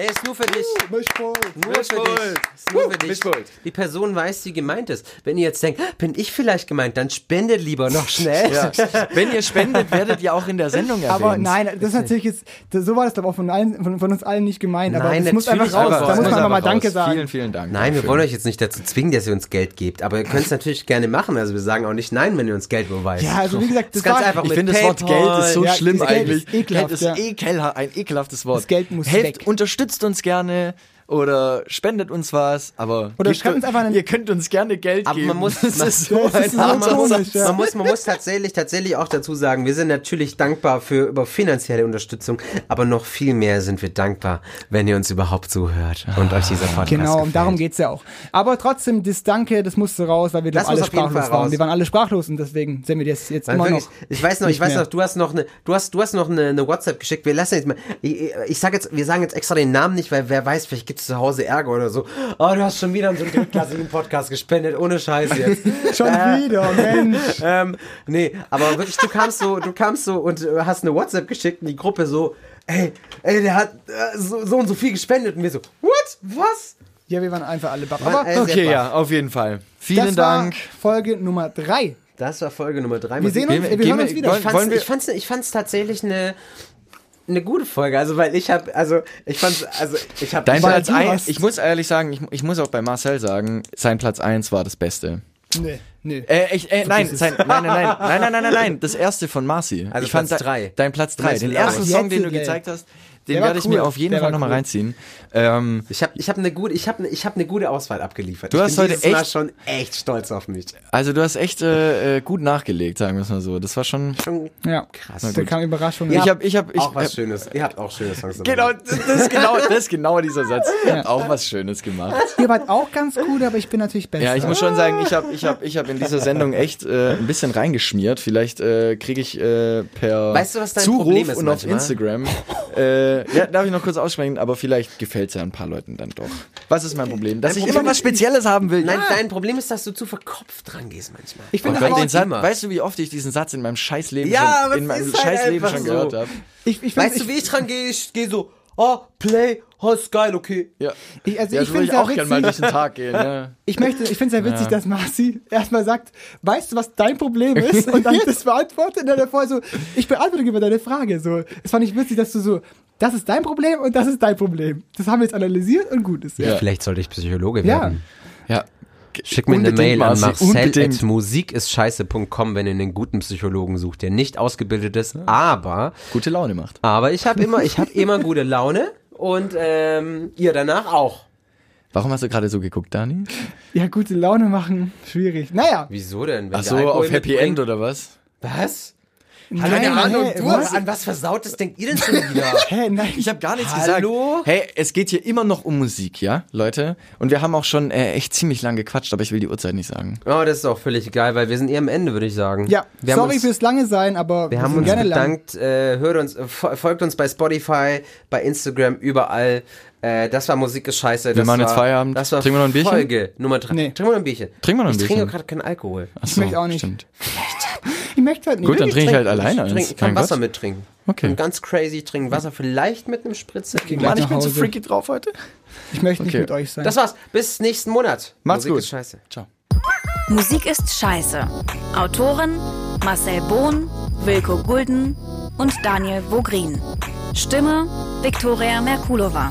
Der ist nur für dich. Nur für Mischpult. dich. Ist nur für dich. Mischpult. Die Person weiß, die gemeint ist. Wenn ihr jetzt denkt, bin ich vielleicht gemeint, dann spendet lieber noch schnell. Ja. Wenn ihr spendet, werdet ihr auch in der Sendung erwähnt. Aber nein, das ist natürlich jetzt, das, so war das doch auch von, allen, von, von uns allen nicht gemeint. aber Nein, es muss einfach raus. aber Da muss man einfach mal Danke sagen. Vielen, vielen Dank. Nein, wir wollen euch jetzt nicht dazu zwingen, dass ihr uns Geld gebt, aber ihr könnt es natürlich gerne machen. Also wir sagen auch nicht nein, wenn ihr uns Geld überweist. Ja, also wie gesagt, das ist das ganz war- einfach Ich finde das Wort. Geld ist so Ja, schlimm das Geld eigentlich. ist ekelhaft, Geld ist ja. ekelha ein ekelhaftes Wort. Das Geld muss Helft, weg. unterstützt uns gerne oder spendet uns was, aber Oder schreibt uns einfach einen- ihr könnt uns gerne Geld Aber geben. man muss, das man, ist so Das ist ein so aber man, muss, ja. man, muss, man muss tatsächlich, tatsächlich auch dazu sagen, wir sind natürlich dankbar für über finanzielle Unterstützung, aber noch viel mehr sind wir dankbar, wenn ihr uns überhaupt zuhört und euch dieser Podcast Genau, gefällt. und darum geht's ja auch. Aber trotzdem, das Danke, das musste raus, weil wir Das doch alle sprachlos waren. raus. Wir waren alle sprachlos und deswegen sind wir jetzt, jetzt Weil immer wirklich, noch. ich weiß noch, ich weiß mehr. noch, du hast noch eine, du hast, du hast noch eine, eine WhatsApp geschickt. Wir lassen jetzt mal, ich, ich sag jetzt, wir sagen jetzt extra den Namen nicht, weil wer weiß, vielleicht gibt's zu Hause Ärger oder so. Oh, du hast schon wieder so einen drittklassigen Podcast gespendet, ohne Scheiß jetzt. Schon Äh, wieder, Mensch. ähm, nee, aber wirklich, du kamst so, du kamst so und äh, hast eine WhatsApp geschickt in die Gruppe so, ey, ey, der hat äh, so, so und so viel gespendet und wir so, what? Was? Ja, wir waren einfach alle baff. Aber Okay, baff. ja, auf jeden Fall. Vielen das war Dank. Folge Nummer drei. Das war Folge Nummer drei. Wir sehen uns, wir- wir hören wir- uns wieder. wollen- ich fand's, ich fand's, ich fand's tatsächlich eine eine gute Folge, also weil ich habe, also ich fand, also ich habe. Dein Platz 1, ich muss ehrlich sagen, ich, ich muss auch bei Marcel sagen, sein Platz 1 war das Beste. Nee, nee. Äh, ich, äh, nein, sein, nein, nein, nein, nein, nein, nein, nein, das erste von Marcy. Also ich Platz fand 3. Dein Platz 3, den ersten Song, den du gezeigt hast, den werde ich cool. mir auf jeden Der Fall nochmal cool. reinziehen. Ähm, Ich habe ich hab eine gute, ich habe ich hab eine gute Auswahl abgeliefert. Du ich hast bin heute dieses Mal echt- schon echt stolz auf mich. also du hast echt äh, äh, gut nachgelegt, sagen wir es mal so. Das war schon. Schon Ja, krass. da kam Überraschung. Ich habe, ich habe, ich auch was hab- Schönes. Ihr habt auch schöne Songs. Genau, das das ist genau, das ist genau dieser Satz. Ihr habt auch was Schönes gemacht. Ihr wart auch ganz gut, aber ich bin natürlich besser. Ja, ich muss schon sagen, ich habe ich hab, ich hab in dieser Sendung echt äh, ein bisschen reingeschmiert. Vielleicht äh, kriege ich äh, per Weißt du, was dein Zuruf und auf manchmal? Instagram. äh, ja, darf ich noch kurz aussprechen, aber vielleicht gefällt es ja ein paar Leuten dann doch. Was ist mein Problem? Dass Dein ich Problem immer was Spezielles haben will. Nein, ja. dein Problem ist, dass du zu verkopft dran gehst manchmal. Ich finde den Satz, weißt du, wie oft ich diesen Satz in meinem Scheißleben Ja, aber schon, in meinem ist halt Scheißleben einfach schon so. gehört habe? ich, ich Weißt find, du, wie ich dran gehe? Ich gehe so, oh, Play, oh, ist geil, okay. Ja. ich, also Ja, ich finde ich es ja auch gerne mal durch witzig. den Tag gehen. Ja. Ich möchte, ich finde es ja witzig, Ja. dass Marci erstmal sagt, weißt du, was dein Problem ist? Und dann das beantwortet und dann davor so, ich beantworte über deine Frage. So, es fand ich witzig, dass du so, das ist dein Problem und das ist dein Problem. Das haben wir jetzt analysiert und gut ist. Ja. Vielleicht sollte ich Psychologe Ja. werden. ja. Schick mir eine Mail an Marci, marcel unbedingt. at musikistscheiße.com, wenn ihr einen guten Psychologen sucht, der nicht ausgebildet ist, aber, Gute Laune macht. aber ich habe immer, ich habe immer gute Laune und ähm, ihr danach auch. Warum hast du gerade so geguckt, Dani? ja, gute Laune machen, schwierig. Naja. Wieso denn? Wenn Ach so, auf Happy End oder was? Was? Nein, Keine Ahnung, hey, du, was? an was Versautes denkt ihr denn schon wieder? Hä, nein. Ich habe gar nichts Hallo? gesagt. Hey, es geht hier immer noch um Musik, ja, Leute? Und wir haben auch schon äh, echt ziemlich lang gequatscht, aber ich will die Uhrzeit nicht sagen. Oh, das ist auch völlig egal, weil wir sind eher am Ende, würde ich sagen. ja, wir haben sorry uns, fürs lange sein, aber Wir haben sind uns gerne bedankt, äh, hört uns, äh, fo- folgt uns bei Spotify, bei Instagram, überall. Äh, das war Musik ist scheiße. Das machen war, jetzt Feierabend. Das war Trinken wir noch ein Bierchen? Folge Nummer drei. Nee. Trinken wir noch ein Bierchen. Trinken wir noch ein ich Bierchen? trinke gerade keinen Alkohol. Achso, möchte auch nicht. Stimmt. Ich möchte halt nicht. Gut, dann Ich trinke ich halt alleine Ich, trinke, eins. ich kann Mein Wasser Gott. mittrinken. Okay. Und ganz crazy ich trinke Wasser, vielleicht mit einem Spritzer. gleich Mann, ich bin so freaky drauf heute. Ich möchte nicht Okay. mit euch sein. Das war's. Bis nächsten Monat. Macht's Musik gut. Ist scheiße. Ciao. Musik ist scheiße. Autoren Marcel Bohn, Wilko Gulden und Daniel Vogrin. Stimme Viktoria Merkulova.